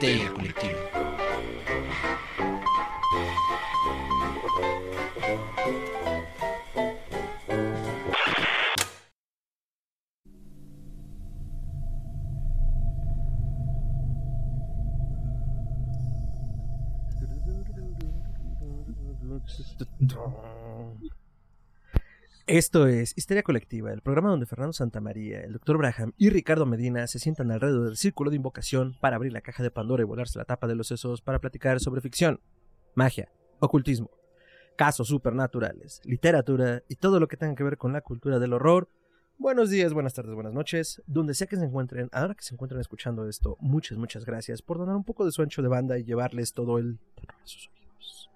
Colectiva. Esto es Histeria Colectiva, el programa donde Fernando Santamaría, el Dr. Braham y Ricardo Medina se sientan alrededor del círculo de invocación para abrir la caja de Pandora y volarse la tapa de los sesos para platicar sobre ficción, magia, ocultismo, casos supernaturales, literatura y todo lo que tenga que ver con la cultura del horror. Buenos días, buenas tardes, buenas noches, donde sea que se encuentren, ahora que se encuentren escuchando esto, muchas, muchas gracias por donar un poco de su ancho de banda y llevarles todo el terror a sus oídos.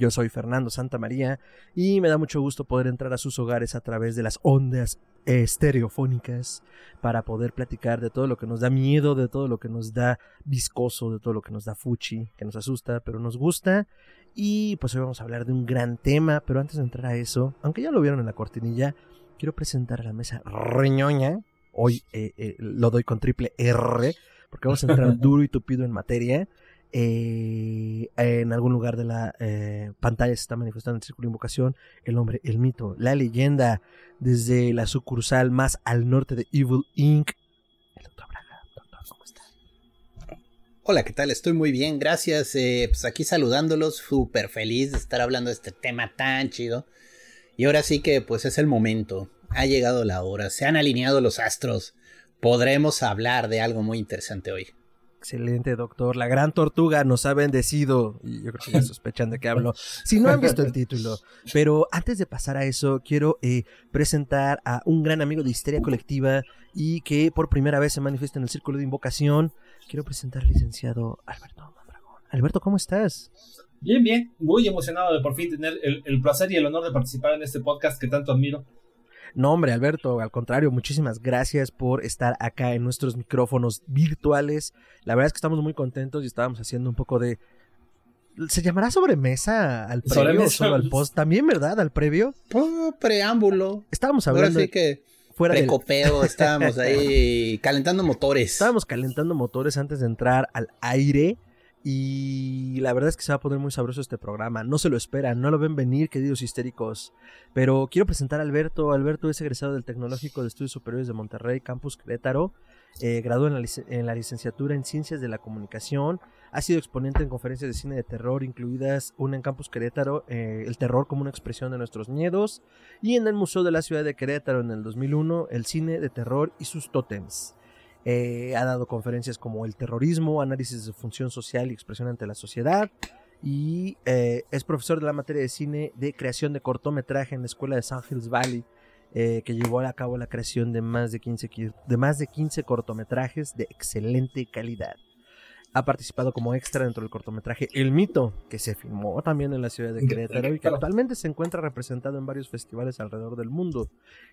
Yo soy Fernando Santamaría y me da mucho gusto poder entrar a sus hogares a través de las ondas estereofónicas para poder platicar de todo lo que nos da miedo, de todo lo que nos da viscoso, de todo lo que nos da fuchi, que nos asusta, pero nos gusta. Y pues hoy vamos a hablar de un gran tema, pero antes de entrar a eso, aunque ya lo vieron en la cortinilla, quiero presentar a la mesa reñoña. Hoy eh, eh, lo doy con triple R, porque vamos a entrar duro y tupido en materia. Eh, en algún lugar de la eh, pantalla se está manifestando el círculo de invocación el hombre, el mito, la leyenda desde la sucursal más al norte de Evil Inc. El doctor Braga, doctor, ¿cómo está? Hola, ¿qué tal? Estoy muy bien, gracias. Eh, pues aquí saludándolos, súper feliz de estar hablando de este tema tan chido. Y ahora sí que pues es el momento, ha llegado la hora, se han alineado los astros. Podremos hablar de algo muy interesante hoy. Excelente, doctor. La gran tortuga nos ha bendecido. Y yo creo que ya sospechan de qué hablo. Si no han visto el título. Pero antes de pasar a eso, quiero eh, presentar a un gran amigo de Histeria Colectiva y que por primera vez se manifiesta en el círculo de invocación. Quiero presentar al licenciado Alberto Mondragón. Alberto, ¿cómo estás? Bien, bien. Muy emocionado de por fin tener el placer y el honor de participar en este podcast que tanto admiro. No, hombre, Alberto, al contrario, muchísimas gracias por estar acá en nuestros micrófonos virtuales. La verdad es que estamos muy contentos y estábamos haciendo un poco de. ¿Se llamará sobremesa al previo Sobremesa. o solo al post? También, ¿verdad? Al previo. Oh, preámbulo. Estábamos Ahora hablando. sí que fuera del- precopeo, estábamos ahí calentando motores. Estábamos calentando motores antes de entrar al aire. Y la verdad es que se va a poner muy sabroso este programa. No se lo esperan, no lo ven venir, queridos histéricos. Pero quiero presentar a Alberto. Alberto es egresado del Tecnológico de Estudios Superiores de Monterrey, Campus Querétaro. Eh, graduó en la, lic- en la licenciatura en Ciencias de la Comunicación. Ha sido exponente en conferencias de cine de terror, incluidas una en Campus Querétaro, eh, El terror como una expresión de nuestros miedos. Y en el Museo de la Ciudad de Querétaro en el 2001, El cine de terror y sus tótems. Eh, ha dado conferencias como el terrorismo, análisis de función social y expresión ante la sociedad. Y eh, es profesor de la materia de cine de creación de cortometraje en la escuela de San Hills Valley, eh, que llevó a cabo la creación de más de, 15, qui- de más de 15 cortometrajes de excelente calidad. Ha participado como extra dentro del cortometraje El Mito, que se filmó también en la ciudad de Querétaro y que actualmente se encuentra representado en varios festivales alrededor del mundo.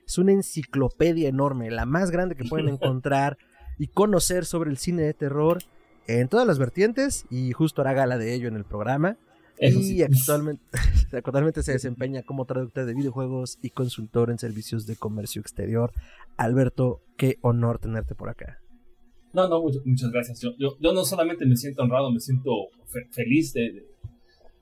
Es una enciclopedia enorme, la más grande que pueden encontrar y conocer sobre el cine de terror en todas las vertientes y justo hará gala de ello en el programa. Eso y sí. actualmente, actualmente se desempeña como traductor de videojuegos y consultor en servicios de comercio exterior. Alberto, qué honor tenerte por acá. No, no, muchas, muchas gracias. Yo, yo, yo no solamente me siento honrado, me siento fe- feliz de, de,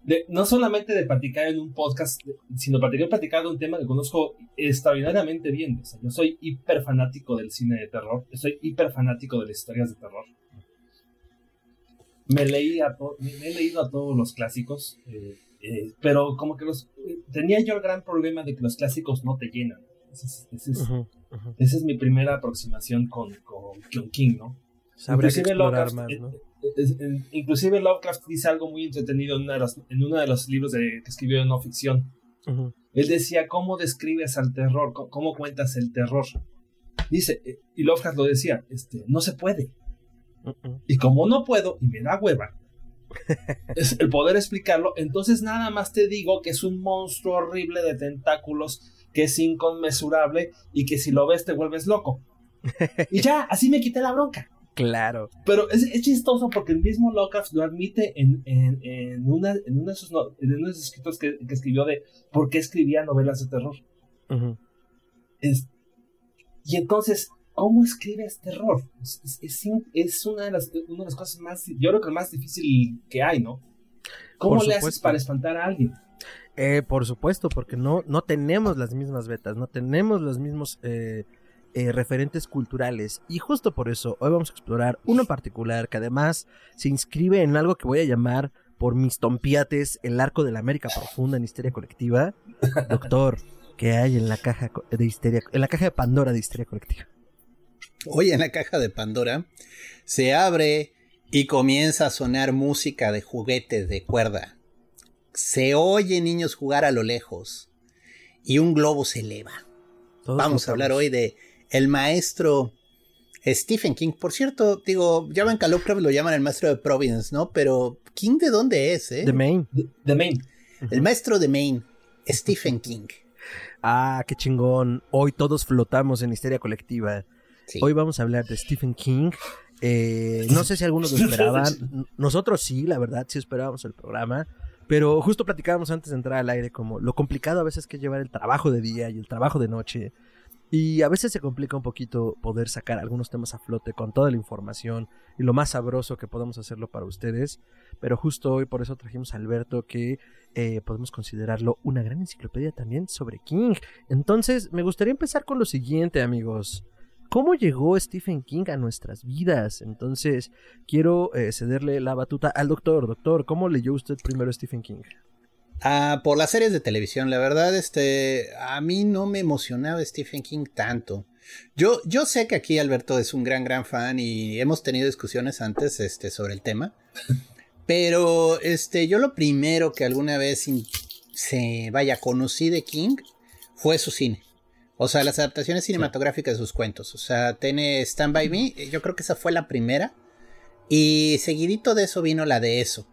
de- no solamente de platicar en un podcast, sino platicar, platicar de un tema que conozco extraordinariamente bien. O sea, yo soy hiper fanático del cine de terror, yo soy hiper fanático de las historias de terror. Me, leí a to- me, me he leído a todos los clásicos, eh, eh, pero como que los eh, tenía yo el gran problema de que los clásicos no te llenan. Ese es, ese es- esa es mi primera aproximación con, con, con King, ¿no? Habría que Inclusive explorar Lovecraft, más, eh, ¿no? Inclusive Lovecraft dice algo muy entretenido en, una de en uno de los libros de- que escribió de no ficción. Él decía, ¿cómo describes al terror? ¿Cómo, cómo cuentas el terror? Dice, eh, y Lovecraft lo decía, este, no se puede. Y como no puedo y me da hueva es el poder explicarlo, entonces nada más te digo que es un monstruo horrible de tentáculos, que es inconmensurable y que si lo ves te vuelves loco. Y ya, así me quité la bronca. Claro. Pero es, es chistoso porque el mismo Lovecraft lo admite en, en, en, una, en uno de sus, no- en uno de sus escritos que, que escribió de por qué escribía novelas de terror. Es- y entonces ¿cómo escribes terror? Es, es, una, de las, una de las cosas más, yo creo que más difícil que hay, ¿no? ¿Cómo le haces para espantar a alguien? Eh, por supuesto, porque no, no tenemos las mismas betas, no tenemos los mismos eh, eh, referentes culturales. Y justo por eso, hoy vamos a explorar uno en particular que además se inscribe en algo que voy a llamar por mis tompiates el arco de la América profunda en histeria colectiva. Doctor, ¿qué hay en la caja de histeria, en la caja de Pandora de histeria colectiva? Hoy en la caja de Pandora se abre y comienza a sonar música de juguetes de cuerda. Se oye niños jugar a lo lejos y un globo se eleva. Vamos a hablar hoy de el maestro Stephen King. Por cierto, digo, ya van Lovecraft lo llaman el maestro de Providence, ¿no? Pero King de dónde es, eh? De Maine. De, Maine. El maestro de Maine, Stephen King. Ah, qué chingón. Hoy todos flotamos en histeria colectiva. Hoy vamos a hablar de Stephen King, eh, no sé si algunos lo esperaban. Nosotros sí, la verdad, sí esperábamos el programa. Pero justo platicábamos antes de entrar al aire como lo complicado a veces que es llevar el trabajo de día y el trabajo de noche. Y a veces se complica un poquito poder sacar algunos temas a flote con toda la información y lo más sabroso que podamos hacerlo para ustedes. Pero justo hoy por eso trajimos a Alberto que eh, podemos considerarlo una gran enciclopedia también sobre King. Entonces me gustaría empezar con lo siguiente amigos cómo llegó Stephen King a nuestras vidas. Entonces, quiero eh, cederle la batuta al doctor. Doctor, ¿cómo leyó usted primero Stephen King? Ah, por las series de televisión, la verdad, este, a mí no me emocionaba Stephen King tanto. Yo, yo sé que aquí Alberto es un gran, gran fan y hemos tenido discusiones antes, este, sobre el tema. Pero, este, yo lo primero que alguna vez se vaya conocí de King fue su cine. O sea, las adaptaciones cinematográficas de sus cuentos. O sea, tiene Stand By Me, yo creo que esa fue la primera. Y seguidito de eso vino la de eso.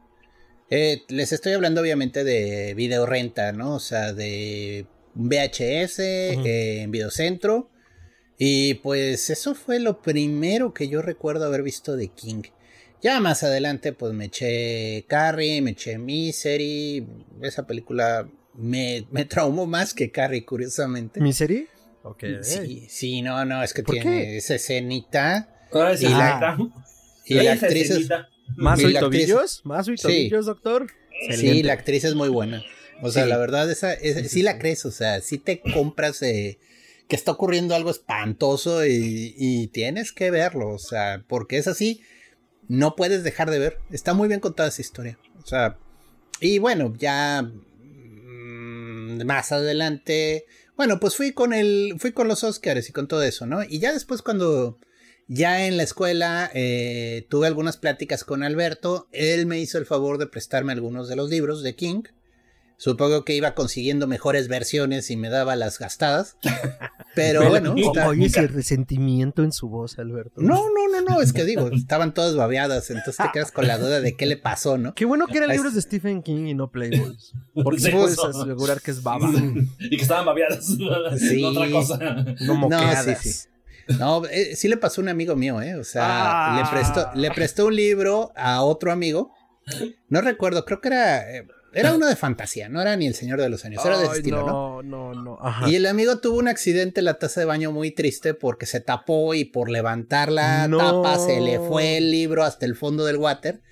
Eh, les estoy hablando obviamente de video renta, ¿no? O sea, de VHS eh, en Videocentro. Y pues eso fue lo primero que yo recuerdo haber visto de King. Ya más adelante pues me eché Carrie, me eché Misery. Esa película me, me traumó más que Carrie, curiosamente. ¿Misery? Sí, sí, no, no, es que tiene esa escenita. Ah, y, la, y la actriz es. ¿Más y tobillos? ¿Más y tobillos, doctor? Sí, la actriz es muy buena. O sea, la verdad, esa, sí la crees, o sea, sí te compras eh, que está ocurriendo algo espantoso y, y, tienes que verlo, o sea, porque es así, no puedes dejar de ver. Está muy bien contada esa historia. O sea, y bueno, ya mm, más adelante bueno, pues fui con el, fui con los Oscars y con todo eso, ¿no? Y ya después cuando ya en la escuela eh, tuve algunas pláticas con Alberto, él me hizo el favor de prestarme algunos de los libros de King. Supongo que iba consiguiendo mejores versiones y me daba las gastadas. Pero bueno. Oye ese resentimiento en su voz, Alberto. No, no, no, no. Es que digo, estaban todas babeadas. Entonces te quedas con la duda de qué le pasó, ¿no? Qué bueno que eran libros de Stephen King y no Playboys. Porque puedes asegurar que es baba. y que estaban babeadas. Sí. otra cosa. No sí, sí. No, eh, sí le pasó a un amigo mío, ¿eh? O sea, le, prestó, le prestó un libro a otro amigo. No recuerdo, creo que era. Eh, era uno de fantasía, no era ni el Señor de los Años, era de estilo, ¿no? No, no, no. Y el amigo tuvo un accidente en la taza de baño muy triste porque se tapó y por levantar la tapa se le fue el libro hasta el fondo del water.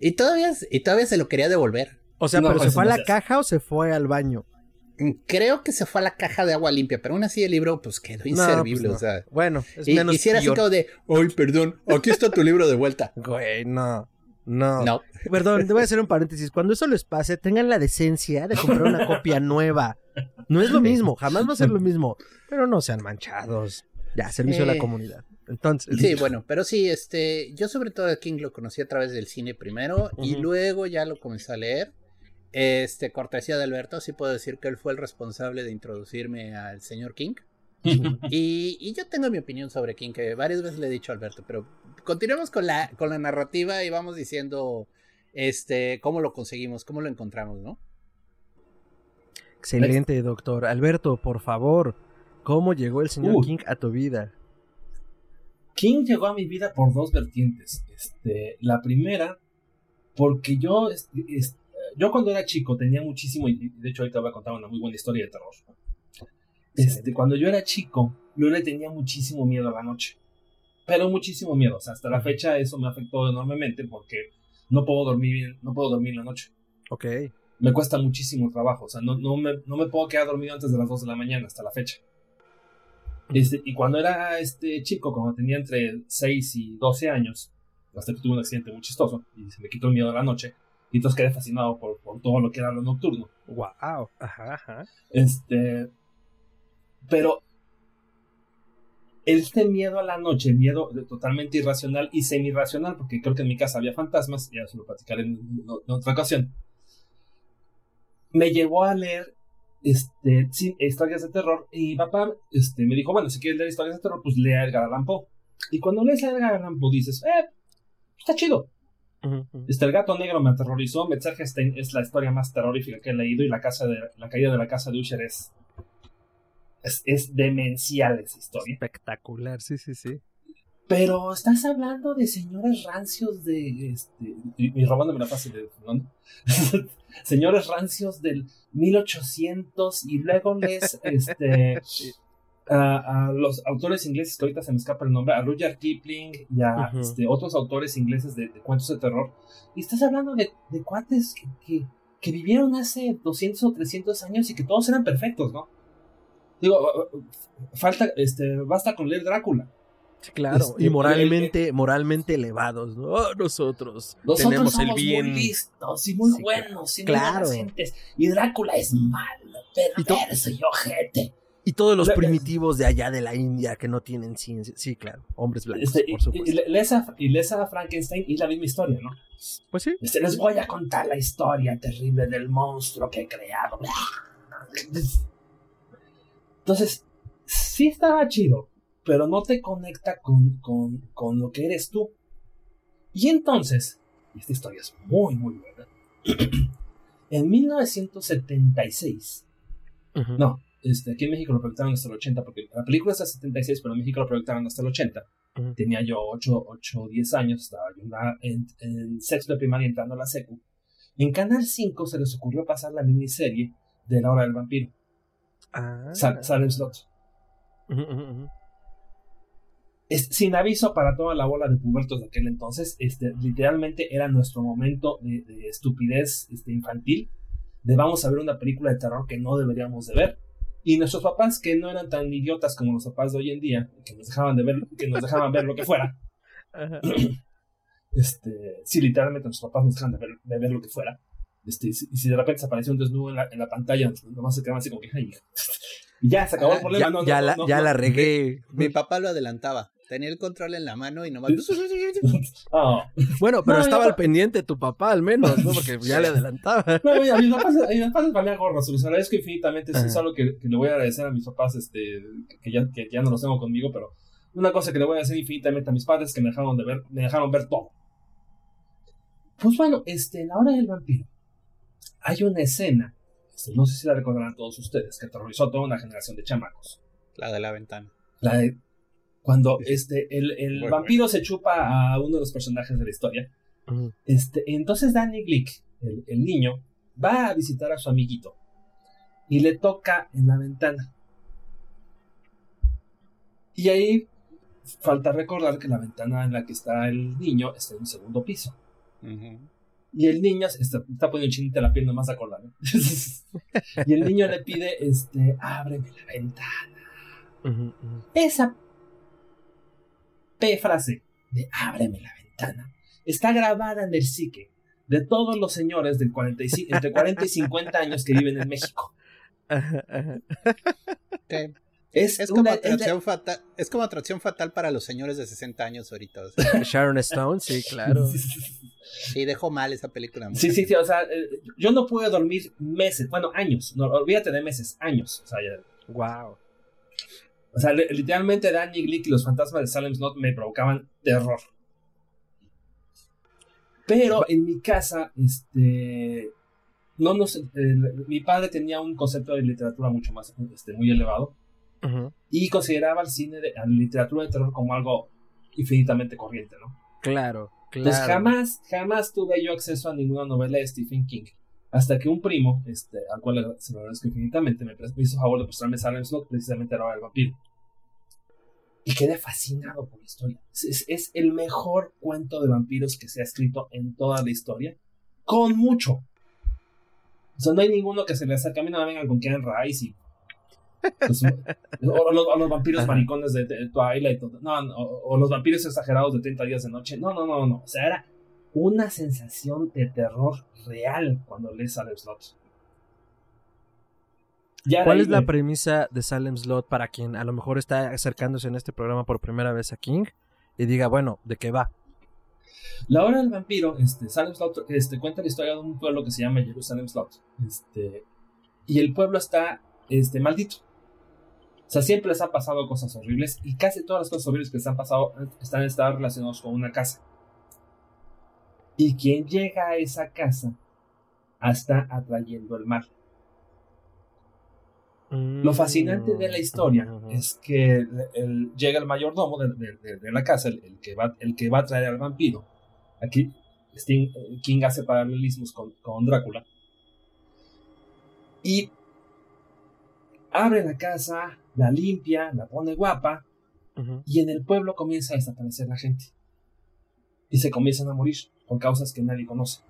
Y todavía, y todavía se lo quería devolver. O sea, ¿pero se fue a la caja o se fue al baño? Creo que se fue a la caja de agua limpia, pero aún así el libro pues quedó pues inservible, o sea. Bueno, es y, menos así como de, ay, perdón, aquí está tu libro de vuelta. Güey, no. No. No. Perdón, te voy a hacer un paréntesis. Cuando eso les pase, tengan la decencia de comprar una copia nueva. No es lo mismo, jamás va a ser lo mismo. Pero no sean manchados. Ya, servicio a la comunidad. Entonces. Sí, bueno, pero sí, este, yo sobre todo a King lo conocí a través del cine primero y luego ya lo comencé a leer. Este, cortesía de Alberto, sí puedo decir que él fue el responsable de introducirme al señor King. y, y, yo tengo mi opinión sobre King, que varias veces le he dicho a Alberto, pero continuemos con la, con la narrativa y vamos diciendo este, cómo lo conseguimos, cómo lo encontramos, ¿no? Excelente, doctor. Alberto, por favor, ¿cómo llegó el señor King a tu vida? King llegó a mi vida por dos vertientes. Este, la primera, porque yo, yo cuando era chico tenía muchísimo, y de hecho ahorita voy a contar una muy buena historia de terror. Este, cuando yo era chico, yo le tenía muchísimo miedo a la noche. Pero muchísimo miedo. O sea, hasta la fecha eso me afectó enormemente porque no puedo dormir no puedo dormir en la noche. Ok. Me cuesta muchísimo trabajo. O sea, no, no, me, no me puedo quedar dormido antes de las 2 de la mañana, hasta la fecha. Este, y cuando era este chico, cuando tenía entre 6 y 12 años, hasta que tuve un accidente muy chistoso y se me quitó el miedo de la noche, y entonces quedé fascinado por, por todo lo que era lo nocturno. Wow. Ajá, ajá. Este. Pero. Este miedo a la noche, miedo totalmente irracional y semi-racional, porque creo que en mi casa había fantasmas, ya se lo platicaré en, en otra ocasión, me llevó a leer este, sí, historias de terror. Y papá este, me dijo, bueno, si quieres leer historias de terror, pues lea Edgar Allan Poe. Y cuando lees a Edgar Allan Poe dices, eh, está chido. Este, el gato negro me aterrorizó. Metzgerstein es la historia más terrorífica que he leído y la, casa de, la caída de la casa de Usher es, es, es demencial esa historia. Espectacular, sí, sí, sí. Pero estás hablando de señores rancios de. Este, y, y robándome la frase de Fernando. señores rancios del 1800 y luego les. Este, a, a, los autores ingleses que ahorita se me escapa el nombre, a Rudyard Kipling y a este, otros autores ingleses de, de cuentos de terror. Y estás hablando de, de cuates que, que, que vivieron hace 200 o 300 años y que todos eran perfectos, ¿no? Digo, falta, este, basta con leer Drácula. Claro. Este, y moralmente, moralmente elevados, ¿no? Oh, nosotros, Nosotros tenemos somos el bien. muy listos y muy Sí, buenos y muy claro. Y Drácula es malo, Y to- perverso y ojete. Y todos los primitivos de allá de la India que no tienen ciencia. Sí, claro. Hombres blancos, Este, y, por supuesto. y- y lees a, y lees a Frankenstein y es la misma historia, ¿no? Pues sí. Este, les voy a contar la historia terrible del monstruo que he creado. Entonces, sí estaba chido, pero no te conecta con, con, con lo que eres tú. Y entonces, y esta historia es muy, muy buena. en 1976, Ujú. no, este, aquí en México lo proyectaron hasta el 80, porque la película es del 76, pero en México lo proyectaron hasta el 80. Ujú. Tenía yo 8, 8 o 10 años, estaba yo en, en, en sexto de primaria entrando a la secu. En Canal 5 se les ocurrió pasar la miniserie de La Hora del Vampiro, Ah. Sa- Salem Slot. Ujú, ujú, ujú. Es- sin aviso para toda la bola de pubertos de aquel entonces, este, literalmente era nuestro momento de, de estupidez este, infantil, de vamos a ver una película de terror que no deberíamos de ver. Y nuestros papás, que no eran tan idiotas como los papás de hoy en día, que nos dejaban de ver, que nos dejaban ver lo que fuera, Ajá. este, sí, literalmente nuestros papás nos dejan de ver, de ver lo que fuera. Este, y si, y si de repente se apareció un desnudo en la, en la pantalla, nomás se quedaban así como que, ay, hija. y ya, se acabó el Ah, problema. Ya, no, no, ya no, la, no, ya no. la regué. Mi papá lo adelantaba. Tenía el control en la mano y nomás. Ah. Bueno, pero No, estaba al pendiente tu papá al menos, ¿no? Porque ya le adelantaba. No, a mis papás, a mis papás les valía gorro, se los agradezco infinitamente. Eso es algo que, que le voy a agradecer a mis papás, este, que ya, que ya no los tengo conmigo, pero una cosa que le voy a agradecer infinitamente a mis padres que me dejaron de ver, me dejaron ver todo. Pues bueno, este, en la hora del vampiro, hay una escena, este, no sé si la recordarán todos ustedes, que aterrorizó a toda una generación de chamacos. La de la ventana. La de cuando este, el, el vampiro se chupa a uno de los personajes de la historia. Este, entonces Danny Glick, el, el niño, va a visitar a su amiguito y le toca en la ventana. Y ahí falta recordar que la ventana en la que está el niño está en un segundo piso. Y el niño está, está poniendo chinita la piel nomás acordar. ¿no? y el niño le pide, este, ábreme la ventana. Esa P frase de ábreme la ventana está grabada en el psique de todos los señores del 45, entre 40 y 50 años que viven en México. Ajá, ajá. Ok. Es, Es como, una- es de- atracción fatal, es como atracción fatal para los señores de 60 años ahorita. o sea. Sharon Stone, sí, claro. Sí, dejó mal esa película. Sí, sí, sí, o sea, eh, yo no pude dormir meses, bueno, años, no, olvídate de meses, años. O sea, ya- Wow. O sea, li- literalmente Danny Glick y los fantasmas de Salem's Lot me provocaban terror. Pero en mi casa, este, no nos, eh, mi padre tenía un concepto de literatura mucho más, este, muy elevado y consideraba al cine, de, a la literatura de terror como algo infinitamente corriente, ¿no? Claro, Entonces claro. jamás, jamás tuve yo acceso a ninguna novela de Stephen King. Hasta que un primo, este, al cual se lo agradezco infinitamente, me, hizo favor de mostrarme Salem Slot, precisamente era el vampiro. Y quedé fascinado por la historia. Es, es, el mejor cuento de vampiros que se ha escrito en toda la historia. Con mucho. O sea, no hay ninguno que se le acerque. A mí no me vengan con Ken Rice y pues, o, los, vampiros maricones de, Twilight, no, o, los vampiros exagerados de 30 días de noche. No, no, no, no. O sea, era una sensación de terror real cuando lees Salem Slot. ¿Cuál es la premisa de Salem Slot para quien a lo mejor está acercándose en este programa por primera vez a King y diga, bueno, ¿de qué va? La hora del vampiro, este, Salem Slot, este, cuenta la historia de un pueblo que se llama Jerusalem Slot. Este, y el pueblo está este, maldito. O sea, siempre les han pasado cosas horribles y casi todas las cosas horribles que les han pasado están, están relacionadas con una casa. Y quien llega a esa casa está atrayendo el mal. Lo fascinante de la historia mm, es que llega el mayordomo de, la casa, el, que va, el que va a traer al vampiro. Aquí King hace paralelismos con, con Drácula. Y abre la casa, la limpia, la pone guapa, y en el pueblo comienza a desaparecer la gente. Y se comienzan a morir por causas que nadie conoce.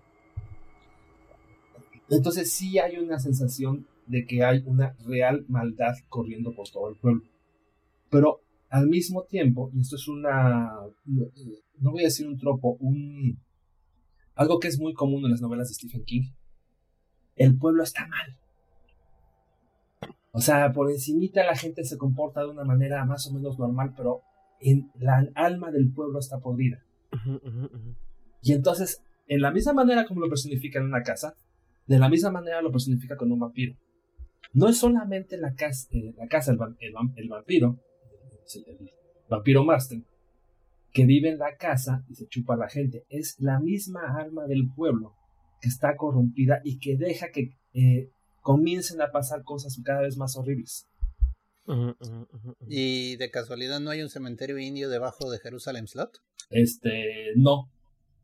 Entonces sí hay una sensación de que hay una real maldad corriendo por todo el pueblo. Pero al mismo tiempo, y esto es una, no voy a decir un tropo, un, algo que es muy común en las novelas de Stephen King, el pueblo está mal. O sea, por encimita la gente se comporta de una manera más o menos normal, pero en la alma del pueblo está podrida. Y entonces, en la misma manera como lo personifica en una casa, de la misma manera lo personifica con un vampiro. No es solamente la casa, eh, la casa el, vampiro, el, vampiro Marston, que vive en la casa y se chupa a la gente. Es la misma alma del pueblo que está corrompida y que deja que eh, comiencen a pasar cosas cada vez más horribles. ¿Y de casualidad no hay un cementerio indio debajo de Jerusalem Slot? Este, no.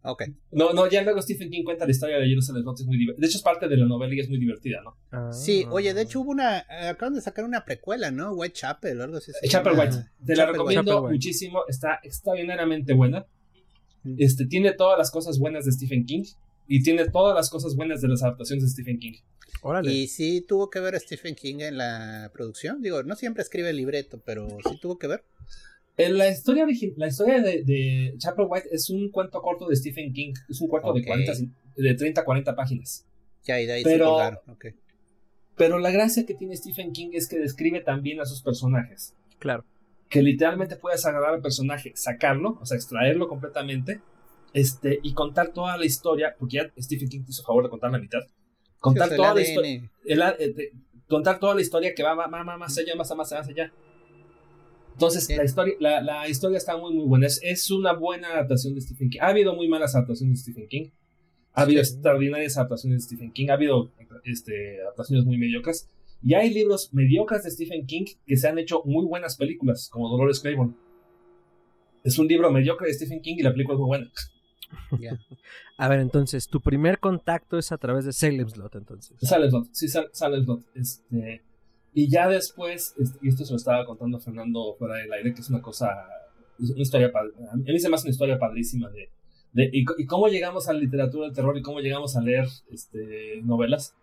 Ok. No, no, ya luego Stephen King cuenta la historia de Jerusalem Slot, es muy divertida. De hecho, es parte de la novela y es muy divertida, ¿no? Ah. Sí, oye, de hecho hubo una. Acaban de sacar una precuela, ¿no? Whitechapel o algo así. Chapel White. Te la recomiendo muchísimo. Está extraordinariamente buena. Este, tiene todas las cosas buenas de Stephen King y tiene todas las cosas buenas de las adaptaciones de Stephen King. ¿Y sí tuvo que ver Stephen King en la producción? Digo, no siempre escribe el libreto, pero sí tuvo que ver. En la historia, la historia de, de Chapel White es un cuento corto de Stephen King. Es un cuento de, 40, de 30 40 páginas. Ya, y de ahí pero, se Pero la gracia que tiene Stephen King es que describe también a sus personajes. Claro. Que literalmente puedes agarrar al personaje, sacarlo, o sea, extraerlo completamente este, y contar toda la historia, porque ya Stephen King te hizo favor de contar la mitad. Contar toda la historia. Eh, contar toda la historia que va, más allá, más, más, más allá. Entonces, la, historia, la, la, historia está muy, muy buena. Es, una buena adaptación de Stephen King. Ha habido muy malas adaptaciones de Stephen King. Ha habido extraordinarias adaptaciones de Stephen King. Ha habido este, adaptaciones muy mediocres. Y hay libros mediocres de Stephen King que se han hecho muy buenas películas, como Dolores Claiborne. Es un libro mediocre de Stephen King y la película es muy buena. A ver, entonces, tu primer contacto es a través de Salem Slot, entonces. Salem Slot, sí, Salem Slot. Este, y ya después, este, y esto se lo estaba contando Fernando fuera del aire, que es una cosa, una historia, a mí se me hace una historia padrísima de, de y, cómo llegamos a la literatura del terror y cómo llegamos a leer este, novelas.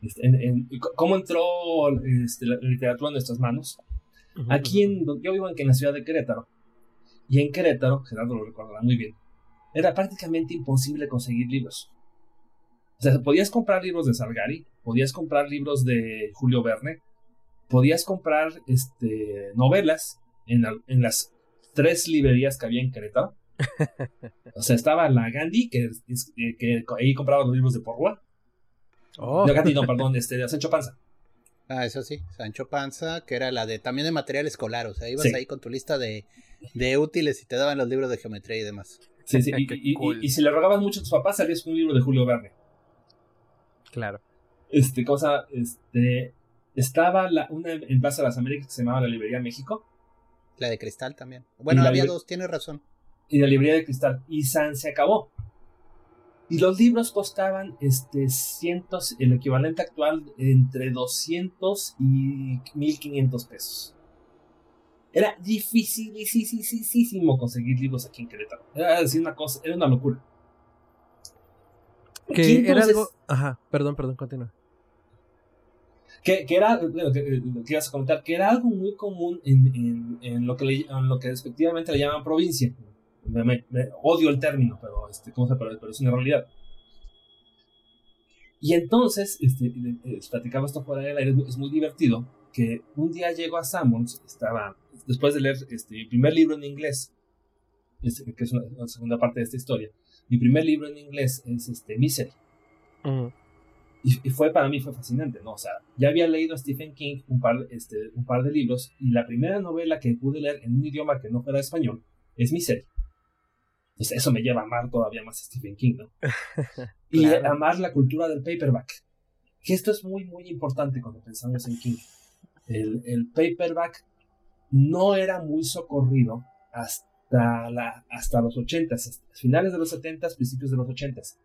Este, en, cómo entró este, la, literatura en nuestras manos. Aquí en, yo vivo en, en la ciudad de Querétaro. Y en Querétaro, Gerardo lo recordará muy bien, era prácticamente imposible conseguir libros. O sea, podías comprar libros de Salgari, podías comprar libros de Julio Verne, podías comprar este, novelas en, las tres librerías que había en Querétaro. O sea, estaba la Gandhi, que, que, ahí compraba los libros de Porrua. Oh. No, Gandhi, no, perdón, este, de Sancho Panza. Ah, eso sí, Sancho Panza, que era la de también de material escolar, o sea, ibas ahí con tu lista de, de útiles y te daban los libros de geometría y demás. Sí, sí, y, si le rogabas mucho a tus papás, salías con un libro de Julio Verne. Claro. Este, cosa, este, estaba la, una en Plaza de las Américas que se llamaba la Librería México. La de Cristal también. Bueno, había dos, tienes razón. Y la Librería de Cristal. Y San se acabó. Y los libros costaban este, cientos, el equivalente actual entre 200 y 1500 pesos. Era dificilísimo conseguir libros aquí en Querétaro. Era decir una cosa, era una locura. Que era algo. Ajá, perdón, perdón, continúa. Que, que, era, bueno, que, que, ibas a comentar, que era algo muy común en, en, en lo, que le, en lo que respectivamente le llaman provincia. Me, me, me odio el término, pero, este, ¿cómo se pero, pero es una realidad. Y entonces, este, les platicaba esto fuera del aire, es muy divertido, que un día llego a Sammons, estaba, después de leer este, mi primer libro en inglés, este, que es una, una, segunda parte de esta historia, mi primer libro en inglés es este, Misery. Uh -huh. Y, y, fue para mí fue fascinante, ¿no? O sea, ya había leído a Stephen King un par, este, un par de libros y la primera novela que pude leer en un idioma que no fuera español es Misery. Entonces eso me lleva a amar todavía más a Stephen King, ¿no? claro. Y a amar la cultura del paperback. Que esto es muy, muy importante cuando pensamos en King. El, el paperback no era muy socorrido hasta, la, hasta los 80s, finales de los 70s, principios de los 80s.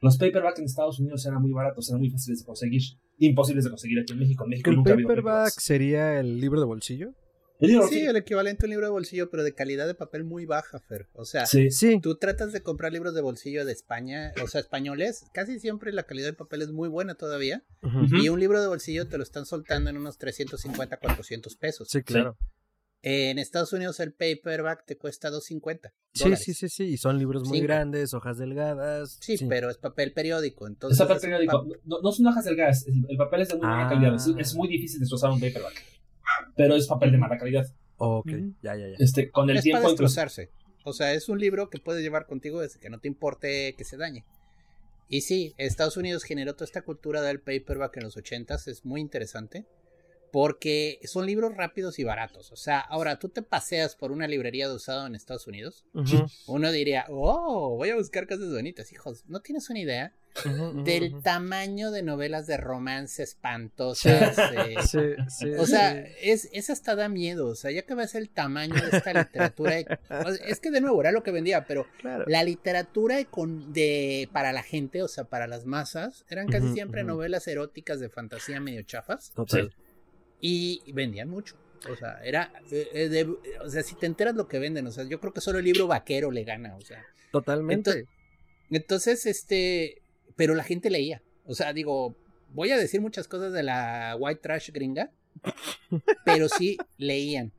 Los paperback en Estados Unidos eran muy baratos, eran muy fáciles de conseguir, imposibles de conseguir aquí en México. En México ¿El nunca paperback sería el libro de bolsillo? El libro, sí, el equivalente a un libro de bolsillo, pero de calidad de papel muy baja, Fer. O sea, sí, sí. tú tratas de comprar libros de bolsillo de España, o sea, españoles, casi siempre la calidad del papel es muy buena todavía. Uh -huh. Y un libro de bolsillo te lo están soltando en unos 350, 400 pesos. Sí, claro. Sí. En Estados Unidos el paperback te cuesta 250. Sí, sí, sí, sí, y son libros muy grandes, hojas delgadas. Sí, sí, pero es papel periódico. Entonces es papel periódico. Pa no, no, son hojas delgadas, el, el papel es de muy ah. buena calidad. Es, es, muy difícil destrozar un paperback. Pero es papel de mala calidad. ok, mm. ya, ya, ya. Este, con el es tiempo. Para destrozarse. O sea, es un libro que puedes llevar contigo desde que no te importe que se dañe. Y sí, Estados Unidos generó toda esta cultura del paperback en los 80s, es muy interesante porque son libros rápidos y baratos. O sea, ahora tú te paseas por una librería de usado en Estados Unidos, uh -huh. uno diría, oh, voy a buscar cosas bonitas. Hijos, no tienes una idea uh -huh, del uh -huh. tamaño de novelas de romance espantosas. Sí. Eh, sí, sí, o sea, es, es, hasta da miedo. O sea, ya que ves el tamaño de esta literatura, es que de nuevo era lo que vendía, pero claro. la literatura con, de, para la gente, o sea, para las masas, eran casi siempre novelas eróticas de fantasía medio chafas. Total. Y vendían mucho. O sea, era. Eh, de, o sea, si te enteras lo que venden, o sea, yo creo que solo el libro vaquero le gana, o sea. Totalmente. Entonces, entonces, este. Pero la gente leía. O sea, digo, voy a decir muchas cosas de la white trash gringa, pero sí leían.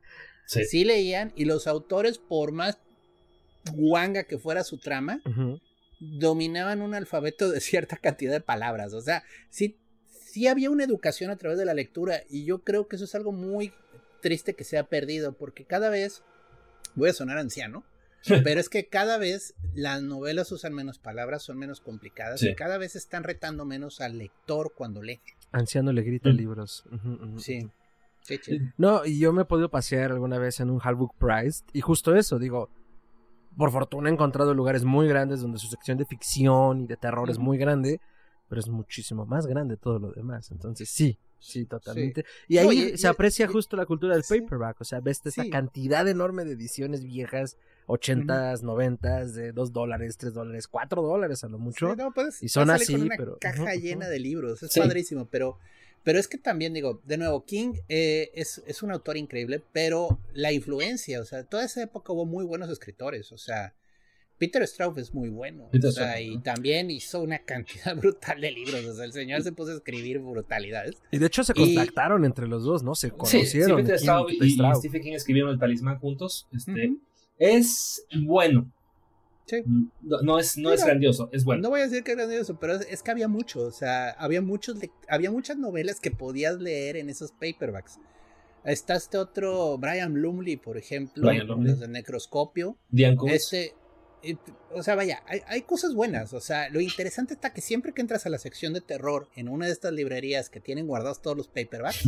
Sí. sí leían, y los autores, por más guanga que fuera su trama, uh -huh. dominaban un alfabeto de cierta cantidad de palabras. O sea, sí sí había una educación a través de la lectura y yo creo que eso es algo muy triste que se ha perdido porque cada vez, voy a sonar anciano, pero es que cada vez las novelas usan menos palabras, son menos complicadas sí. y cada vez están retando menos al lector cuando lee. Anciano le grita mm. libros. Uh -huh, uh -huh. Sí. Sí, sí. No, y yo me he podido pasear alguna vez en un Hardbook Prize y justo eso, digo, por fortuna he encontrado lugares muy grandes donde su sección de ficción y de terror uh -huh. es muy grande, pero es muchísimo más grande todo lo demás. Entonces, sí, sí, totalmente. Sí. Y ahí Oye, se aprecia y, justo la cultura del sí. paperback, o sea, ves esa sí. cantidad enorme de ediciones viejas, ochentas, noventas, de dos dólares, tres dólares, cuatro dólares a lo mucho. No, puedes, y son así, con una pero... caja uh -huh, llena de libros, es padrísimo, pero... Pero es que también digo, de nuevo, King eh, es, es un autor increíble, pero la influencia, o sea, toda esa época hubo muy buenos escritores, o sea, Peter Straub es muy bueno. O sea, y también hizo una cantidad brutal de libros. O sea, el señor se puso a escribir brutalidades. Y de hecho se contactaron y... entre los dos, ¿no? Se conocieron. Sí, sí Peter Straub y, y, Stephen King escribieron El Talismán juntos. Este, uh -huh. Es bueno. Sí. No, no es, no es grandioso, es bueno. No voy a decir que es grandioso, pero es, es que había mucho. O sea, había, muchos, había muchas novelas que podías leer en esos paperbacks. Está este otro, Brian Lumley, por ejemplo, Brian Lumley. los de Necroscopio. Diane Este, o sea, vaya, hay, hay, cosas buenas. O sea, lo interesante está que siempre que entras a la sección de terror en una de estas librerías que tienen guardados todos los paperbacks,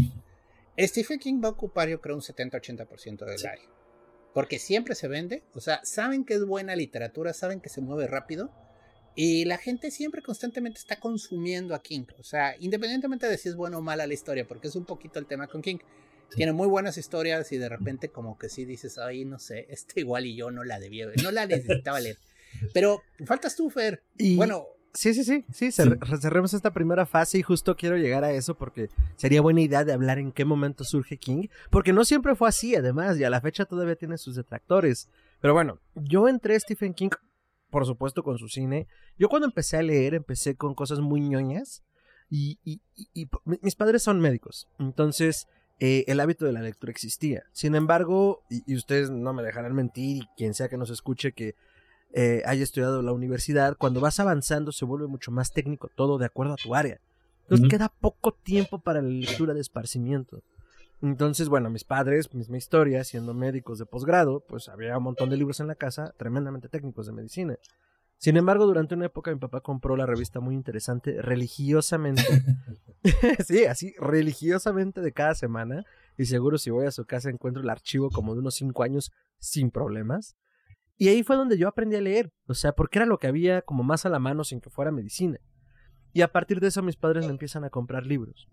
Stephen King va a ocupar, yo creo, un 70-80% del sí. área. Porque siempre se vende. O sea, saben que es buena literatura, saben que se mueve rápido. Y la gente siempre constantemente está consumiendo a King. O sea, independientemente de si es buena o mala la historia, porque es un poquito el tema con King. Tiene muy buenas historias y de repente como que sí dices, ay, no sé, este igual y yo no la debía, no la necesitaba leer. Pero faltas tú, Fer. Y- Bueno, Sí, sí, sí, sí, cer- cerremos esta primera fase y justo quiero llegar a eso porque sería buena idea de hablar en qué momento surge King, porque no siempre fue así además y a la fecha todavía tiene sus detractores. Pero bueno, yo entré a Stephen King, por supuesto con su cine. Yo cuando empecé a leer empecé con cosas muy ñoñas y, y- y- mis padres son médicos, entonces eh, el hábito de la lectura existía. Sin embargo, y, y ustedes no me dejarán mentir y quien sea que nos escuche que eh, haya estudiado en la universidad, cuando vas avanzando se vuelve mucho más técnico todo de acuerdo a tu área. Entonces queda poco tiempo para la lectura de esparcimiento. Entonces, bueno, mis padres, misma historia, siendo médicos de posgrado, pues había un montón de libros en la casa, tremendamente técnicos de medicina. Sin embargo, durante una época mi papá compró la revista muy interesante, religiosamente. sí, así, religiosamente de cada semana. Y seguro si voy a su casa encuentro el archivo como de unos cinco años sin problemas. Y ahí fue donde yo aprendí a leer, o sea, porque era lo que había como más a la mano sin que fuera medicina. Y a partir de eso mis padres me empiezan a comprar libros.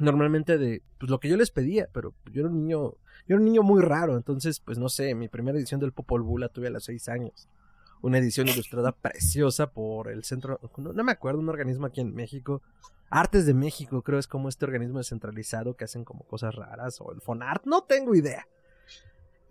Normalmente de pues, lo que yo les pedía, pero yo era un niño, yo era un niño muy raro, entonces pues no sé, mi primera edición del Popol Vuh la tuve a los seis años. Una edición ilustrada preciosa por el centro, no, me acuerdo, un organismo aquí en México, Artes de México, creo es como este organismo descentralizado que hacen como cosas raras, o el Fonart, no tengo idea.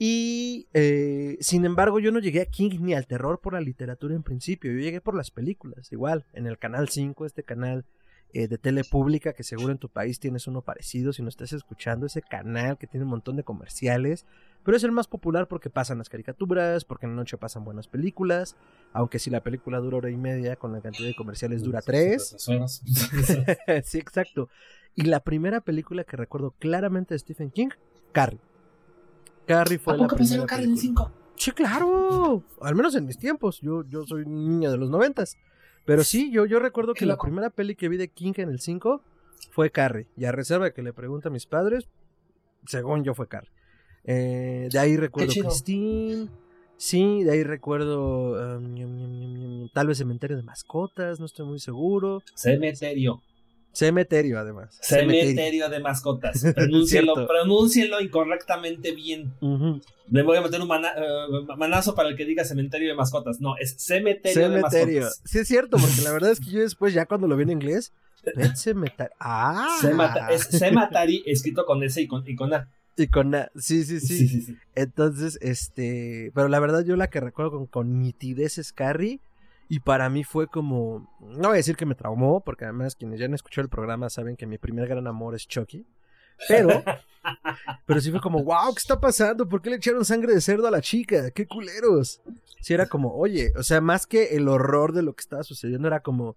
Y eh, sin embargo, yo no llegué a King ni al terror por la literatura en principio. Yo llegué por las películas. Igual, en el canal 5, este canal eh, de tele pública, que seguro en tu país tienes uno parecido. Si no estás escuchando, ese canal que tiene un montón de comerciales. Pero es el más popular porque pasan las caricaturas, porque en la noche pasan buenas películas. Aunque si la película dura hora y media, con la cantidad de comerciales dura tres. sí, exacto. Y la primera película que recuerdo claramente de Stephen King, Carrie. Carrie fue ¿A la primera pensaron Carrie en película. 5? Sí, claro. Al menos en mis tiempos. Yo, yo soy niña de los noventas. Pero sí, yo, yo recuerdo que la primera peli que vi de King en el 5 fue Carrie. Y a reserva de que le pregunte a mis padres, según yo fue Carrie. Eh, de ahí recuerdo. Christine. Sí, de ahí recuerdo um, tal vez Cementerio de Mascotas, no estoy muy seguro. Cementerio. Cementerio, además. Cementerio de mascotas. Pronúncielo, pronúncielo incorrectamente bien. Ujú. Le voy a meter un mana- eh, manazo para el que diga cementerio de mascotas. No, es cementerio, de Cementerio. mascotas. Sí, es cierto, porque la verdad es que yo después, ya cuando lo vi en inglés, Pet Cemetery. ¡Ah! Cemata- es Cematari escrito con S y con, y con A. Y con A. Sí, sí, sí. Sí, sí, sí. Entonces, este. Pero la verdad, yo la que recuerdo con, con nitidez es Carrie. Y para mí fue como. No voy a decir que me traumó, porque además quienes ya han escuchado el programa saben que mi primer gran amor es Chucky. Pero. pero sí fue como, wow, ¿qué está pasando? ¿Por qué le echaron sangre de cerdo a la chica? ¡Qué culeros! Sí, era como, oye, o sea, más que el horror de lo que estaba sucediendo, era como.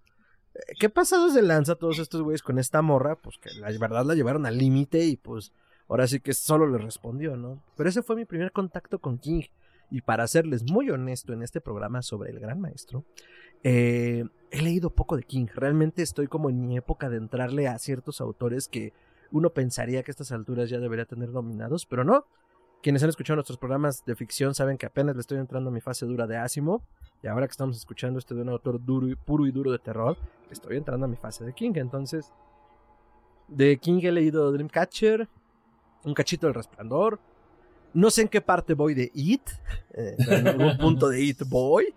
eh, ¿Qué pasados de lanza todos estos güeyes con esta morra? Pues que la verdad la llevaron al límite y pues ahora sí que solo le respondió, ¿no? Pero ese fue mi primer contacto con King. Y para serles muy honesto en este programa sobre el gran maestro, eh, he leído poco de King. Realmente estoy como en mi época de entrarle a ciertos autores que uno pensaría que a estas alturas ya debería tener nominados, pero no. Quienes han escuchado nuestros programas de ficción saben que apenas le estoy entrando a mi fase dura de Asimov. Y ahora que estamos escuchando este de un autor duro y, puro y duro de terror, estoy entrando a mi fase de King. Entonces, de King he leído Dreamcatcher, un cachito del resplandor. No sé en qué parte voy de It. eh, en algún punto de It voy.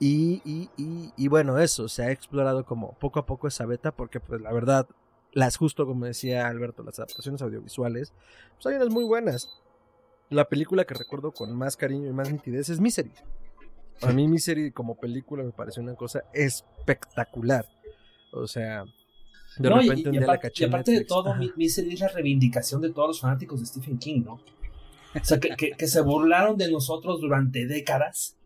Y, y, y, y bueno, eso, se ha explorado como poco a poco esa beta, porque pues la verdad, las justo como decía Alberto, las adaptaciones audiovisuales, pues hay unas muy buenas. La película que recuerdo con más cariño y más nitidez es Misery. A mí Misery como película me pareció una cosa espectacular. O sea, de No, y- repente un y, día la aparte, caché y de todo, mi, mi serie es la reivindicación de todos los fanáticos de Stephen King, ¿no? O sea, que, que, que se burlaron de nosotros durante décadas.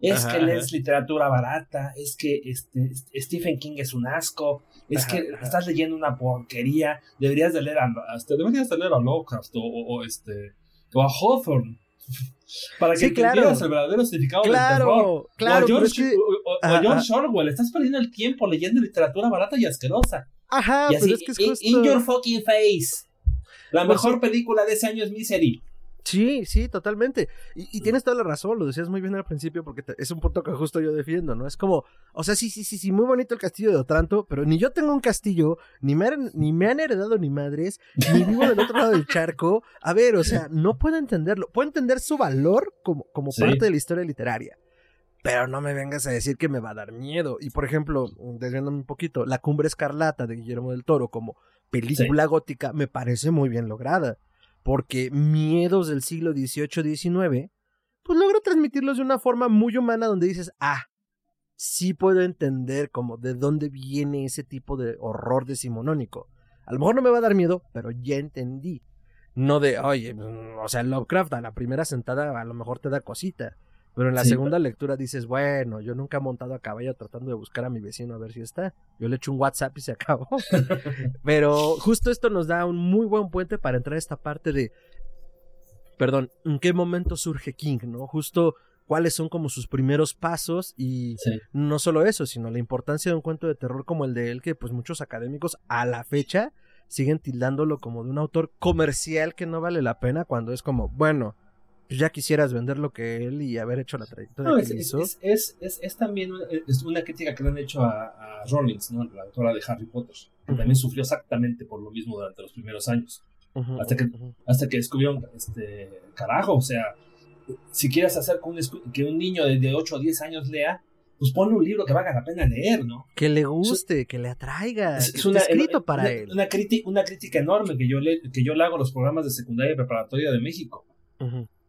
Es Ajá, que lees literatura barata, es que este, Stephen King es un asco, es Ajá, que ajá. estás leyendo una porquería, deberías de leer a, este, deberías de leer a Lovecraft o, o- o, este, o a Hawthorne. Para que Sí, claro. entiendas el verdadero significado del terror. Claro, claro, o, pero George, es que- o- o- o Ajá, George ajá. Orwell, estás perdiendo el tiempo leyendo literatura barata y asquerosa. Ajá, y así, pero es que es in- justo... in your fucking face. La Pues mejor película de ese año es Misery. Sí, sí, totalmente. Y, y tienes toda la razón, lo decías muy bien al principio porque te- es un punto que justo yo defiendo, ¿no? Es como, o sea, sí, sí, sí, sí, muy bonito el castillo de Otranto, pero ni yo tengo un castillo, ni me, ni me han heredado ni madres, ni vivo del otro lado del charco. A ver, o sea, no puedo entenderlo. Puedo entender su valor como, como Sí. parte de la historia literaria. Pero no me vengas a decir que me va a dar miedo. Y por ejemplo, desviándome un poquito, La Cumbre Escarlata de Guillermo del Toro como película gótica me parece muy bien lograda, porque miedos del siglo XVIII-XIX, pues logra transmitirlos de una forma muy humana donde dices, ah, sí puedo entender como de dónde viene ese tipo de horror decimonónico. A lo mejor no me va a dar miedo, pero ya entendí. No de, oye, o sea, Lovecraft a la primera sentada a lo mejor te da cosita. Pero en la segunda lectura dices, bueno, yo nunca he montado a caballo tratando de buscar a mi vecino a ver si está. Yo le echo un WhatsApp y se acabó. Pero justo esto nos da un muy buen puente para entrar a esta parte de, perdón, ¿en qué momento surge King? ¿No? Justo cuáles son como sus primeros pasos y no solo eso, sino la importancia de un cuento de terror como el de él, que pues muchos académicos a la fecha siguen tildándolo como de un autor comercial que no vale la pena cuando es como, bueno, ya quisieras vender lo que él y haber hecho la trayectoria que es, hizo. Es, es, también una, es una crítica que le han hecho a, a Rollins, ¿no? la autora de Harry Potter, que también sufrió exactamente por lo mismo durante los primeros años. hasta, que, hasta que descubrieron, este, carajo, o sea, si quieres hacer que un, que un niño de, 8 o 10 años lea, pues ponle un libro que valga la pena leer, ¿no? Que le guste, que le atraiga. Es, una, escrito para él. Una, una, crítica enorme que yo, le, que yo le hago a los programas de secundaria y preparatoria de México.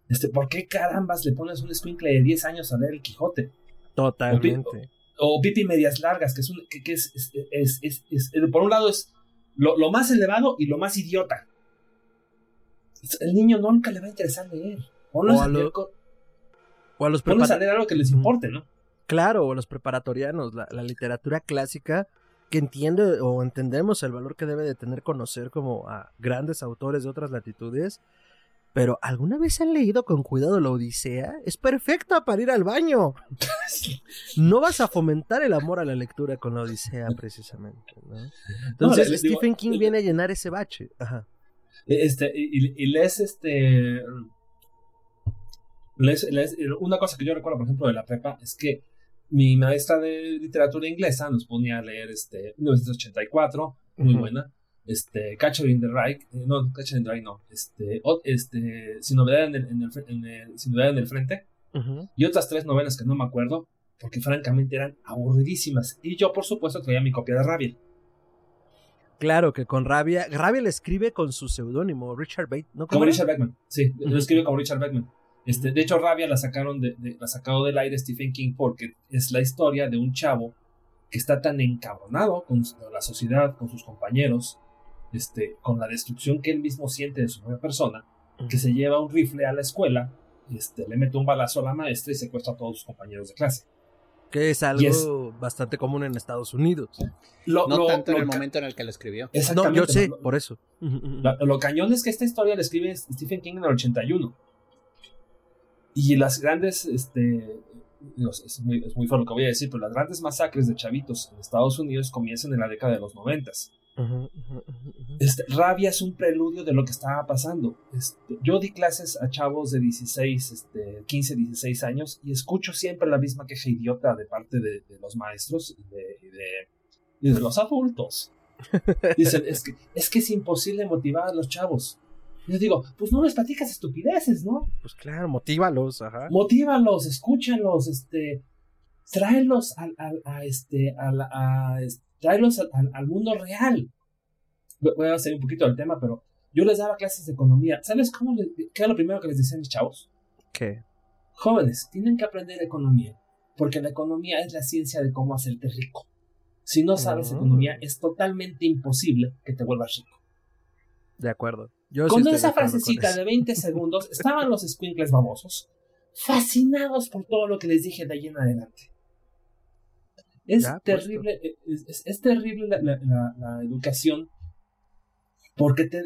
Este, ¿Por qué carambas le pones un squinkle de 10 años a leer el Quijote? Totalmente. O, Pipi Medias Largas, que es, un, que, es, es, es, por un lado es lo, lo, más elevado y lo más idiota. El niño nunca le va a interesar leer. O, a, o a los a leer algo que les importe, ¿no? Claro, o a los preparatorianos, la, la literatura clásica que entiende o entendemos el valor que debe de tener conocer como a grandes autores de otras latitudes pero ¿alguna vez han leído con cuidado la Odisea? Es perfecta para ir al baño. no vas a fomentar el amor a la lectura con la Odisea, precisamente. Entonces, Stephen King viene a llenar ese bache. Ajá. Este, y, y lees este. una cosa que yo recuerdo, por ejemplo, de la prepa es que mi maestra de literatura inglesa nos ponía a leer este 1984, muy buena este, Catcher in the Rye, eh, no, Catcher in the Rye no, este, este, Sin novedad en el, en el, sin novedad en el frente, y otras tres novelas que no me acuerdo, porque francamente eran aburridísimas, y yo por supuesto traía mi copia de Rabia. Claro que con Rabia, Rabia le escribe con su seudónimo, Richard Bateman, ¿no? Como Richard Beckman, sí, lo escribe como Richard Beckman. Este, de hecho, Rabia la sacaron de, la sacado del aire Stephen King porque es la historia de un chavo que está tan encabronado con la sociedad, con sus compañeros, este, con la destrucción que él mismo siente de su propia persona, que se lleva un rifle a la escuela, este, le mete un balazo a la maestra y secuestra a todos sus compañeros de clase. Que es algo bastante común en Estados Unidos. no tanto en el momento en el que lo escribió. No, yo sé, por eso. Lo, cañón es que esta historia la escribe Stephen King en el 81. Y las grandes, este, es, muy, es muy feo lo que voy a decir, pero las grandes masacres de chavitos en Estados Unidos comienzan en la década de los noventas. Este, rabia es un preludio de lo que estaba pasando. Este, yo di clases a chavos de 16, este, 15, 16 años y escucho siempre la misma queja idiota de parte de, los maestros y de, de, los adultos. Dicen, es que, es que es imposible motivar a los chavos. Yo digo, pues no les platicas estupideces, ¿no? Pues claro, motívalos, ajá. Motívalos, escúchalos, este, tráelos a, este, a, a, traerlos al, mundo real. Voy a hacer un poquito del tema, pero yo les daba clases de economía. ¿Sabes cómo qué es lo primero que les decían mis chavos? ¿Qué? Jóvenes, tienen que aprender economía, porque la economía es la ciencia de cómo hacerte rico. Si no sabes ah. economía, es totalmente imposible que te vuelvas rico. De acuerdo. con esa frasecita de 20 segundos estaban los squinkles famosos, fascinados por todo lo que les dije de ahí en adelante. Es terrible, eh, es, terrible la, educación porque te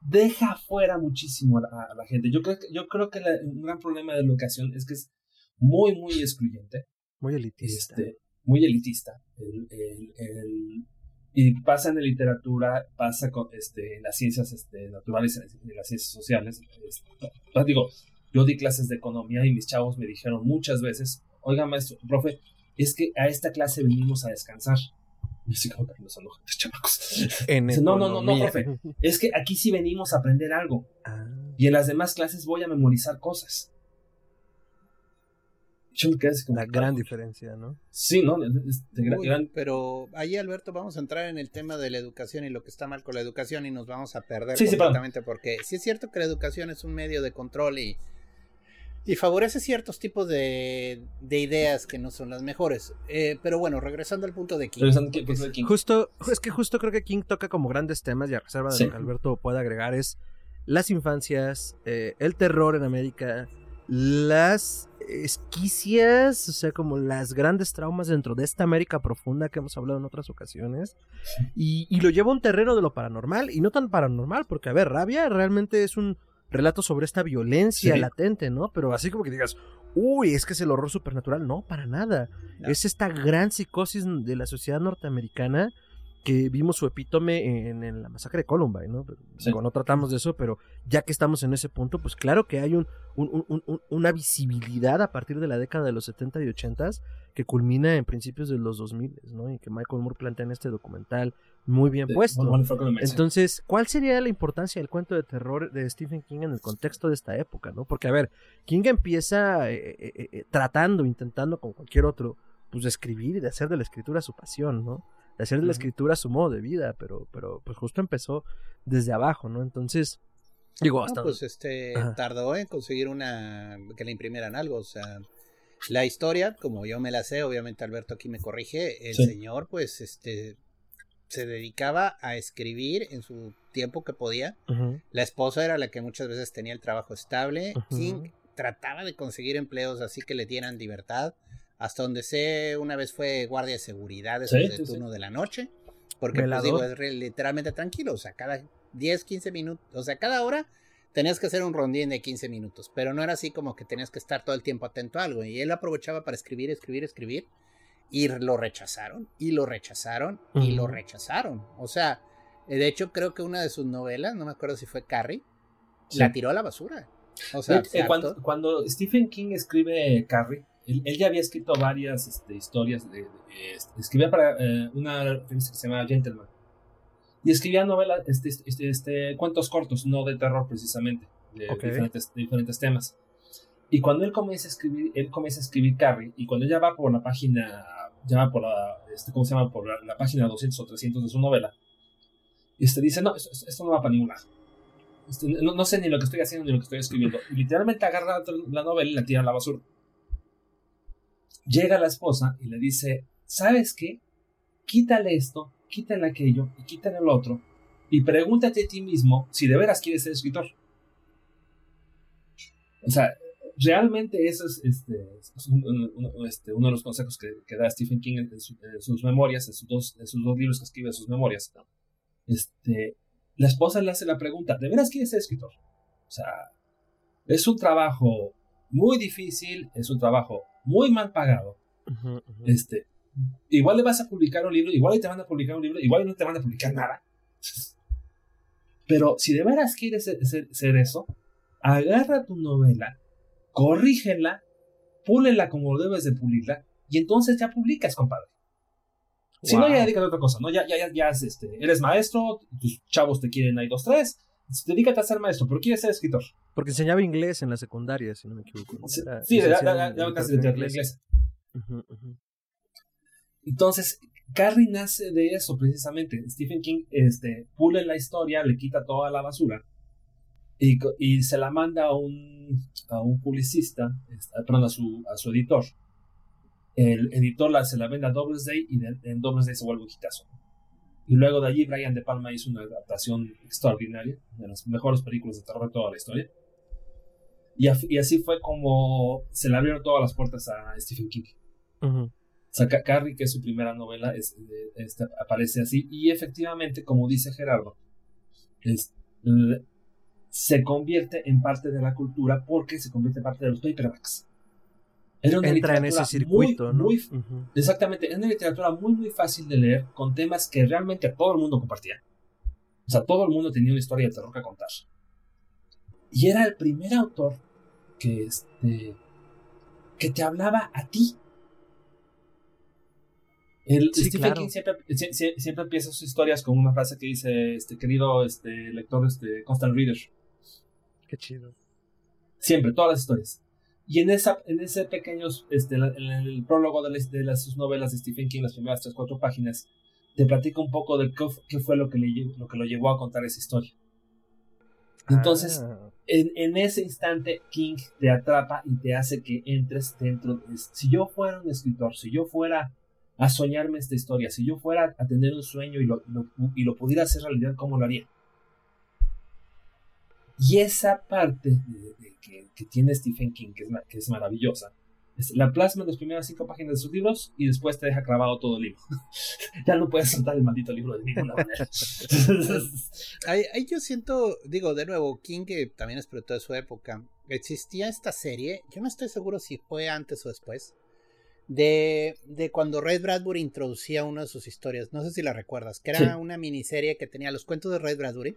deja fuera muchísimo a la, gente. Yo creo que, yo creo que un gran problema de la educación es que es muy, muy excluyente. Muy elitista. Este, muy elitista. y pasa en la literatura, pasa con, este, en las ciencias este, naturales y en las ciencias sociales. Este, digo, yo di clases de economía y mis chavos me dijeron muchas veces, oiga maestro, profe, es que a esta clase venimos a descansar. no, no, no, no, profe. Es que aquí sí venimos a aprender algo. Ah. Y en las demás clases voy a memorizar cosas. Yo me quedé así como, La gran diferencia, ¿no? Sí, ¿no? Es de gran- Uy, gran- Pero ahí, Alberto, vamos a entrar en el tema de la educación y lo que está mal con la educación y nos vamos a perder Sí, completamente porque sí es cierto que la educación es un medio de control y, y favorece ciertos tipos de, de ideas que no son las mejores. Eh, pero bueno, regresando al punto de King. regresando aquí, porque pues, aquí. Justo, es que justo creo que King toca como grandes temas y a reserva de Sí. lo que Alberto puede agregar es las infancias, eh, el terror en América, las esquicias, o sea, como las grandes traumas dentro de esta América profunda que hemos hablado en otras ocasiones. Y, y lo lleva a un terreno de lo paranormal, y no tan paranormal, porque, a ver, Rabia realmente es un relato sobre esta violencia Sí. latente, ¿no? Pero así como que digas, uy, es que es el horror supernatural, no, para nada. No. Es esta gran psicosis de la sociedad norteamericana que vimos su epítome en, en la masacre de Columbine, ¿no? Pero, Sí. digo, no tratamos de eso, pero ya que estamos en ese punto, pues claro que hay un, un- un- un- una visibilidad a partir de la década de los 70 y 80 que culmina en principios de los 2000, ¿no? Y que Michael Moore plantea en este documental muy bien de- puesto. Entonces, ¿cuál sería la importancia del cuento de terror de Stephen King en el contexto de esta época, no? Porque, a ver, King empieza eh, eh, eh, tratando, intentando, como cualquier otro, pues de escribir y de hacer de la escritura su pasión, ¿no? De hacer de la escritura su modo de vida, pero, pero, pues justo empezó desde abajo, ¿no? Entonces, digo, No, hasta... pues este Ajá. tardó en conseguir una que le imprimieran algo, o sea, la historia, como yo me la sé, obviamente Alberto aquí me corrige, el Sí. señor pues este se dedicaba a escribir en su tiempo que podía. La esposa era la que muchas veces tenía el trabajo estable. Ujú. King trataba de conseguir empleos así que le dieran libertad. Hasta donde sé, una vez fue guardia de seguridad Sí, desde sí, el sí. turno de la noche. Porque pues digo, es literalmente tranquilo. O sea, cada 10, 15 minutos, o sea, cada hora tenías que hacer un rondín de 15 minutos. Pero no era así como que tenías que estar todo el tiempo atento a algo. Y él aprovechaba para escribir, escribir, escribir. Y lo rechazaron, y lo rechazaron, y lo rechazaron. O sea, eh, de hecho creo que una de sus novelas, no me acuerdo si fue Carrie, Sí. la tiró a la basura. O sea, Eh, cuando, cuando Stephen King escribe Carrie, él, él ya había escrito varias este, historias. De, de- este, escribía para eh, una revista que se llama Gentleman. Y escribía novelas, este, este, este, cuentos cortos, no de terror precisamente, de, Ok. diferentes, de diferentes temas. Y cuando él comienza a escribir, él comienza a escribir Carrie, y cuando ya va por la página, va por la, este, ¿cómo se llama? Por la, la página 200 o 300 de su novela, este dice, no, esto, esto no va para ningún lado. Este, no, no sé ni lo que estoy haciendo ni lo que estoy escribiendo. Y literalmente agarra la novela y la tira a la basura. Llega la esposa y le dice, ¿sabes qué? Quítale esto, quítale aquello y quítale el otro. Y pregúntate a ti mismo si de veras quieres ser escritor. O sea, realmente eso es, este, es un- un- un- este, uno de los consejos que, que da Stephen King en, su- en sus memorias, en sus, dos, en sus dos libros que escribe en sus memorias. Este, la esposa le hace la pregunta, ¿de veras quieres ser escritor? O sea, es un trabajo muy difícil, es un trabajo muy mal pagado. Este, igual le vas a publicar un libro, igual te van a publicar un libro, igual no te van a publicar nada. Pero si de veras quieres ser, ser- ser eso, agarra tu novela, corrígela, púlela como debes de pulirla, y entonces ya publicas, compadre. Si no, ya dedícate a otra cosa, ¿no? Ya, ya, ya, ya es, este, eres maestro, tus chavos te quieren ahí dos, tres, dedícate a ser maestro, pero quieres ser escritor. Porque enseñaba inglés en la secundaria, si no me equivoco. ¿no? Sí, sí, casi literatura de inglés. Ujú, ujú. Entonces, Carrie nace de eso precisamente. Stephen King este, pule la historia, le quita toda la basura y, y se la manda a un, a un publicista, este, perdón, a su, a su editor. El editor la, se la vende a Doubleday y de- en Doubleday se vuelve un hitazo. Y luego de allí Brian De Palma hizo una adaptación extraordinaria, de las mejores películas de terror de toda la historia. Y, af- y así fue como se le abrieron todas las puertas a Stephen King. Ujú. O sea, Ca- Carrie, que es su primera novela, es- eh, este, aparece así. Y efectivamente, como dice Gerardo, es- se convierte en parte de la cultura porque se convierte en parte de los paperbacks. Era una Entra en ese circuito, muy, ¿no? muy- exactamente, es una literatura muy, muy fácil de leer con temas que realmente todo el mundo compartía. O sea, todo el mundo tenía una historia de terror que contar. Y era el primer autor que, este, que te hablaba a ti. El, Sí, Stephen claro. King siempre, sie- sie- siempre empieza sus historias con una frase que dice, este querido este, lector, este, Constant Reader. Qué chido. Siempre, todas las historias. Y en, esa, en ese pequeño, este, en el prólogo de, de las sus novelas de Stephen King, las primeras tres, cuatro páginas, te platica un poco de qué, fue lo que, le, lo que lo llevó a contar esa historia. Entonces, ah. en, en, ese instante, King te atrapa y te hace que entres dentro. De, si yo fuera un escritor, si yo fuera a soñarme esta historia, si yo fuera a tener un sueño y lo, y lo pudiera hacer realidad, ¿cómo lo haría? Y esa parte de, que, que, tiene Stephen King, que es, que es maravillosa, la plasma en las primeras cinco páginas de sus libros y después te deja clavado todo el libro. ya no puedes soltar el maldito libro de ninguna manera. ahí, yo siento, digo, de nuevo, King, que también es productor de su época, existía esta serie, yo no estoy seguro si fue antes o después, de, de cuando Ray Bradbury introducía una de sus historias, no sé si la recuerdas, que era una miniserie que tenía los cuentos de Ray Bradbury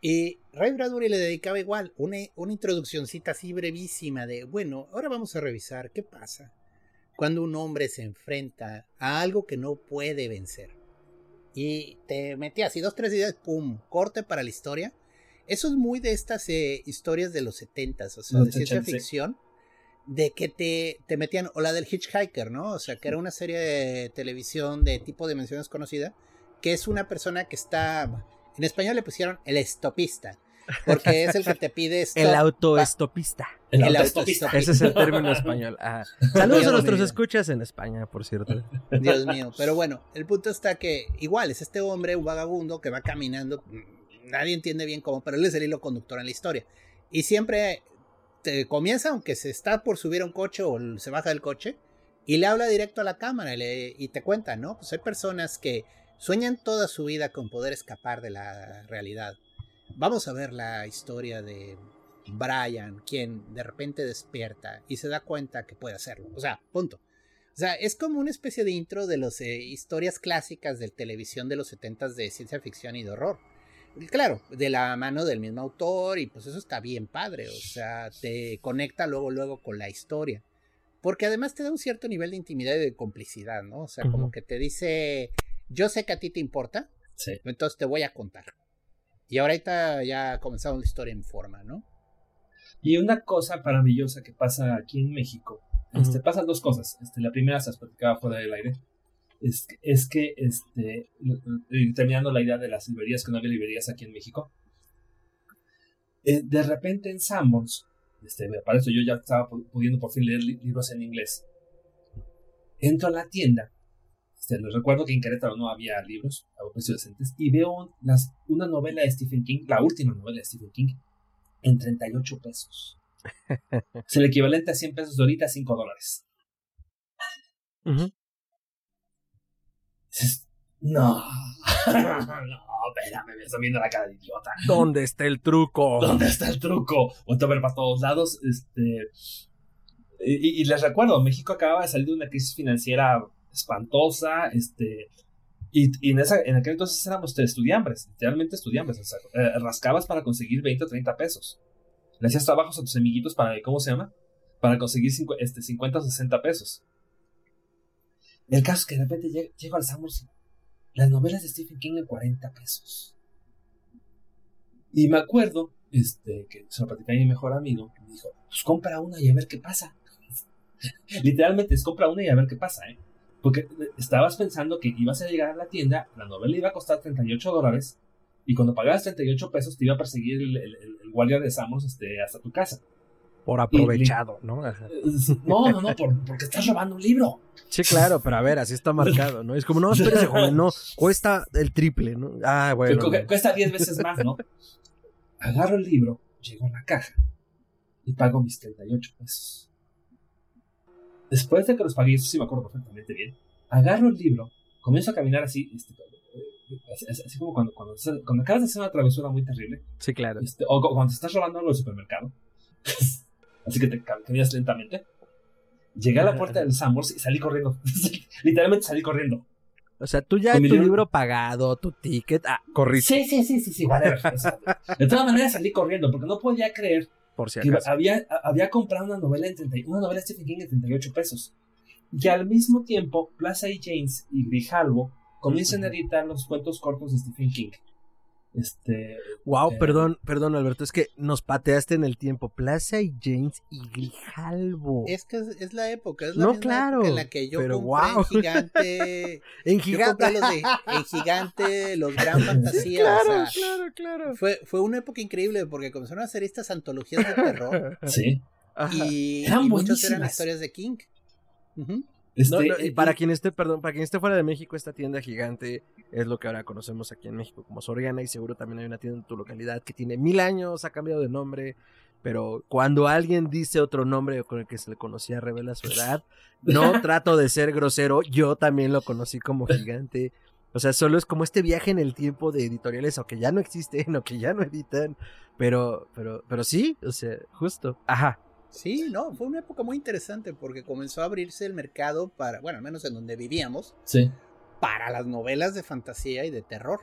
y Ray Bradbury le dedicaba igual una, una introduccióncita así brevísima de, bueno, ahora vamos a revisar qué pasa cuando un hombre se enfrenta a algo que no puede vencer. Y te metía así dos, tres ideas, pum, corte para la historia. Eso es muy de estas eh, historias de los setentas, o sea, de ciencia ficción, de que te, te metían, o la del Hitchhiker, ¿no? O sea, que era una serie de televisión de tipo de dimensiones conocida, que es una persona que está en español le pusieron el estopista. Porque es el que te pide El autoestopista. El, autoestopista. Ese es el término español. Saludos a nuestros escuchas en España, por cierto. Dios mío. Pero bueno, el punto está que igual es este hombre, un vagabundo que va caminando. Nadie entiende bien cómo, pero él es el hilo conductor en la historia. Y siempre te comienza, aunque se está por subir a un coche o se baja del coche, y le habla directo a la cámara y, y te cuenta, ¿no? Pues hay personas que Sueñan toda su vida con poder escapar de la realidad. Vamos a ver la historia de Brian, quien de repente despierta y se da cuenta que puede hacerlo. O sea, punto. O sea, es como una especie de intro de las eh, historias clásicas de televisión de los 70 de ciencia ficción y de horror. Claro, de la mano del mismo autor y pues eso está bien padre, o sea, te conecta luego luego con la historia. Porque además te da un cierto nivel de intimidad y de complicidad, ¿no? O sea, como que te dice, yo sé que a ti te importa, sí. entonces te voy a contar. Y ahorita ya ha comenzado la historia en forma, ¿no? Y una cosa maravillosa que pasa aquí en México, este, pasan dos cosas. Este, la primera se las platicaba fuera del aire. Es, es que, este, terminando la idea de las librerías, que no había librerías aquí en México, eh, de repente en Sanborns, este, para eso yo ya estaba pudiendo por fin leer libros en inglés, entro a la tienda este, les recuerdo que en Querétaro no había libros a precios decentes y veo una novela de Stephen King, la última novela de Stephen King, en 38 pesos. es el equivalente a 100 pesos de ahorita, 5 dólares. No, no, espérame, me está viendo la cara de idiota. ¿Dónde está el truco? ¿Dónde está el truco? Vuelto a ver para todos lados. Este, y, y, les recuerdo, México acaba de salir de una crisis financiera espantosa, este, y, en, esa, en aquel entonces éramos estudiantes, literalmente estudiantes, eh, rascabas para conseguir 20 o 30 pesos. Le hacías trabajos a tus amiguitos para, ¿cómo se llama? Para conseguir este, 50 o 60 pesos. El caso es que de repente llego, al Samos las novelas de Stephen King en 40 pesos. Y me acuerdo este, que se lo platicé a mi mejor amigo, me dijo, pues compra una y a ver qué pasa. Literalmente es compra una y a ver qué pasa, ¿eh? Porque estabas pensando que ibas a llegar a la tienda, la novela iba a costar 38 dólares, y cuando pagabas 38 pesos te iba a perseguir el, guardia de Samos este, hasta tu casa. Por aprovechado, ¿no? No, no, no, porque estás robando un libro. Sí, claro, pero a ver, así está marcado, ¿no? Es como, no, espérese, joven, no, cuesta el triple, ¿no? Ah, bueno. Cuesta 10 veces más, ¿no? Agarro el libro, llego a la caja y pago mis 38 pesos. Después de que los pagué, eso sí me acuerdo perfectamente bien, agarro el libro, comienzo a caminar así, este, así, como cuando, cuando, acabas de hacer una travesura muy terrible. Sí, claro. Este, o cuando te estás robando algo del supermercado. así que te caminas lentamente. Llegué a la puerta del Sambors y salí corriendo. Literalmente salí corriendo. O sea, tú ya tu libro... pagado, tu ticket, ah, corriste. Sí, sí, sí, sí, sí, de todas maneras salí corriendo porque no podía creer había, había comprado una novela, en una novela de Stephen King en 38 pesos. Y al mismo tiempo, Plaza y James y Grijalvo comienzan a editar los cuentos cortos de Stephen King. Este. Wow, eh, perdón, perdón, Alberto, es que nos pateaste en el tiempo. Plaza y James y Grijalvo. Es que es, es la época, es la No, misma claro, época en la que yo pero compré guau. en Gigante. en gigante. los de en Gigante, los Gran Fantasía. claro, o sea, claro, claro. fue, fue una época increíble porque comenzaron a hacer estas antologías de terror Sí. Ajá. y, Eran y muchos eran historias de King. Este, No, no, y para quien esté, perdón, para quien esté fuera de México, esta tienda gigante es lo que ahora conocemos aquí en México como Soriana y seguro también hay una tienda en tu localidad que tiene mil años, ha cambiado de nombre, pero cuando alguien dice otro nombre con el que se le conocía revela su edad, no trato de ser grosero, yo también lo conocí como gigante. O sea, solo es como este viaje en el tiempo de editoriales o que ya no existen o que ya no editan, pero, pero, pero sí, o sea, justo. Ajá. Sí, no, fue una época muy interesante porque comenzó a abrirse el mercado para, bueno, al menos en donde vivíamos, Sí. para las novelas de fantasía y de terror.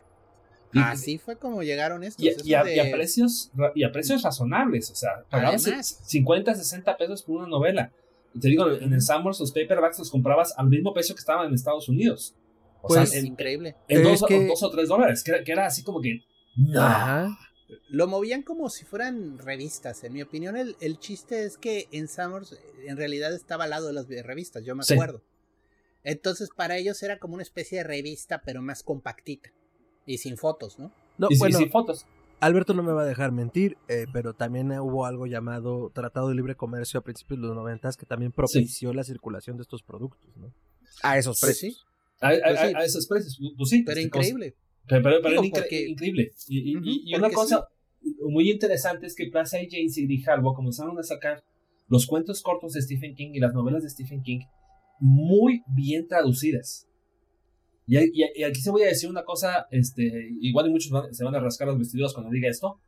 Y- Así fue como llegaron estos. Y, y a, de- y a precios, y a precios razonables, o sea, pagabas Además. 50, 60 pesos por una novela. Y te digo, en el Summers los paperbacks los comprabas al mismo precio que estaban en Estados Unidos. O Pues, sea, Es en, increíble. en dos, o- que- dos o tres dólares, que era, que era así como que... Ajá. Lo movían como si fueran revistas. En mi opinión, el, el chiste es que en Summers en realidad estaba al lado de las revistas, yo me Sí. acuerdo. Entonces, para ellos era como una especie de revista, pero más compactita. Y sin fotos, ¿no? No, y, y bueno, sin fotos. Alberto no me va a dejar mentir, eh, pero también hubo algo llamado Tratado de Libre Comercio a principios de los noventas que también propició la circulación de estos productos, ¿no? A esos Pues precios. sí, A, a- Pues a- a esos precios, pues sí. pero increíble. Pero, pero, pero Digo, porque- increíble. Y, una cosa muy interesante es que Plaza y James y Grijalvo comenzaron a sacar los cuentos cortos de Stephen King y las novelas de Stephen King muy bien traducidas. Y, y- y aquí se voy a decir una cosa, este, igual y muchos van- se van a rascar los vestidos cuando diga esto,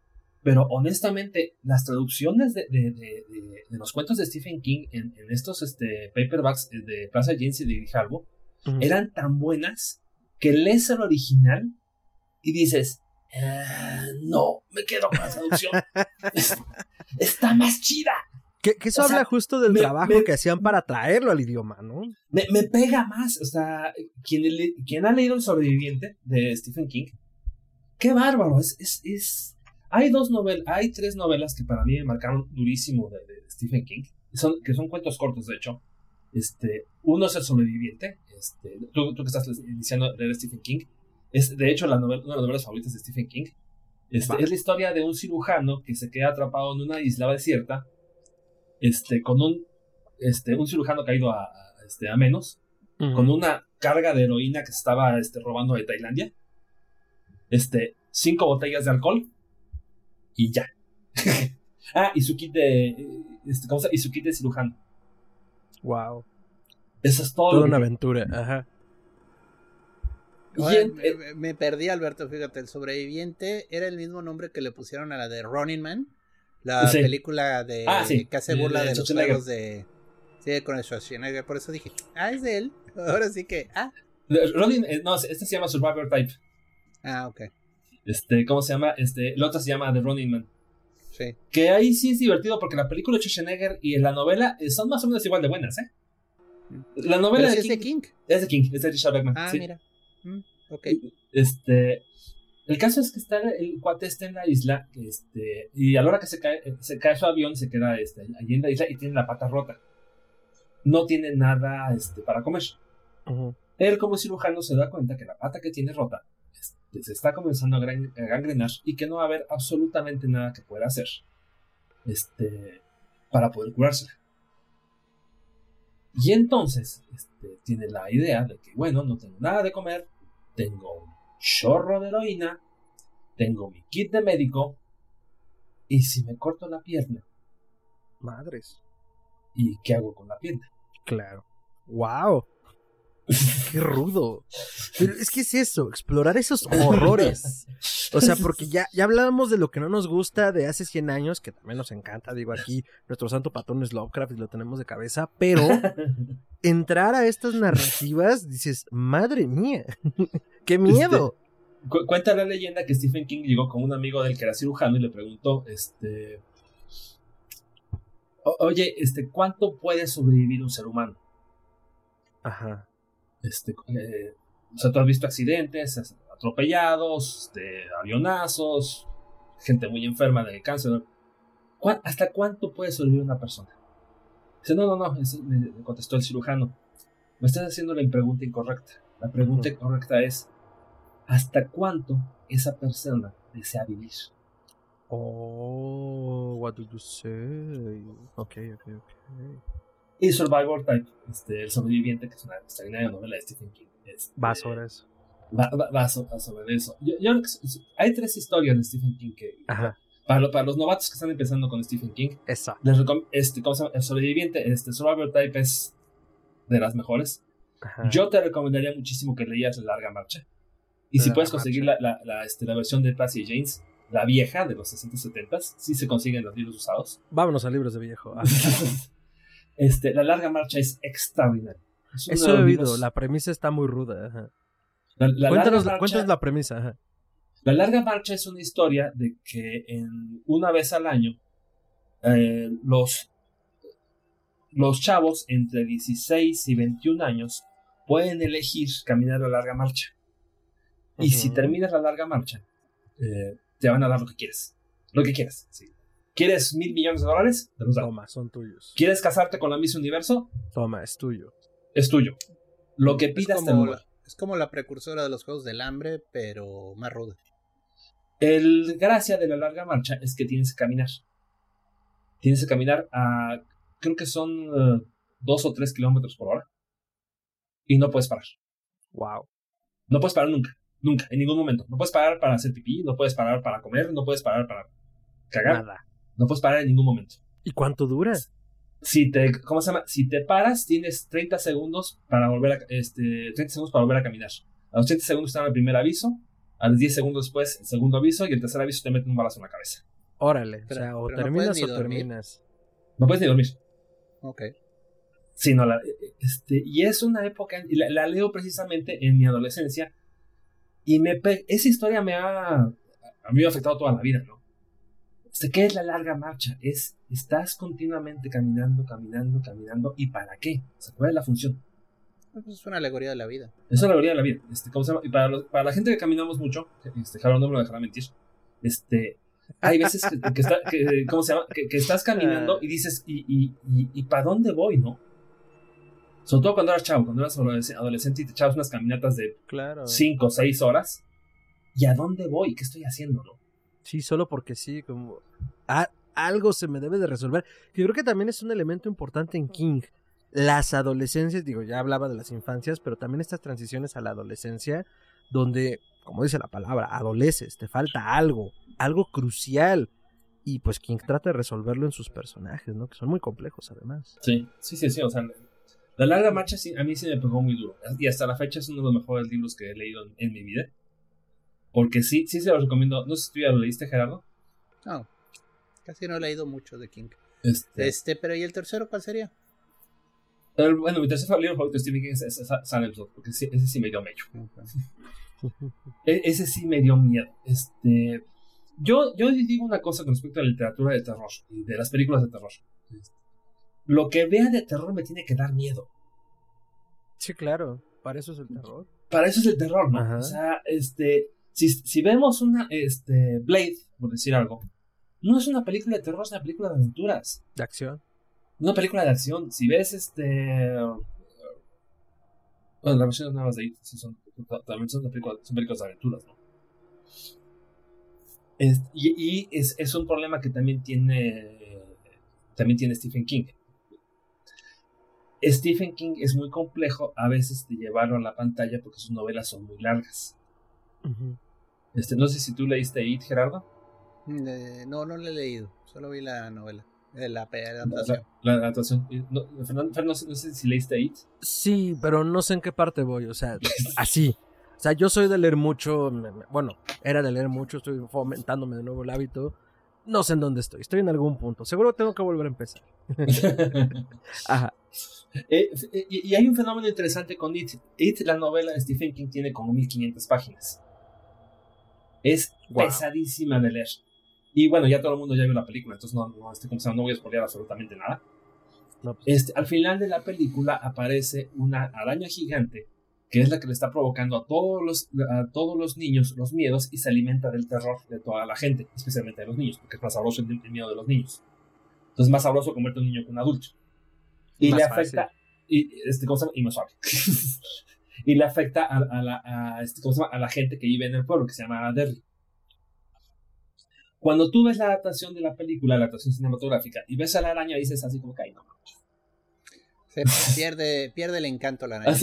pero honestamente las traducciones de, de- de- de- de los cuentos de Stephen King en, en estos este, paperbacks de Plaza James y de Grijalvo Ujú. eran tan buenas que lees el original y dices, "Ah, no, me quedo con la traducción. Es- Está más chida. Que, que eso o sea, habla justo del me- trabajo me- que hacían para traerlo al idioma, ¿no? Me, me pega más. O sea, quien, le- quien ha leído El sobreviviente de Stephen King, qué bárbaro. Es, es, es... Hay dos novelas, hay tres novelas que para mí me marcaron durísimo de, de Stephen King, son, que son cuentos cortos, de hecho. Este, uno es El sobreviviente. Este, tú, tú que estás iniciando leer Stephen King, es de hecho la novela, una de las novelas favoritas de Stephen King. Este, es la historia de un cirujano que se queda atrapado en una isla desierta, este, con un, este, un cirujano caído a, a, este, a menos, con una carga de heroína que se estaba este, robando de Tailandia, este, cinco botellas de alcohol y ya. ah, y su kit de, este, ¿cómo se llama? Y su kit de cirujano. Wow. Eso es todo. Toda una aventura, ajá. En- me, perdí, Alberto, fíjate, el sobreviviente era el mismo nombre que le pusieron a la de Running Man, la Sí. película de Ah, sí, que hace burla de de, los juegos de... Sí, con el Schwarzenegger, por eso dije, ah, es de él, ahora sí que, ah, Ronin, eh, no, este se llama Survivor Type. ah, ok, Este, ¿cómo se llama? Este, el otro se llama The Running Man. sí. Que ahí sí es divertido porque la película de Schwarzenegger y la novela eh, son más o menos igual de buenas, ¿eh? La novela de sí King, es de King. es de King, es de Richard Beckman. Ah, sí. mira, Mm, ok. Este, el caso es que está el cuate este en la isla, este, y a la hora que se cae, se cae su avión, se queda este, allí en la isla y tiene la pata rota. No tiene nada este, para comer. Él como cirujano se da cuenta que la pata que tiene rota este, se está comenzando a gran- a gangrenar y que no va a haber absolutamente nada que pueda hacer este, para poder curársela. Y entonces este, tiene la idea de que, bueno, no tengo nada de comer, tengo un chorro de heroína, tengo mi kit de médico, y si me corto la pierna, Madres. ¿y qué hago con la pierna? Claro. Wow. Qué rudo. Pero es que es eso, explorar esos horrores. O sea, porque ya, ya hablábamos de lo que no nos gusta de hace 100 años, que también nos encanta, digo aquí, nuestro santo patrón es Lovecraft y lo tenemos de cabeza, pero entrar a estas narrativas, dices, madre mía, qué miedo. Cu- Cuenta la leyenda que Stephen King llegó con un amigo del que era cirujano y le preguntó, este, "O- oye, este, ¿cuánto puede sobrevivir un ser humano? Ajá. Este, eh, o sea, tú has visto accidentes, atropellados, este, avionazos, gente muy enferma de cáncer. ¿Hasta cuánto puede sobrevivir una persona? Dice, no, no, no, me contestó el cirujano. Me estás haciendo la pregunta incorrecta. La pregunta incorrecta es, ¿hasta cuánto esa persona desea vivir? Oh, what do you say? Ok, ok, ok. Y Survivor Type, este, El sobreviviente, que es una extraordinaria novela de Stephen King. Este, va sobre eso. Va, va, sobre eso. Yo, yo, hay tres historias de Stephen King que... Ajá. Para, para, los novatos que están empezando con Stephen King, Exacto. Les este, ¿cómo se llama? El sobreviviente, este, Survivor Type es de las mejores. Ajá. Yo te recomendaría muchísimo que leías La Larga Marcha. Y si puedes conseguir la, la, la, este, la versión de Passy James, la vieja de los 60 70 sí se consiguen los libros usados. Vámonos a libros de viejo. este, la larga marcha es extraordinaria. Eso he oído, la premisa está muy ruda. cuéntanos, la premisa. La larga marcha es una historia de que en, una vez al año eh, los, los chavos entre 16 y 21 años pueden elegir caminar la larga marcha. Y si terminas la larga marcha, eh, te van a dar lo que quieres. Lo que quieras. Sí. ¿Quieres mil millones de dólares? Te los Toma, son tuyos. ¿Quieres casarte con la Miss Universo? Toma, es tuyo. Es tuyo. Lo que pidas es como, la, es como la precursora de los Juegos del Hambre, pero más ruda. El gracia de la larga marcha es que tienes que caminar. Tienes que caminar a. Creo que son eh, dos o tres kilómetros por hora. Y no puedes parar. Wow. No puedes parar nunca. Nunca, en ningún momento. No puedes parar para hacer pipí, no puedes parar para comer, no puedes parar para cagar. Nada. No puedes parar en ningún momento. ¿Y cuánto dura? Si te, ¿cómo se llama? Si te paras, tienes 30 segundos para volver a, este, 30 segundos para volver a caminar. A los 30 segundos está el primer aviso, a los 10 segundos después el segundo aviso y el tercer aviso te meten un balazo en la cabeza. Órale, o sea, o terminas o terminas. No puedes ni dormir. Ok. Sí, no, la, este, y es una época, y la, la leo precisamente en mi adolescencia, y me esa historia me ha, a mí me ha afectado toda la vida, ¿no? Este, ¿Qué es la larga marcha? Es, estás continuamente caminando, caminando, caminando, ¿y para qué? ¿Cuál es la función? Pues es una alegoría de la vida. Es una alegoría de la vida. Este, ¿cómo se llama? Y para, para la gente que caminamos mucho, este, Harold no me lo dejará mentir, este, hay veces que, está, que ¿cómo se llama? Que, estás caminando y dices, ¿y, y, y, y para dónde voy, no? Sobre todo cuando eras chavo, cuando eras adolescente y te echabas unas caminatas de 5 o 6 horas. ¿Y a dónde voy? ¿Qué estoy haciendo? No? Sí, solo porque sí, como algo se me debe de resolver. Yo creo que también es un elemento importante en King. Las adolescencias, digo, ya hablaba de las infancias, pero también estas transiciones a la adolescencia, donde, como dice la palabra, adoleces, te falta algo, algo crucial. Y pues King trata de resolverlo en sus personajes, ¿no? Que son muy complejos además. Sí, sí, sí, sí. O sea, la larga marcha sí, a mí sí me pegó muy duro. Y hasta la fecha es uno de los mejores libros que he leído en, mi vida. Porque sí, sí se los recomiendo. No sé si tú ya lo leíste, Gerardo. No, casi no he leído mucho de King. Este, este pero ¿y el tercero cuál sería? Bueno, mi tercer libro favorito de Stephen King es, Salem porque ese sí me dio miedo. E, ese sí me dio miedo. Este, yo, yo digo una cosa con respecto a la literatura de terror y de las películas de terror lo que vea de terror me tiene que dar miedo. Sí, claro, para eso es el terror. Para eso es el terror, ¿no? O sea, este, si, si vemos una, este, Blade, por decir algo, no es una película de terror, es una película de aventuras. De acción. Una película de acción. Si ves este... Bueno, la versión nuevas de IT son, también son, películas, son películas de aventuras, ¿no? y, y es, es, un problema que también tiene también tiene Stephen King. Stephen King es muy complejo a veces de llevarlo a la pantalla porque sus novelas son muy largas. este, no sé si tú leíste It, Gerardo. Eh, no, no lo he leído. Solo vi la novela. Eh, la, adaptación. La, adaptación. No, Fernando, no, sé, si leíste It. Sí, pero no sé en qué parte voy. O sea, así. O sea, yo soy de leer mucho. Bueno, era de leer mucho. Estoy fomentándome de nuevo el hábito. No sé en dónde estoy. Estoy en algún punto. Seguro tengo que volver a empezar. Ajá. Eh, y, hay un fenómeno interesante con It. It, la novela de Stephen King, tiene como 1500 páginas. Es pesadísima de leer. Y bueno, ya todo el mundo ya vio la película, entonces no, no, estoy no voy a spoiler absolutamente nada. Pues. Este, al final de la película aparece una araña gigante que es la que le está provocando a todos los, a todos los niños los miedos y se alimenta del terror de toda la gente, especialmente de los niños, porque es más sabroso el, miedo de los niños. Entonces es más sabroso comerte un niño que un adulto. Y le afecta, y, este, cosa, y más suave. y le afecta a, la, este, a la gente que vive en el pueblo, que se llama Derry. Cuando tú ves la adaptación de la película, la adaptación cinematográfica, y ves a la araña, dices así como que, ay, no. Se pierde, pierde el encanto la araña.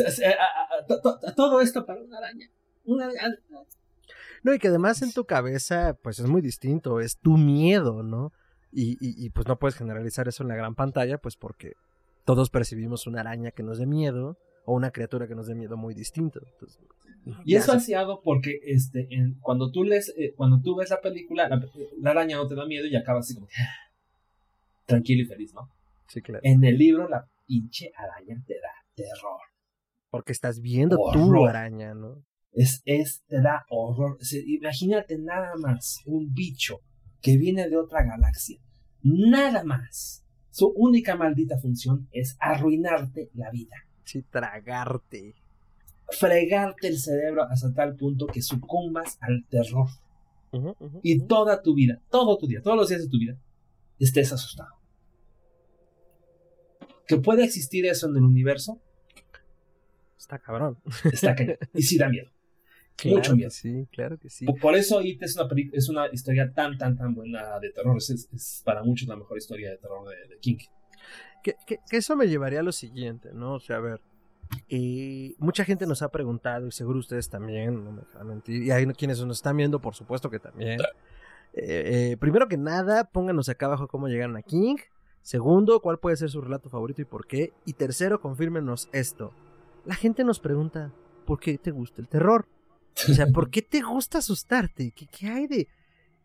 todo esto para una araña. Una araña. No, y que además en tu cabeza, pues es muy distinto, es tu miedo, ¿no? Y, y, y, pues no puedes generalizar eso en la gran pantalla, pues porque todos percibimos una araña que nos dé miedo o una criatura que nos dé miedo muy distinto. y es vaciado porque este, en, cuando, tú lees, eh, cuando tú ves la película, la, araña no te da miedo y acaba así como tranquilo y feliz, ¿no? Sí, claro. En el libro la pinche araña te da terror. Porque estás viendo tu araña, ¿no? Es, es, te da horror. imagínate nada más un bicho que viene de otra galaxia. Nada más. Su única maldita función es arruinarte la vida. Sí, tragarte. Fregarte el cerebro hasta tal punto que sucumbas al terror. y toda tu vida, todo tu día, todos los días de tu vida, estés asustado. Que puede existir eso en el universo. Está cabrón. Está cabrón. Y sí da miedo. Mucho miedo. sí, claro que sí. Por, eso It es una, es una historia tan, tan, tan buena de terror. Es, para muchos la mejor historia de terror de, King. Que, que, eso me llevaría a lo siguiente, ¿no? O sea, a ver. Y mucha gente nos ha preguntado, y seguro ustedes también, no me van a mentir, y hay quienes nos están viendo, por supuesto que también. Eh, eh, primero que nada, pónganos acá abajo cómo llegaron a King. Segundo, cuál puede ser su relato favorito y por qué. Y tercero, confírmenos esto. La gente nos pregunta, ¿por qué te gusta el terror? O sea, ¿por qué te gusta asustarte? ¿Qué, qué hay de...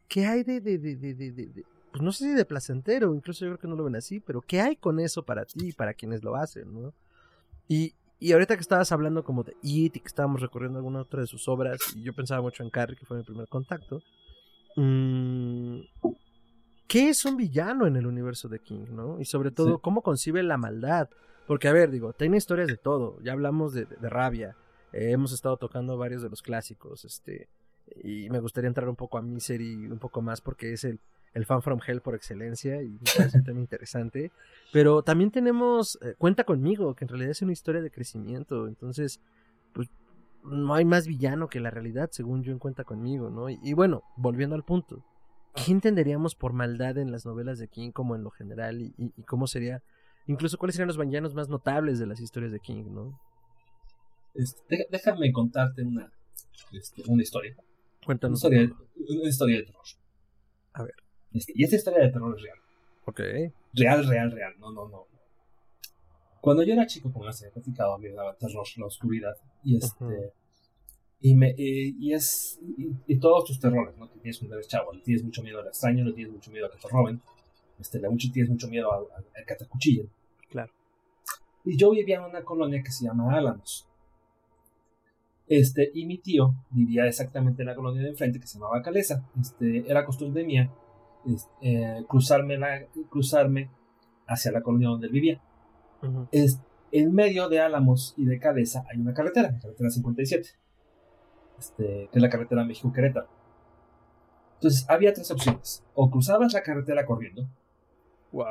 ¿Qué hay de, de, de, de, Pues no sé si de placentero, incluso yo creo que no lo ven así, pero ¿qué hay con eso para ti y para quienes lo hacen, no? Y, y ahorita que estabas hablando como de It y que estábamos recorriendo alguna otra de sus obras, y yo pensaba mucho en Carrie, que fue mi primer contacto, mmm, ¿qué es un villano en el universo de King, no? Y sobre todo, ¿cómo concibe la maldad? Porque, a ver, digo, tiene historias de todo. Ya hablamos de, de rabia, eh, hemos estado tocando varios de los clásicos, este, y me gustaría entrar un poco a Misery un poco más porque es el, el fan from hell por excelencia y me parece un tema interesante. Pero también tenemos eh, Cuenta conmigo, que en realidad es una historia de crecimiento, entonces, pues no hay más villano que la realidad, según yo en Cuenta conmigo, ¿no? Y, bueno, volviendo al punto, ¿qué entenderíamos por maldad en las novelas de King como en lo general y, y cómo sería, incluso cuáles serían los villanos más notables de las historias de King, ¿no? Este, déjame contarte una, este, una historia. Cuéntanos. Una historia, una historia de terror. A ver. Este, y esta historia de terror es real. Ok. Real, real, real. No, no, no. Cuando yo era chico, como se había platicado, me daba terror la oscuridad. Y este. Y, me, y, es. Y, todos tus terrores, ¿no? Que tienes un bebé chavo, le tienes mucho miedo al extraño, le tienes mucho miedo a que te roben, este, le mucho, tienes mucho miedo a, que te acuchillen. Claro. Y yo vivía en una colonia que se llama Álamos. Este, y mi tío vivía exactamente en la colonia de enfrente que se llamaba Calesa. Este, era costumbre mía eh, cruzarme, la, cruzarme hacia la colonia donde él vivía. es, en medio de Álamos y de Calesa hay una carretera, la carretera 57, este, que es la carretera México-Querétaro. Entonces había tres opciones. O cruzabas la carretera corriendo,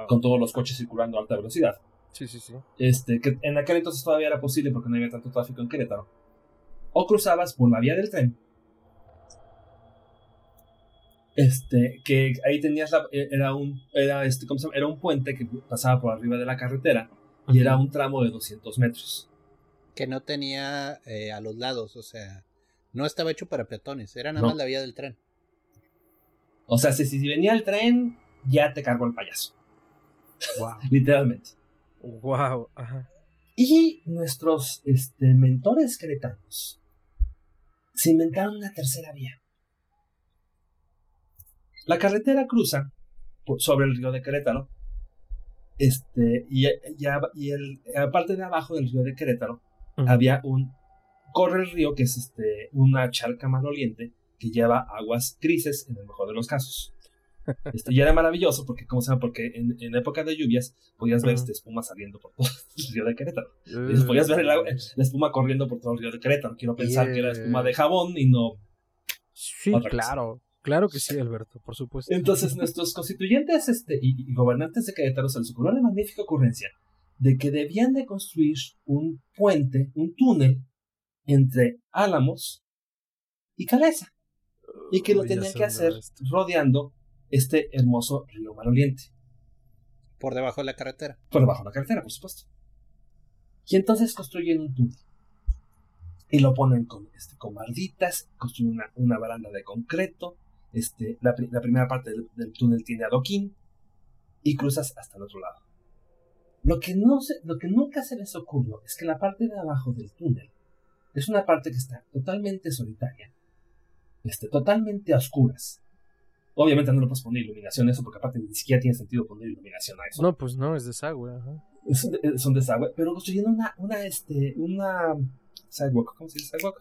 con todos los coches circulando a alta velocidad. Sí, sí, sí. Este, que en aquel entonces todavía era posible porque no había tanto tráfico en Querétaro o cruzabas por la vía del tren. Este, que ahí tenías la, e, era un, era este, ¿cómo se llama? Era un puente que pasaba por arriba de la carretera y era un tramo de 200 metros. Que no tenía eh, a los lados, o sea, no estaba hecho para peatones, era nada más la vía del tren. O sea, si, si venía el tren, ya te cargó el payaso. Wow. Literalmente. Wow. Ajá. Y nuestros este, mentores cretanos se inventaron una tercera vía. La carretera cruza sobre el río de Querétaro. Este, y, y, el, parte de abajo del río de Querétaro había un. Corre el río, que es este, una charca maloliente que lleva aguas grises en el mejor de los casos. Este, y era maravilloso porque, ¿cómo se llama? Porque en, en época de lluvias podías ver este, espuma saliendo por todo el río de Querétaro. Y podías ver el la espuma corriendo por todo el río de Querétaro. Quiero pensar que era espuma de jabón y no Sí, claro. Claro que sí, Alberto, por supuesto. Entonces, nuestros constituyentes este, y, y gobernantes de Querétaro se les ocurrió la magnífica ocurrencia de que debían de construir un puente, un túnel entre Álamos y Calesa. Y que lo Uy, tenían que hacer esto. rodeando este hermoso río Maroliente. Por debajo de la carretera. Por debajo de la carretera, por supuesto. Y entonces construyen un túnel. Y lo ponen con, este, con barditas, construyen una, una baranda de concreto. Este, la, la primera parte del, del túnel tiene adoquín. Y cruzas hasta el otro lado. Lo que, no se, lo que nunca se les ocurrió es que la parte de abajo del túnel es una parte que está totalmente solitaria. Este, totalmente a oscuras. Obviamente no le puedes poner iluminación a eso, porque aparte ni siquiera tiene sentido poner iluminación a eso No, pues no, es desagüe. Ajá. es un, es un desagüe, pero construyendo una, una, este, una sidewalk, ¿cómo se dice sidewalk?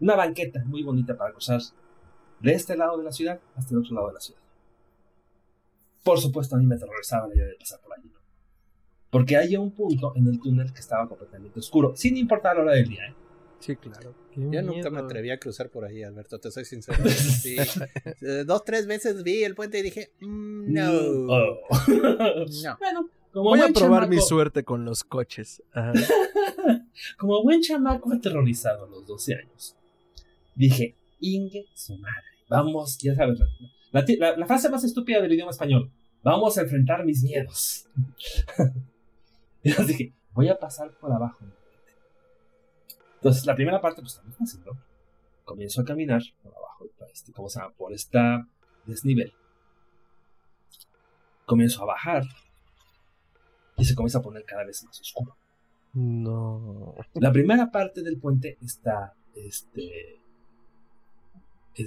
Una banqueta muy bonita para cruzar de este lado de la ciudad hasta el otro lado de la ciudad. Por supuesto, a mí me aterrorizaba la idea de pasar por allí, ¿no? Porque hay un punto en el túnel que estaba completamente oscuro, sin importar la hora del día, ¿eh? Sí, claro. Qué Yo nunca me atreví a cruzar por ahí, Alberto, te soy sincero. Sí. Eh, Dos, tres veces vi el puente y dije, mm, no. Oh. No. bueno, como Voy a probar mi suerte con los coches. Ajá. Como buen chamaco aterrorizado a los 12 años, dije, Inge su madre, vamos, ya sabes, la, la frase más estúpida del idioma español, vamos a enfrentar mis miedos. y les dije, voy a pasar por abajo. Entonces, la primera parte, pues muy fácil, ¿no? Comienzo a caminar por abajo, este, ¿cómo se llama? Por esta desnivel. Comienzo a bajar y se comienza a poner cada vez más oscuro. No. La primera parte del puente está, este, es-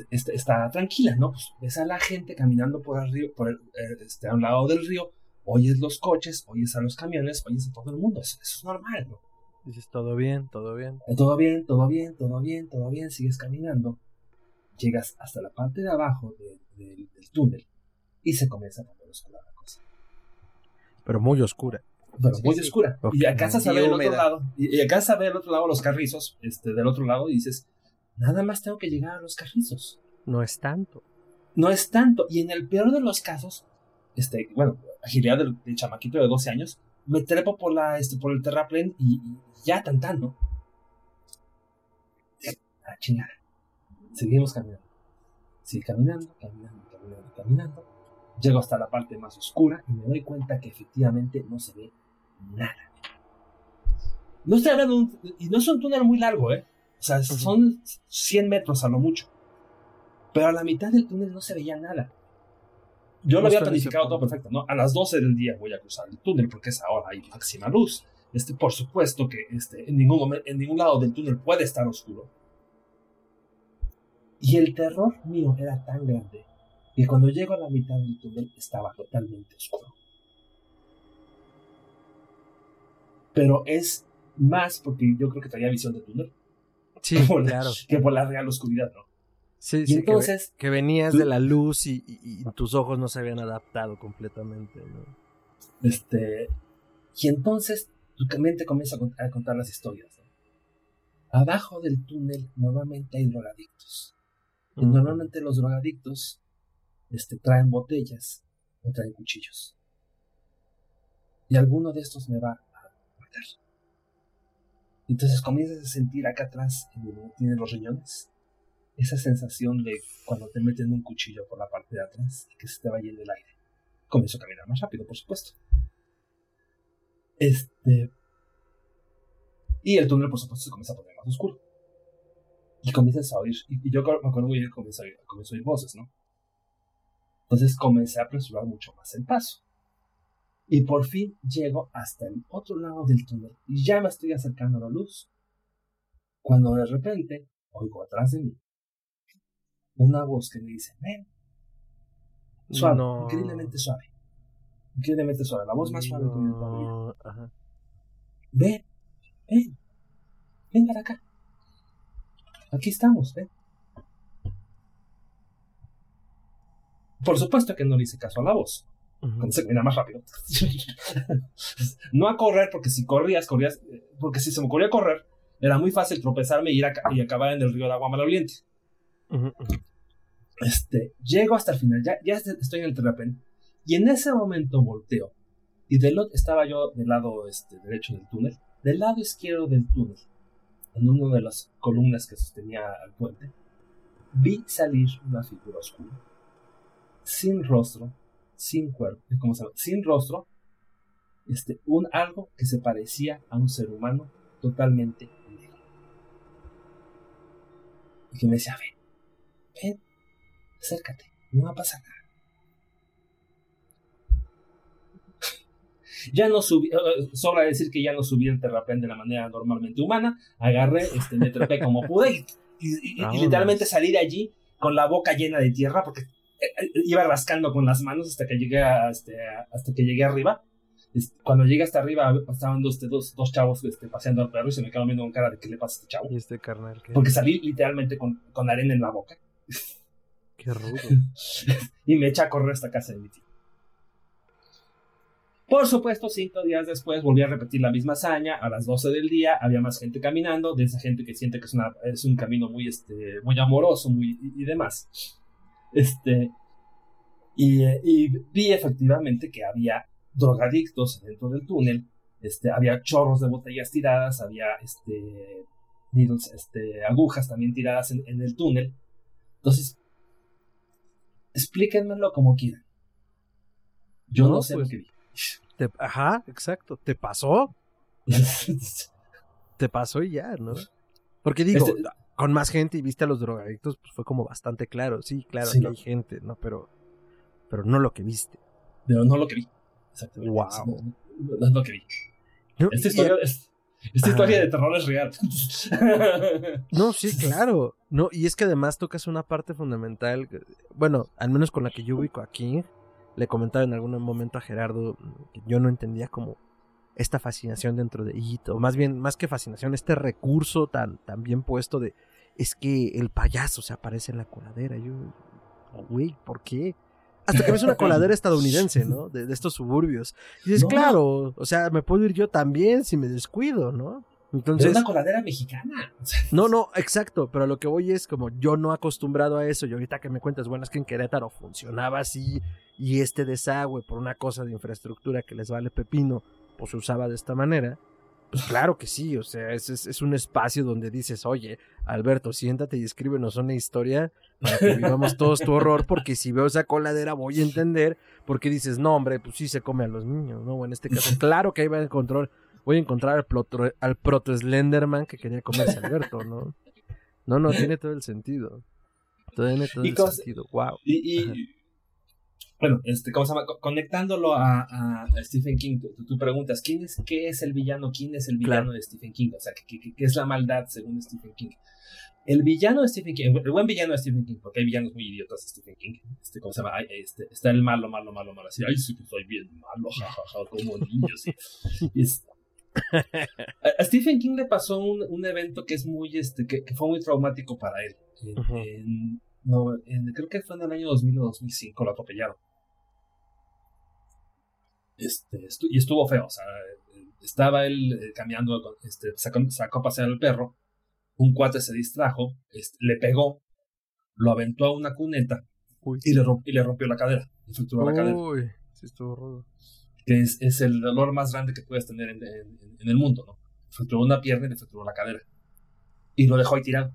está, está tranquila, ¿no? Pues ves a la gente caminando por el río, por el, eh, este, a un lado del río, oyes los coches, oyes a los camiones, oyes a todo el mundo, eso, eso es normal, ¿no? Dices, todo bien, todo bien. Eh, Todo bien, todo bien, todo bien, todo bien, sigues caminando, llegas hasta la parte de abajo de- del- del túnel y se comienza a poner oscura la cosa. Pero muy oscura. pero Sí, muy sí. oscura. Y alcanzas a ver el otro lado. Y, y alcanzas a ver el otro lado los carrizos, este, del otro lado, y dices, nada más tengo que llegar a los carrizos. No es tanto. No es tanto. Y en el peor de los casos, este, bueno, agilidad del, del chamaquito de 12 años, me trepo por la, este, por el terraplén y, y ya tan tan, ¿no? A chingada. Seguimos caminando. Sí, caminando, caminando, caminando, caminando. Llego hasta la parte más oscura y me doy cuenta que efectivamente no se ve nada. No estoy hablando de un, y no es un túnel muy largo, ¿eh? O sea, son 100 metros a lo mucho. Pero a la mitad del túnel no se veía nada. Yo lo había planificado todo perfecto, ¿no? A las 12 del día voy a cruzar el túnel porque es ahora hay máxima luz. Este, por supuesto que este, en, ningún momen- en ningún lado del túnel puede estar oscuro. Y el terror mío era tan grande que cuando llego a la mitad del túnel estaba totalmente oscuro. Pero es más porque yo creo que traía visión de túnel Sí, por la- claro. que por la real oscuridad, ¿no? Sí, Y sí, que entonces, que, venías tú- de la luz y, y- y tus ojos no se habían adaptado completamente. ¿no? este, y entonces tu mente comienza a, cont- a contar las historias. ¿no? Abajo del túnel normalmente hay drogadictos. Y normalmente los drogadictos este, traen botellas o traen cuchillos. Y alguno de estos me va a matar. Entonces comienzas a sentir acá atrás, donde tienen los riñones, esa sensación de cuando te meten un cuchillo por la parte de atrás y que se te va yendo el aire. Comienzo a caminar más rápido, por supuesto. Este. Y el túnel, por supuesto, se comienza a poner más oscuro. Y comienzas a oír. Y, yo me acuerdo muy bien que comienzo a oír, a voces, ¿no? Entonces comencé a apresurar mucho más el paso. Y por fin llego hasta el otro lado del túnel. Y ya me estoy acercando a la luz. Cuando de repente oigo atrás de mí una voz que me dice: Ven. Suave, No. increíblemente suave. Increíblemente suave. La voz más suave que he oído en toda mi vida. No, ajá. Ven, ven, ven para acá. Aquí estamos, ven. Por supuesto que no le hice caso a la voz. Se camina más rápido. no a correr, porque si corrías, corrías, porque si se me ocurría correr, era muy fácil tropezarme y, ir a, y acabar en el río de agua maloliente. Este, llego hasta el final, ya, ya estoy en el terrapén, y en ese momento volteo. Y del estaba yo del lado este, derecho del túnel, del lado izquierdo del túnel, en una de las columnas que sostenía al puente, vi salir una figura oscura, sin rostro, sin cuerpo, ¿cómo se llama? Sin rostro, este, un algo que se parecía a un ser humano totalmente negro. Y que me decía, ven, ven, acércate, no va a pasar nada. Ya no subí, eh, eh, sobra decir que ya no subí el terraplén de la manera normalmente humana. Agarré, este, me trepé como pude y, literalmente salí de allí con la boca llena de tierra porque iba rascando con las manos hasta que llegué este, hasta que llegué arriba. Cuando llegué hasta arriba estaban dos, dos, dos chavos este, paseando al perro y se me quedaron viendo con cara de qué le pasa a este chavo. ¿Y este carnal? Porque salí literalmente con, con arena en la boca. Qué rudo. y me eché a correr hasta casa de mi tío. Por supuesto, cinco días después volví a repetir la misma hazaña. A las 12 del día había más gente caminando, de esa gente que siente que es, una, es un camino muy, este, muy amoroso muy, y, demás. Este, y, vi efectivamente que había drogadictos dentro del túnel. Este, había chorros de botellas tiradas, había este, este, agujas también tiradas en, el túnel. Entonces, explíquenmelo como quieran. Yo no, sé lo pues, que vi ajá, exacto. ¿Te pasó? te pasó y ya, ¿no? Porque digo, este con más gente y viste a los drogadictos, pues fue como bastante claro. Sí, claro, hay gente, ¿no? Pero, pero no lo que viste. Pero no lo que vi. Exactamente. Wow. No, es lo que vi. esta historia, esta historia de terror es real. no, sí, claro. No, y es que además tocas una parte fundamental, bueno, al menos con la que yo ubico aquí, le comentaba en algún momento a Gerardo que yo no entendía como esta fascinación dentro de Hito, más bien, más que fascinación, este recurso tan, tan bien puesto de es que el payaso se aparece en la coladera. Yo, güey, ¿por qué? Hasta que ves una coladera estadounidense, ¿no? De, estos suburbios. Y dices, claro, o sea, me puedo ir yo también si me descuido, ¿no? Entonces, es una coladera mexicana. No, no, exacto, pero lo que voy es como yo no acostumbrado a eso y ahorita que me cuentas, bueno, es que en Querétaro funcionaba así y este desagüe por una cosa de infraestructura que les vale pepino, pues se usaba de esta manera. Pues claro que sí, o sea, es, es, un espacio donde dices, oye, Alberto, siéntate y escríbenos una historia para que vivamos todos tu horror, porque si veo esa coladera voy a entender, porque dices, no, hombre, pues sí se come a los niños, ¿no? en este caso, claro que ahí va a encontrar voy a encontrar al, proto, al proto Slenderman que quería comerse Alberto, ¿no? No, no, tiene todo el sentido. Tiene todo el sentido. Wow. Y, bueno, este, ¿cómo se llama? Conectándolo a, Stephen King, tú, preguntas, ¿quién es, ¿qué es el villano? ¿Quién es el villano de Stephen King? O sea, ¿qué, qué, es la maldad según Stephen King? El villano de Stephen King, el buen villano de Stephen King, porque hay villanos muy idiotas de Stephen King. Este, ¿Cómo se llama? Este, está el malo, malo, malo, malo. Así, ay, sí que soy bien malo, jajaja, como niño. Sí. A Stephen King le pasó un, evento que es muy, este, que, fue muy traumático para él. no, creo que fue en el año 2000 o 2005, lo atropellaron. Este, y estuvo feo, o sea, estaba él eh, caminando, este, sacó, a pasear al perro, un cuate se distrajo, este, le pegó, lo aventó a una cuneta y le, y le, rompió la cadera, le fracturó la cadera. Uy, sí estuvo rudo que es, el dolor más grande que puedes tener en, el mundo, ¿no? Fracturó una pierna y le fracturó la cadera. Y lo dejó ahí tirado.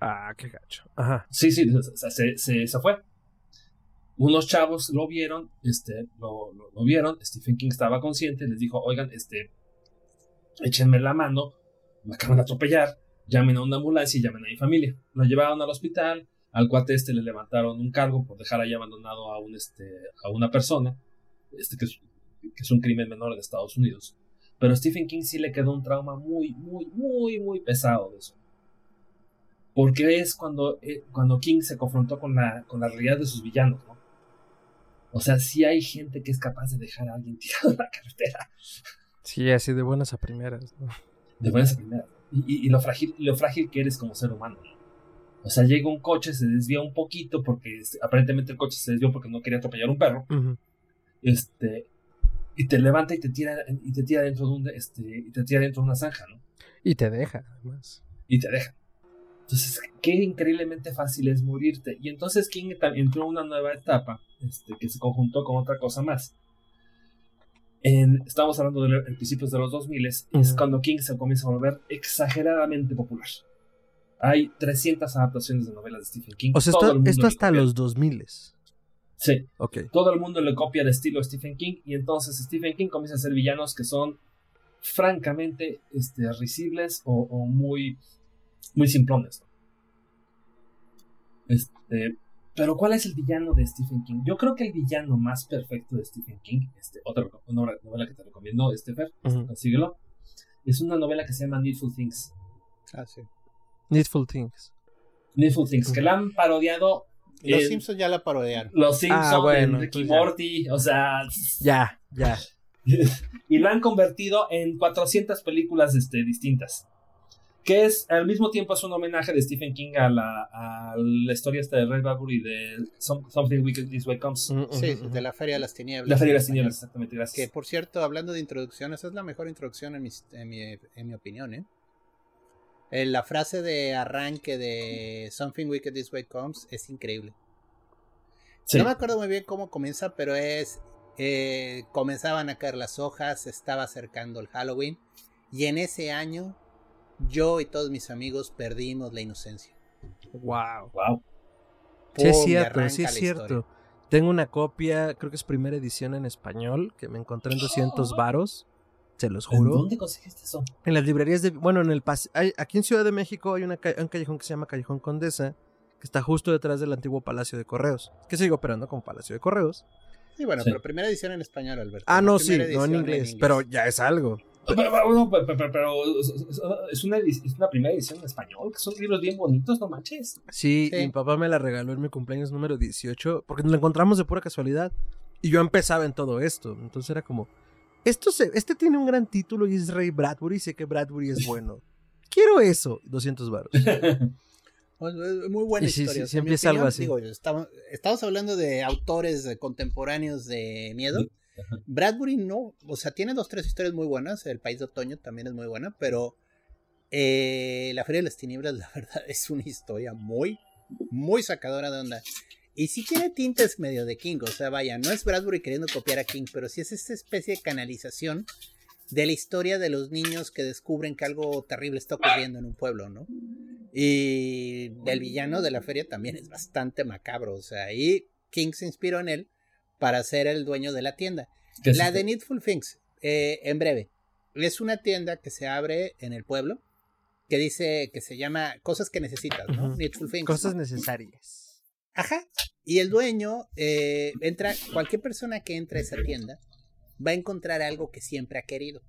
Ah, qué gacho. Ajá. Sí, sí, se, se, se, fue. Unos chavos lo vieron, este, lo, vieron, Stephen King estaba consciente, les dijo, oigan, este, échenme la mano, me acaban de atropellar, llamen a una ambulancia y llamen a mi familia. Lo llevaron al hospital, al cuate este le levantaron un cargo por dejar ahí abandonado a un este a una persona este que es un crimen menor en Estados Unidos. Pero Stephen King sí le quedó un trauma muy, muy, muy, muy pesado de eso. Porque es cuando, eh, cuando King se confrontó con la, con la realidad de sus villanos, ¿no? O sea, sí hay gente que es capaz de dejar a alguien tirado en la carretera. Sí, así de buenas a primeras, ¿no? De buenas a primeras. Y, y, lo, frágil, lo frágil que eres como ser humano. O sea, llega un coche, se desvía un poquito porque este, aparentemente el coche se desvió porque no quería atropellar un perro. Este, y te levanta y te tira y te tira dentro de un este y te tira dentro de una zanja, ¿no? Y te deja, además. Y te deja. Entonces, qué increíblemente fácil es morirte. Y entonces King entró en una nueva etapa, este, que se conjuntó con otra cosa más. En, estamos hablando de, principios de los 2000, es cuando King se comienza a volver exageradamente popular. Hay 300 adaptaciones de novelas de Stephen King. O sea, esto, esto hasta los 2000. Sí. Ok. Todo el mundo le copia el estilo de Stephen King y entonces Stephen King comienza a hacer villanos que son francamente este, risibles o, muy, muy simplones. Este, pero ¿cuál es el villano de Stephen King? Yo creo que el villano más perfecto de Stephen King, este, otra novela que te recomiendo, Stephen, consíguelo, es una novela que se llama Needful Things. Ah, sí. Needful Things. Needful Things, que la han parodiado. Los Simpsons ya la parodiaron. Los Simpsons, ah, bueno, Ricky Morty, o sea. Ya, ya. y la han convertido en 400 películas este, distintas. Que es, al mismo tiempo, es un homenaje de Stephen King a la, a la historia esta de Ray Bradbury de Something Wicked This Way Comes. Sí, de la Feria de las Tinieblas. La Feria de las Tinieblas, exactamente, gracias. Que, por cierto, hablando de introducción, esa es la mejor introducción en mi, en mi, en mi opinión, ¿eh? Eh, la frase de arranque de Something Wicked This Way Comes es increíble. No me acuerdo muy bien cómo comienza, pero es. Eh, comenzaban a caer las hojas, estaba acercando el Halloween. Y en ese año, yo y todos mis amigos perdimos la inocencia. Wow. Wow. Sí, es cierto, sí es cierto. Tengo una copia, creo que es primera edición en español, que me encontré en 200 varos. Se los juro. ¿Dónde conseguiste eso? En las librerías de. Bueno, en el aquí en Ciudad de México hay una un callejón que se llama Callejón Condesa, que está justo detrás del antiguo Palacio de Correos, que sigue operando como Palacio de Correos. Sí, bueno, pero primera edición en español, Alberto. Ah, no, sí, no en inglés, pero ya es algo. Pero, es, una, es una primera edición en español, que son libros bien bonitos, no manches. Sí, sí, mi papá me la regaló en mi cumpleaños número 18, porque nos la encontramos de pura casualidad. Y yo empezaba en todo esto, entonces era como, esto se, este tiene un gran título y es Ray Bradbury. Sé que Bradbury es bueno. Quiero eso. 200 baros. Muy buena historia. Sí, siempre es algo así. estamos, hablando de autores contemporáneos de miedo. Bradbury no, o sea, tiene dos, tres historias muy buenas. El País de Otoño también es muy buena, pero eh, La Feria de las Tinieblas, la verdad, es una historia muy, muy sacadora de onda. Y sí tiene tintes medio de King, o sea, vaya, no es Bradbury queriendo copiar a King, pero sí es esta especie de canalización de la historia de los niños que descubren que algo terrible está ocurriendo en un pueblo, ¿no? Y el villano de la feria también es bastante macabro, o sea, y King se inspiró en él para ser el dueño de la tienda. La de Needful Things, eh, en breve, es una tienda que se abre en el pueblo que dice que se llama Cosas que necesitas, ¿no? Needful Things. Cosas necesarias. Ajá. Y el dueño eh, entra, cualquier persona que entre a esa tienda va a encontrar algo que siempre ha querido.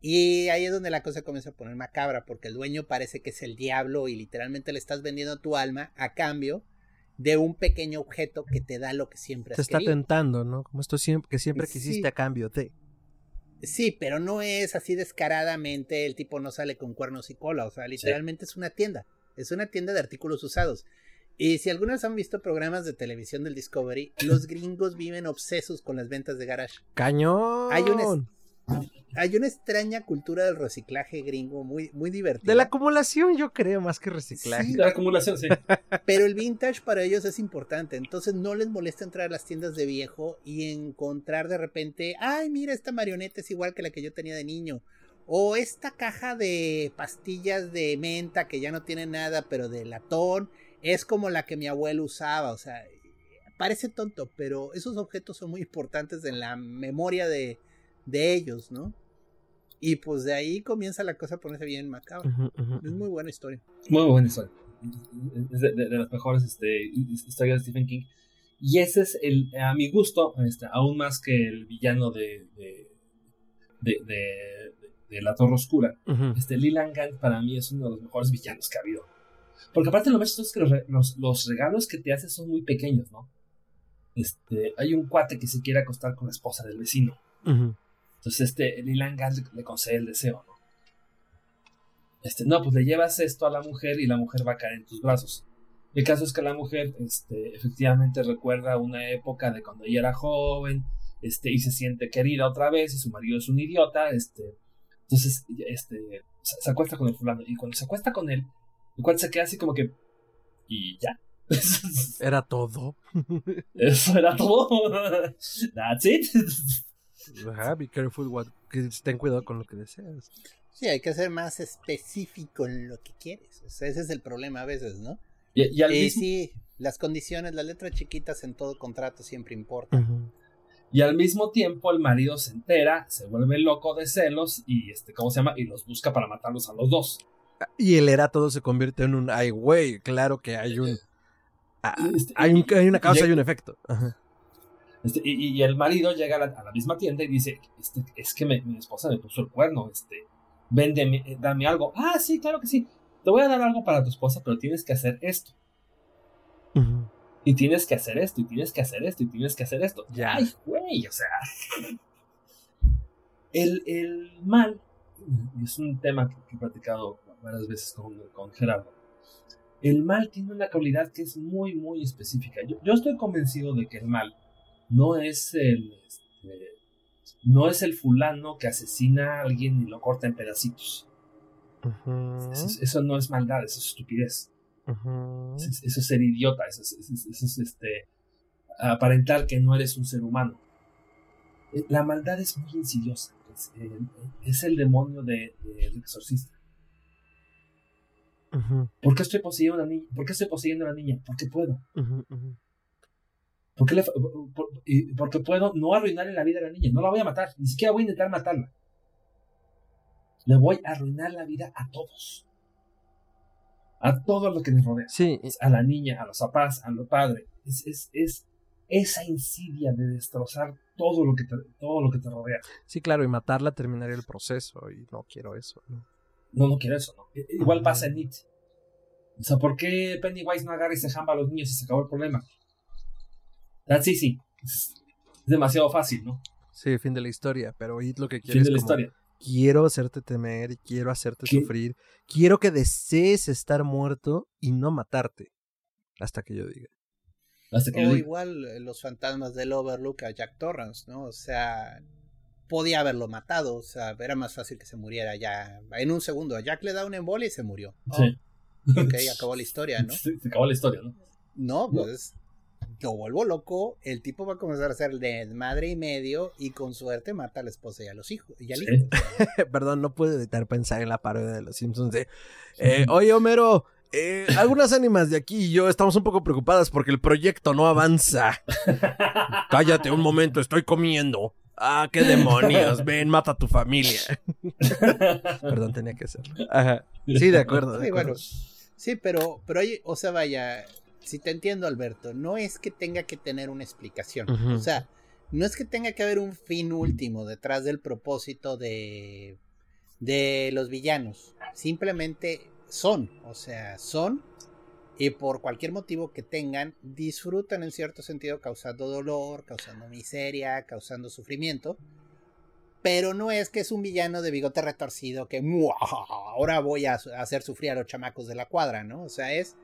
Y ahí es donde la cosa comienza a poner macabra, porque el dueño parece que es el diablo y literalmente le estás vendiendo tu alma a cambio de un pequeño objeto que te da lo que siempre has Te está tentando, ¿no? Como esto siempre, que siempre quisiste a cambio de. Sí, pero no es así descaradamente, el tipo no sale con cuernos y cola, o sea, literalmente es una tienda, es una tienda de artículos usados. Y si alguna vez han visto programas de televisión del Discovery, los gringos viven obsesos con las ventas de garage. ¡Cañón! Hay una, hay una extraña cultura del reciclaje gringo muy, muy divertida. De la acumulación, yo creo, más que reciclaje. de la acumulación, sí. Pero el vintage para ellos es importante. Entonces no les molesta entrar a las tiendas de viejo y encontrar de repente, ay, mira, esta marioneta es igual que la que yo tenía de niño. O esta caja de pastillas de menta que ya no tiene nada, pero de latón es como la que mi abuelo usaba, o sea, parece tonto, pero esos objetos son muy importantes en la memoria de, de ellos, ¿no? Y pues de ahí comienza la cosa a ponerse bien macabra. Es muy buena historia. Muy buena historia. Es de, las mejores este, historias de Stephen King. Y ese es el, a mi gusto, este, aún más que el villano de, de, de, La Torre Oscura. Este Leland Gant para mí es uno de los mejores villanos que ha habido. Porque aparte lo más es que los, regalos que te hace son muy pequeños, ¿no? Este, hay un cuate que se quiere acostar con la esposa del vecino. Entonces este Lilan le, concede el deseo, ¿no? este, no, pues le llevas esto a la mujer y la mujer va a caer en tus brazos. El caso es que la mujer, este, efectivamente recuerda una época de cuando ella era joven, este, y se siente querida otra vez, y su marido es un idiota, este, entonces, este, se, acuesta con el fulano, y cuando se acuesta con él, el cual se queda así como que, y ya. Era todo. Eso era todo. That's it. Be careful what, ten cuidado con lo que deseas. Sí, hay que ser más específico en lo que quieres. ese es el problema a veces, ¿no? Y, al sí, las condiciones, las letras chiquitas en todo contrato siempre importan. Y al mismo tiempo el marido se entera, se vuelve loco de celos y este, ¿cómo se llama? Y los busca para matarlos a los dos. Y el era todo se convierte en un ay güey, claro que hay un ah, este, hay, un, hay una causa y, un efecto. Este, y, el marido llega a la, misma tienda y dice, este, es que mi esposa me puso el cuerno, este, vende, dame algo. Ah, sí, claro que sí te voy a dar algo para tu esposa, pero tienes que hacer esto. Y tienes que hacer esto, y tienes que hacer esto, y tienes que hacer esto. Ya. Ay, güey, o sea. El, el mal, y es un tema que, he platicado varias veces con, con, Gerardo. El mal tiene una cualidad que es muy, muy específica. Yo, yo estoy convencido de que el mal no es el. Este, no es el fulano que asesina a alguien y lo corta en pedacitos eso, no es maldad, eso es estupidez. eso, es ser idiota, eso es, este, aparentar que no eres un ser humano. Eh, la maldad es muy insidiosa, es, el demonio del de, exorcista. ¿Por qué estoy poseyendo a la niña? ¿Por qué estoy poseyendo a la niña? Porque puedo. Porque puedo no arruinarle la vida a la niña. No la voy a matar. Ni siquiera voy a intentar matarla le voy a arruinar la vida a todos. A todo lo que les rodea. Sí. A la niña, a los papás, a los padres. Es, es, es esa insidia de destrozar todo lo que te, todo lo que te rodea. Sí, claro, y matarla terminaría el proceso y no quiero eso. No, no, no quiero eso. No. Igual pasa en It. O sea, ¿por qué Pennywise no agarra y se jamba a los niños y se acabó el problema? That's easy. Es, demasiado fácil, ¿no? Sí, fin de la historia, pero It lo que quiere fin de la historia quiero hacerte temer y quiero hacerte sufrir. Quiero que desees estar muerto y no matarte. Hasta que yo diga. Hasta que o igual eh, los fantasmas del Overlook a Jack Torrance, ¿no? O sea, podía haberlo matado. O sea, era más fácil que se muriera ya en un segundo. Jack le da un embolia y se murió. Sí. Ok, acabó la historia, ¿no? se acabó la historia, ¿no? No, pues lo vuelvo loco, el tipo va a comenzar a ser de madre y medio y con suerte mata a la esposa y a los hijos. Y al hijo. Perdón, no puedo evitar pensar en la parodia de los Simpsons de, eh, oye Homero, eh, algunas ánimas de aquí y yo estamos un poco preocupadas porque el proyecto no avanza. Cállate un momento, estoy comiendo. Ah, qué demonios, ven, mata a tu familia. Perdón, tenía que ser. Sí, de acuerdo. sí, bueno, sí, pero, pero o sea, vaya, si te entiendo, Alberto, no es que tenga que tener una explicación. O sea, no es que tenga que haber un fin último detrás del propósito de, de los villanos. Simplemente son, o sea, son y por cualquier motivo que tengan, disfrutan en cierto sentido causando dolor, causando miseria, causando sufrimiento. Pero no es que es un villano de bigote retorcido que ahora voy a hacer sufrir a los chamacos de la cuadra, ¿no? O sea, es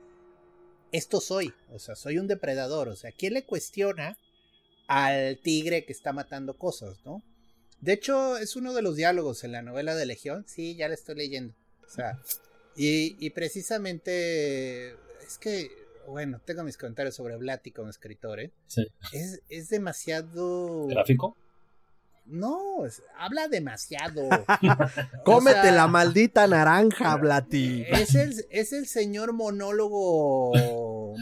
esto soy, o sea, soy un depredador, o sea, ¿quién le cuestiona al tigre que está matando cosas, no? De hecho, es uno de los diálogos en la novela de Legión, sí, ya la estoy leyendo, o sea, y, precisamente, es que, bueno, tengo mis comentarios sobre Blatty como escritor, ¿eh? Sí. Es, es demasiado... ¿Gráfico? No, habla demasiado. Cómete la maldita naranja, Blati. Es el, es el señor monólogo.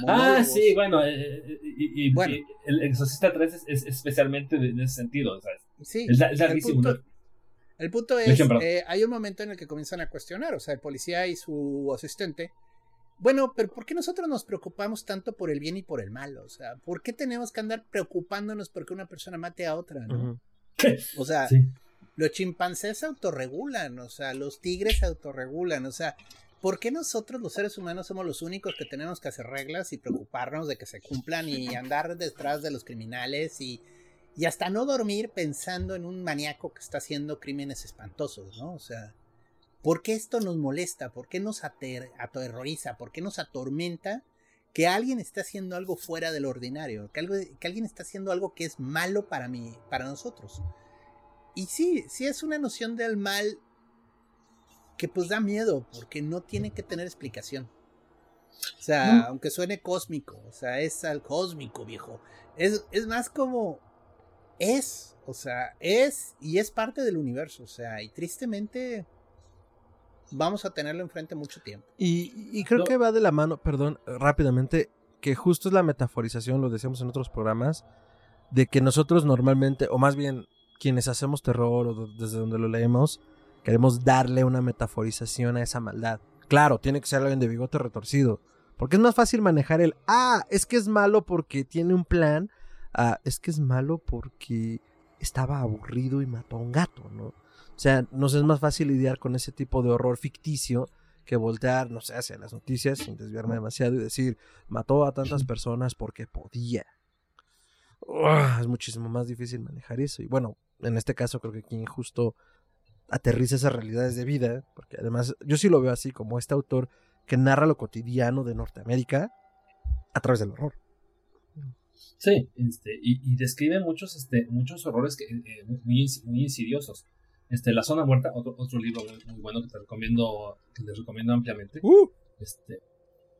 Ah, sí, bueno. Eh, eh, y, bueno. el Exorcista 3 es, especialmente en ese sentido. Sí, es, el, punto, el punto es, eh, hay un momento en el que comienzan a cuestionar, o sea, el policía y su asistente. Bueno, pero ¿por qué nosotros nos preocupamos tanto por el bien y por el mal? O sea, ¿por qué tenemos que andar preocupándonos porque una persona mate a otra? ¿no? O sea, los chimpancés se autorregulan, o sea, los tigres se autorregulan, o sea, ¿por qué nosotros los seres humanos somos los únicos que tenemos que hacer reglas y preocuparnos de que se cumplan y andar detrás de los criminales y, y hasta no dormir pensando en un maníaco que está haciendo crímenes espantosos, ¿no? O sea, ¿Por qué esto nos molesta? ¿Por qué nos aterroriza? ¿Por qué nos atormenta que alguien esté haciendo algo fuera del ordinario? Que, algo, que alguien está haciendo algo que es malo para mí, para nosotros. Y sí, sí es una noción del mal que pues da miedo, porque no tiene que tener explicación. O sea, aunque suene cósmico, o sea, es al cósmico, viejo. Es, es más como es, o sea, es y es parte del universo, o sea, y tristemente vamos a tenerlo enfrente mucho tiempo. Y, creo que va de la mano, perdón, rápidamente, que justo es la metaforización, lo decíamos en otros programas, de que nosotros normalmente, o más bien quienes hacemos terror o desde donde lo leemos, queremos darle una metaforización a esa maldad. Claro, tiene que ser alguien de bigote retorcido, porque es más fácil manejar el, ah, es que es malo porque tiene un plan, ah, es que es malo porque estaba aburrido y mató a un gato, ¿no? O sea, nos es más fácil lidiar con ese tipo de horror ficticio que voltear, no sé, hacia las noticias sin desviarme demasiado y decir, mató a tantas personas porque podía. es muchísimo más difícil manejar eso. Y bueno, en este caso creo que quien justo aterriza esas realidades de vida, porque además yo sí lo veo así como este autor que narra lo cotidiano de Norteamérica a través del horror. Sí, este, y, describe muchos, este, muchos horrores que, eh, muy, muy, insidiosos. Este, La Zona Muerta, otro, otro libro muy, bueno que te recomiendo, que les recomiendo ampliamente. Uh. Este,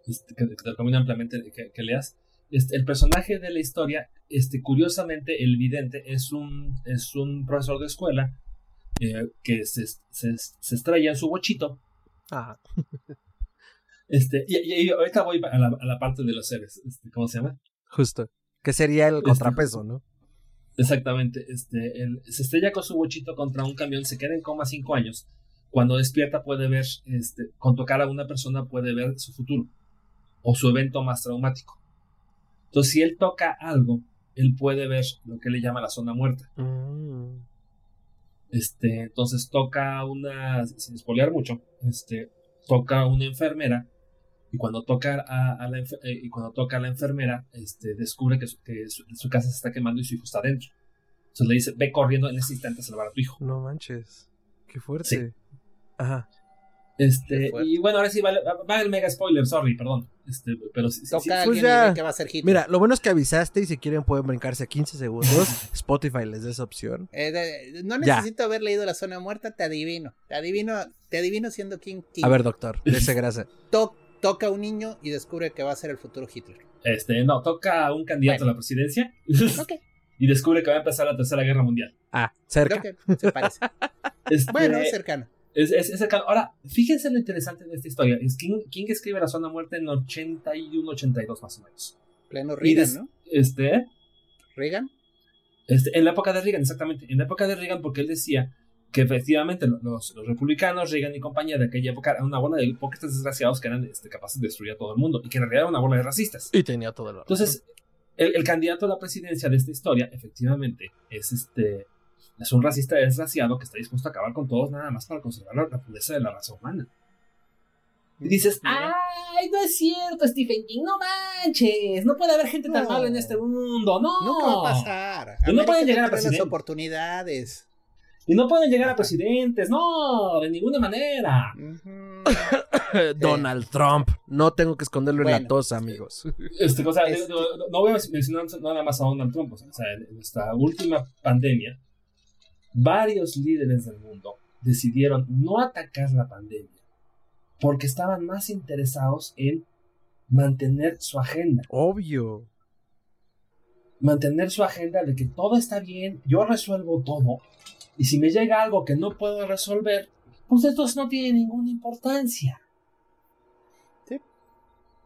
este que, te recomiendo ampliamente que, leas. Este, el personaje de la historia, este, curiosamente, el vidente es un, es un profesor de escuela eh, que se, se, se, estrella en su bochito. Ah. Este, y, ahorita voy a la, a la, parte de los seres. Este, ¿Cómo se llama? Justo. Que sería el este, contrapeso, ¿no? Exactamente. Este, se estrella con su bochito contra un camión, se queda en coma cinco años. Cuando despierta puede ver, este, con tocar a una persona puede ver su futuro o su evento más traumático. Entonces, si él toca algo, él puede ver lo que le llama la zona muerta. Mm. Este, entonces toca una, sin espolear mucho, este, toca una enfermera y cuando toca a, la, eh, y cuando toca a la enfermera, este, descubre que, su, casa se está quemando y su hijo está dentro. Entonces le dice, ve corriendo en ese instante a salvar a tu hijo. No manches, qué fuerte. Ajá. Este, y bueno, ahora sí va, va, el mega spoiler, sorry, perdón. Este, pero sí, Toca pues ya, que va a ser hit. Mira, lo bueno es que avisaste y si quieren pueden brincarse a 15 segundos. Spotify les da esa opción. Eh, no necesito haber leído La Zona Muerta, te adivino. Te adivino, te adivino siendo King King. A ver, doctor, grasa. toca a un niño y descubre que va a ser el futuro Hitler. Este, no, toca a un candidato a la presidencia. Y descubre que va a empezar la Tercera Guerra Mundial. Ah, cerca. se parece. Este, bueno, cercano. Es, cercano. Ahora, fíjense lo interesante de esta historia. Es King, King escribe La Zona Muerte en 81, 82 más o menos. Pleno Reagan, ¿no? Este. ¿Reagan? Este, en la época de Reagan, exactamente. En la época de Reagan, porque él decía que efectivamente los, republicanos, Reagan y compañía de aquella época eran una bola de hipócritas desgraciados que eran este, capaces de destruir a todo el mundo y que en realidad era una bola de racistas. Y tenía todo el Entonces, el, candidato a la presidencia de esta historia, efectivamente, es este. Es un racista desgraciado que está dispuesto a acabar con todos nada más para conservar la pureza de la raza humana. Y dices, ay, no es cierto, Stephen King, no manches, no puede haber gente tan mala en este mundo, no. No va a pasar. no pueden llegar a las oportunidades. Y no pueden llegar a presidentes, no, de ninguna manera. Donald Trump, no tengo que esconderlo en la tos, amigos. Este, o sea, no, voy a mencionar nada más a Donald Trump, o sea, en esta última pandemia, varios líderes del mundo decidieron no atacar la pandemia porque estaban más interesados en mantener su agenda. Obvio. Mantener su agenda de que todo está bien, yo resuelvo todo y si me llega algo que no puedo resolver, pues esto no tiene ninguna importancia. Sí.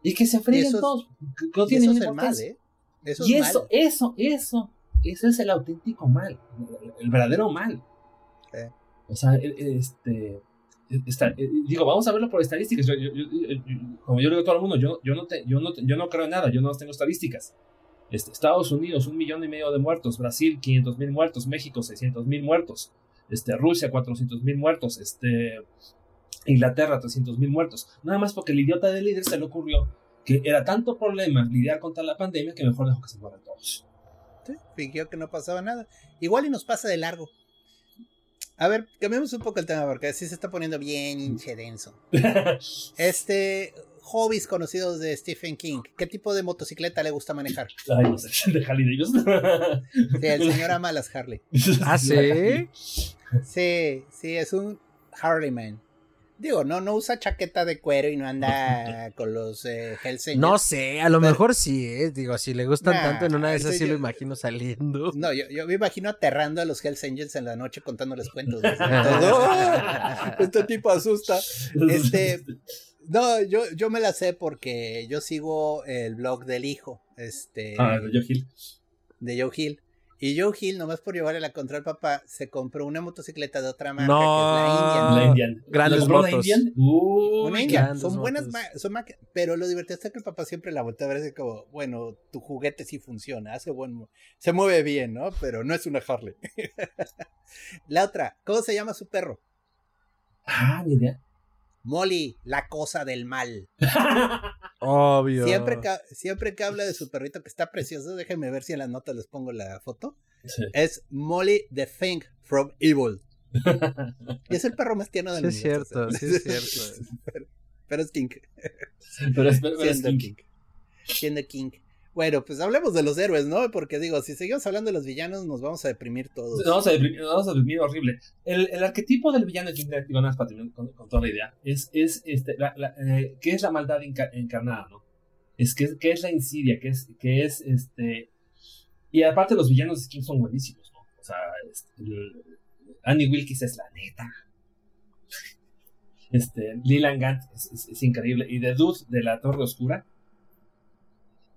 Y que se freguen todos. No tiene ninguna importancia. ¿eh? Eso y eso, eso, eso, eso es el auténtico mal. El verdadero mal. O sea, e, e, este. E, digo, vamos a verlo por estadísticas. como yo le digo a todo el mundo, yo, yo, no yo, no yo no creo en nada, yo no tengo estadísticas. Este, Estados Unidos, un millón y medio de muertos. Brasil, 500 mil muertos. México, 600 mil muertos. Este, Rusia, 400 mil muertos. Este, Inglaterra, 300 mil muertos. Nada más porque el idiota del líder se le ocurrió que era tanto problema lidiar contra la pandemia que mejor dejó que se mueran todos. Sí, fingió que no pasaba nada. Igual y nos pasa de largo. A ver, cambiemos un poco el tema porque así se está poniendo bien hinche denso. Este, hobbies conocidos de Stephen King. ¿Qué tipo de motocicleta le gusta manejar? Ay, no sé, de Harley Davidson. Sí, el señor ama las Harley. ¿Ah, sí? Sí, sí, es un Harleyman. Digo, no, no usa chaqueta de cuero y no anda con los eh, Hells Angels. No sé, a lo Pero- mejor sí, ¿eh? Digo, si le gustan Nah, tanto, en una de esas sí yo- lo imagino saliendo. No, yo, yo me imagino aterrando a los Hells Angels en la noche contándoles cuentos. ¿no? Todo, este tipo asusta. Este, no, yo, yo me la sé porque yo sigo el blog del hijo, este, Ah, de Joe Hill. de Joe Hill. Y Joe Hill, nomás por llevarle la contra al papá, se compró una motocicleta de otra marca, No. que es la Indian. La Indian. Grandes ¿Lo compró la motos. Indian? Uy, Una Indian. Son buenas, motos. son pero lo divertido es que el papá siempre la voltea a ver así como, bueno, tu juguete sí funciona, hace buen, se mueve bien, ¿no? Pero no es una Harley. la otra, ¿cómo se llama su perro? Ah, ni idea. Molly, la cosa del mal. Obvio. Siempre que, siempre que habla de su perrito que está precioso, déjenme ver si en las notas les pongo la foto. Sí. Es Molly the Thing from Evil. Y es el perro más tierno del Sí, es universo. cierto, sí es cierto. pero, pero es King. Pero es, pero es Siendo King. King. Siendo King. Bueno, pues hablemos de los héroes, ¿no? Porque digo, si seguimos hablando de los villanos, nos vamos a deprimir todos. Nos vamos a deprimir, vamos a deprimir horrible. El, el arquetipo del villano nada más para terminar con, con toda la idea, es, es este, la, la, eh, ¿qué es la maldad enca- encarnada, no? Es que, ¿qué es la insidia? ¿Qué es, qué es este? Y aparte los villanos de King son buenísimos, ¿no? O sea, este, el- Annie Wilkes es la neta. Este, Leland Gant es, es- es increíble. Y The Dude de la Torre Oscura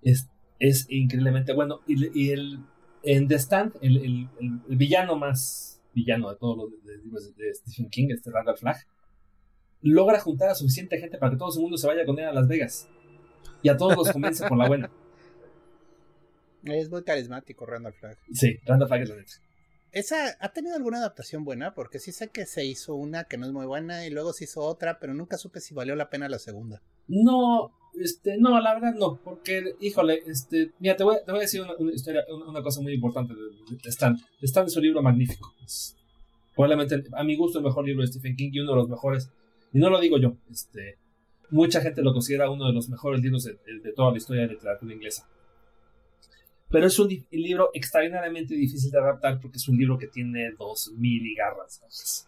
es, es increíblemente bueno. Y, y el, en The Stand, el, el- villano más villano de todos los libros de, de Stephen King, este Randall Flagg, logra juntar a suficiente gente para que todo su mundo se vaya con él a Las Vegas. Y a todos los convence por la buena. Es muy carismático, Randall Flagg. Sí, Randall Flagg es la neta. ¿Esa ha tenido alguna adaptación buena? Porque sí sé que se hizo una que no es muy buena y luego se hizo otra, pero nunca supe si valió la pena la segunda. No, este, no, la verdad no, porque, híjole, este, mira, te voy, te voy a decir una, una historia, una, cosa muy importante de, de Stan. Stan es un libro magnífico. Probablemente, a mi gusto, el mejor libro de Stephen King y uno de los mejores, y no lo digo yo, este, mucha gente lo considera uno de los mejores libros de, toda la historia de literatura inglesa. Pero es un libro extraordinariamente difícil de adaptar porque es un libro que tiene 2000 y garras.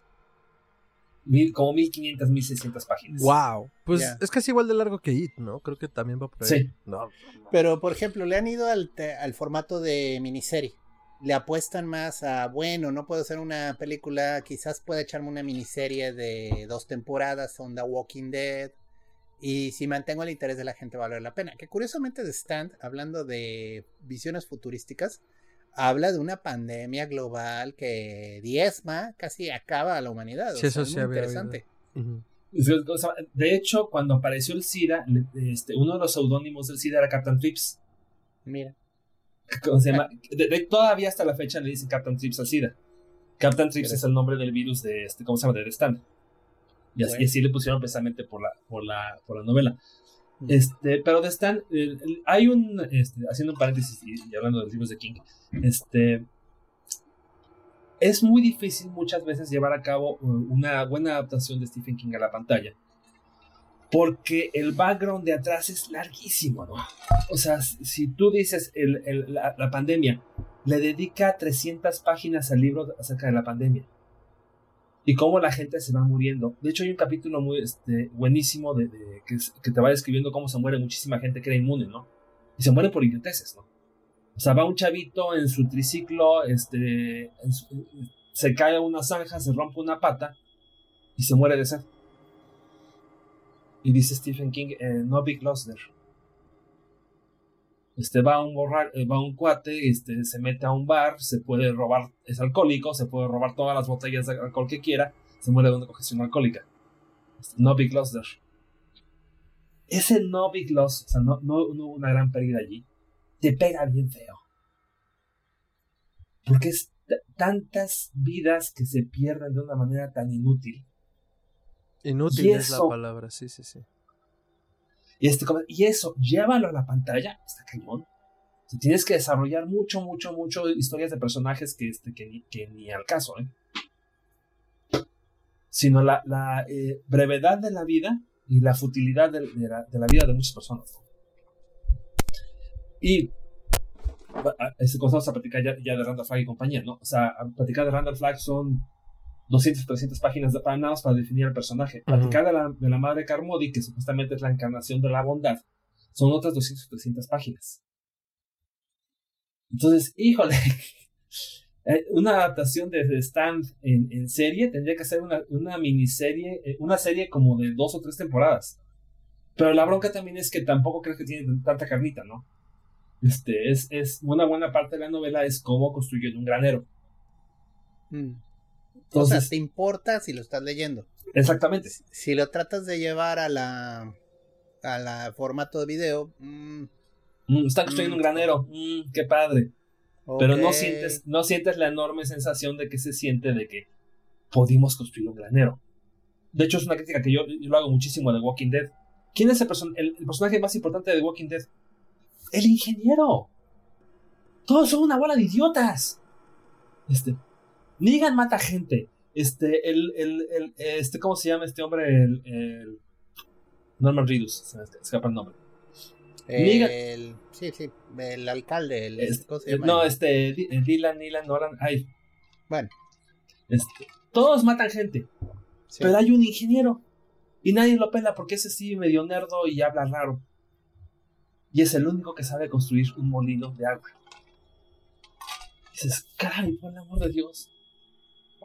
Mil, como 1500, 1600 páginas. Wow. Pues es casi igual de largo que It, ¿no? Creo que también va por ahí. Sí. No. Pero, por ejemplo, le han ido al, te- al formato de miniserie. Le apuestan más a, bueno, no puedo hacer una película, quizás pueda echarme una miniserie de dos temporadas, onda Walking Dead. Y si mantengo el interés de la gente, va a valer la pena. Que curiosamente, The Stand, hablando de visiones futurísticas, habla de una pandemia global que diezma, casi acaba a la humanidad. O Sí, sea, eso es sí muy había interesante. O sea, De hecho, cuando apareció el SIDA, este, uno de los seudónimos del SIDA era Captain Trips. Mira. ¿Cómo se llama? De- de- todavía hasta la fecha le dicen Captain Trips al SIDA. Captain Trips es el nombre del virus de este, ¿cómo se llama? De The Stand. Y así, Bueno. y así le pusieron precisamente por la, por la, por la novela. Este, pero The Stand, el- el- hay un, este, haciendo un paréntesis y, hablando de los libros de King, este, es muy difícil muchas veces llevar a cabo uh, una buena adaptación de Stephen King a la pantalla. Porque el background de atrás es larguísimo, ¿no? O sea, si tú dices el- el- la, la pandemia, le dedica 300 páginas al libro acerca de la pandemia. Y cómo la gente se va muriendo. De hecho, hay un capítulo muy este, buenísimo de, que, te va describiendo cómo se muere muchísima gente que era inmune, ¿no? Y se muere por idioteces, ¿no? O sea, va un chavito en su triciclo, este, se cae una zanja, se rompe una pata y se muere de sed. Y dice Stephen King, eh, no big loss there. Este va un borrar, eh, va un cuate, este, se mete a un bar, se puede robar, es alcohólico, se puede robar todas las botellas de alcohol que quiera, se muere de una congestión alcohólica. Este, No big loss there. Ese no big loss, o sea, no, no, no hubo una gran pérdida allí, te pega bien feo. Porque es tantas vidas que se pierden de una manera tan inútil. Inútil es la palabra, sí, sí, sí. Y, este, y eso, llévalo a la pantalla, está cañón. Tienes que desarrollar mucho, mucho, mucho historias de personajes que, este, ni, al caso, ¿eh? sino la, eh, brevedad de la vida y la futilidad de, la, vida de muchas personas. Y este cosa vamos a platicar ya, ya, de Randall Flagg y compañía, ¿no? O sea, platicar de Randall Flagg son 200, 300 páginas de panados para definir el personaje. Platicar de, la, de la madre Carmody, que supuestamente es la encarnación de la bondad, son otras 200, 300 páginas. Entonces, híjole, eh, una adaptación de The Stand en, en serie tendría que ser una, una, miniserie, eh, una serie como de dos o tres temporadas. Pero la bronca también es que tampoco creo que tiene tanta carnita, ¿no? Este, es, es una buena parte de la novela es cómo construyó un granero. Mm. Entonces, o sea, te importa si lo estás leyendo. Exactamente. Si, lo tratas de llevar a la a la formato de video, mmm, está construyendo un granero, mm, qué padre. Pero no sientes, no sientes la enorme sensación de que se siente de que pudimos construir un granero. De hecho, es una crítica que yo, yo lo hago muchísimo de Walking Dead. ¿Quién es el, el, personaje más importante de Walking Dead? El ingeniero. Todos son una bola de idiotas. Este, Negan mata gente. Este, el, el, el, este, ¿cómo se llama este hombre? El, el Norman Reedus, se me escapa el nombre. El, sí, sí, el alcalde, el, este, ¿cómo se llama? No, este, Dylan, Dylan, Nolan, ay. Bueno. Este, todos matan gente, pero hay un ingeniero y nadie lo pela porque ese sí medio nerdo y habla raro. Y es el único que sabe construir un molino de agua. dices, caray, por el amor de Dios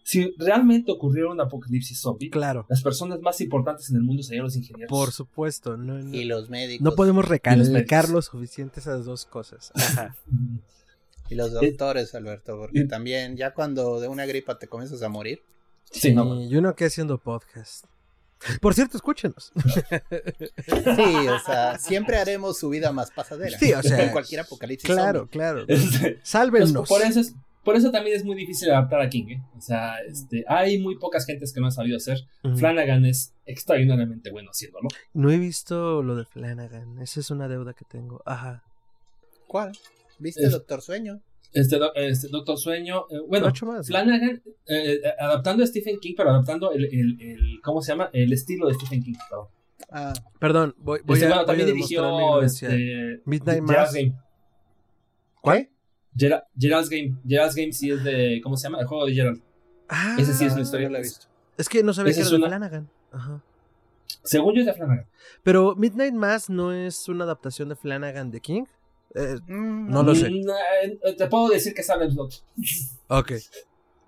si realmente ocurriera un apocalipsis zombie, claro. las personas más importantes en el mundo serían los ingenieros. Por supuesto. y los médicos. No podemos recalcar lo suficiente esas dos cosas. y los doctores, Alberto, porque también ya cuando de una gripa te comienzas a morir. Sí, y uno que haciendo podcast. Por cierto, escúchenos. Sí, o sea, siempre haremos su vida más pasadera. Sí, o sea. En cualquier apocalipsis. Claro, claro. Sálvenos. Por eso es, por eso también es muy difícil adaptar a King, ¿eh? O sea, este, hay muy pocas gentes que no han sabido hacer. Flanagan es extraordinariamente bueno haciéndolo. No he visto lo de Flanagan. Esa es una deuda que tengo. Ajá. ¿Cuál? ¿Viste Doctor Sueño? Este, este Doctor Sueño. Eh, bueno, Flanagan, eh, eh, adaptando a Stephen King, pero adaptando el, el, el, ¿Cómo se llama? El estilo de Stephen King. Perdón. Ah. Perdón, voy, voy este, a. Bueno, también dirigió este, Midnight Mass. ¿Cuál? Gerald's Game. Gerald's Game sí es de. ¿Cómo se llama? El juego de Gerald. Ah, Ese sí es una historia. la he visto. Es que no sabía que era de Flanagan. Ajá. Según yo es de Flanagan. Pero Midnight Mass no es una adaptación de Flanagan de King. Eh, mm, no lo sé. Mm, eh, te puedo decir que sale Slot. Ok.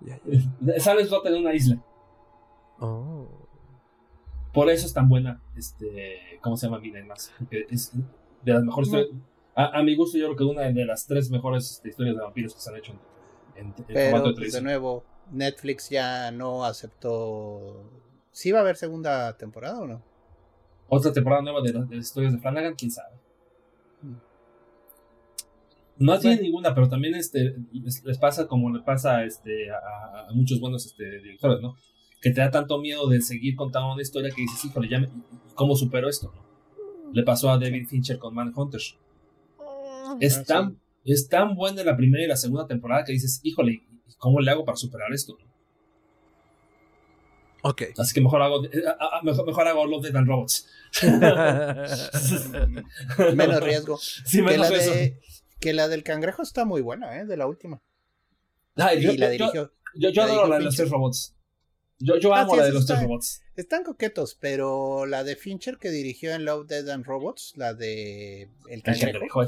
Sale Slot en una isla. Oh. Por eso es tan buena. Este. ¿Cómo se llama Midnight Mass? Porque es de las mejores historias. A, mi gusto, yo creo que una de las tres mejores este, historias de vampiros que se han hecho en, en, Pero, de De nuevo, Netflix ya no aceptó. ¿Sí va a haber segunda temporada o no? Otra temporada nueva de, las historias de Flanagan, quién sabe. Mm. No tiene ninguna, pero también este les pasa como le pasa este, a, muchos buenos este, directores, ¿no? Que te da tanto miedo de seguir contando una historia que dices, híjole, ya ¿cómo supero esto? Le pasó a David Fincher con Manhunter. Es, tan, es tan buena la primera y la segunda temporada que dices, híjole, ¿cómo le hago para superar esto? Ok. Así que mejor hago, eh, mejor, mejor hago Love, Dead and Robots. menos riesgo. Sí, menos que, la de, que la del cangrejo está muy buena, ¿eh? De la última. y yo, la dirigió. Yo, yo, adoro la de los tres robots. Yo, yo ah, amo la de los tres robots. Están coquetos, pero la de Fincher que dirigió en Love, Dead and Robots, la de El Cangrejo,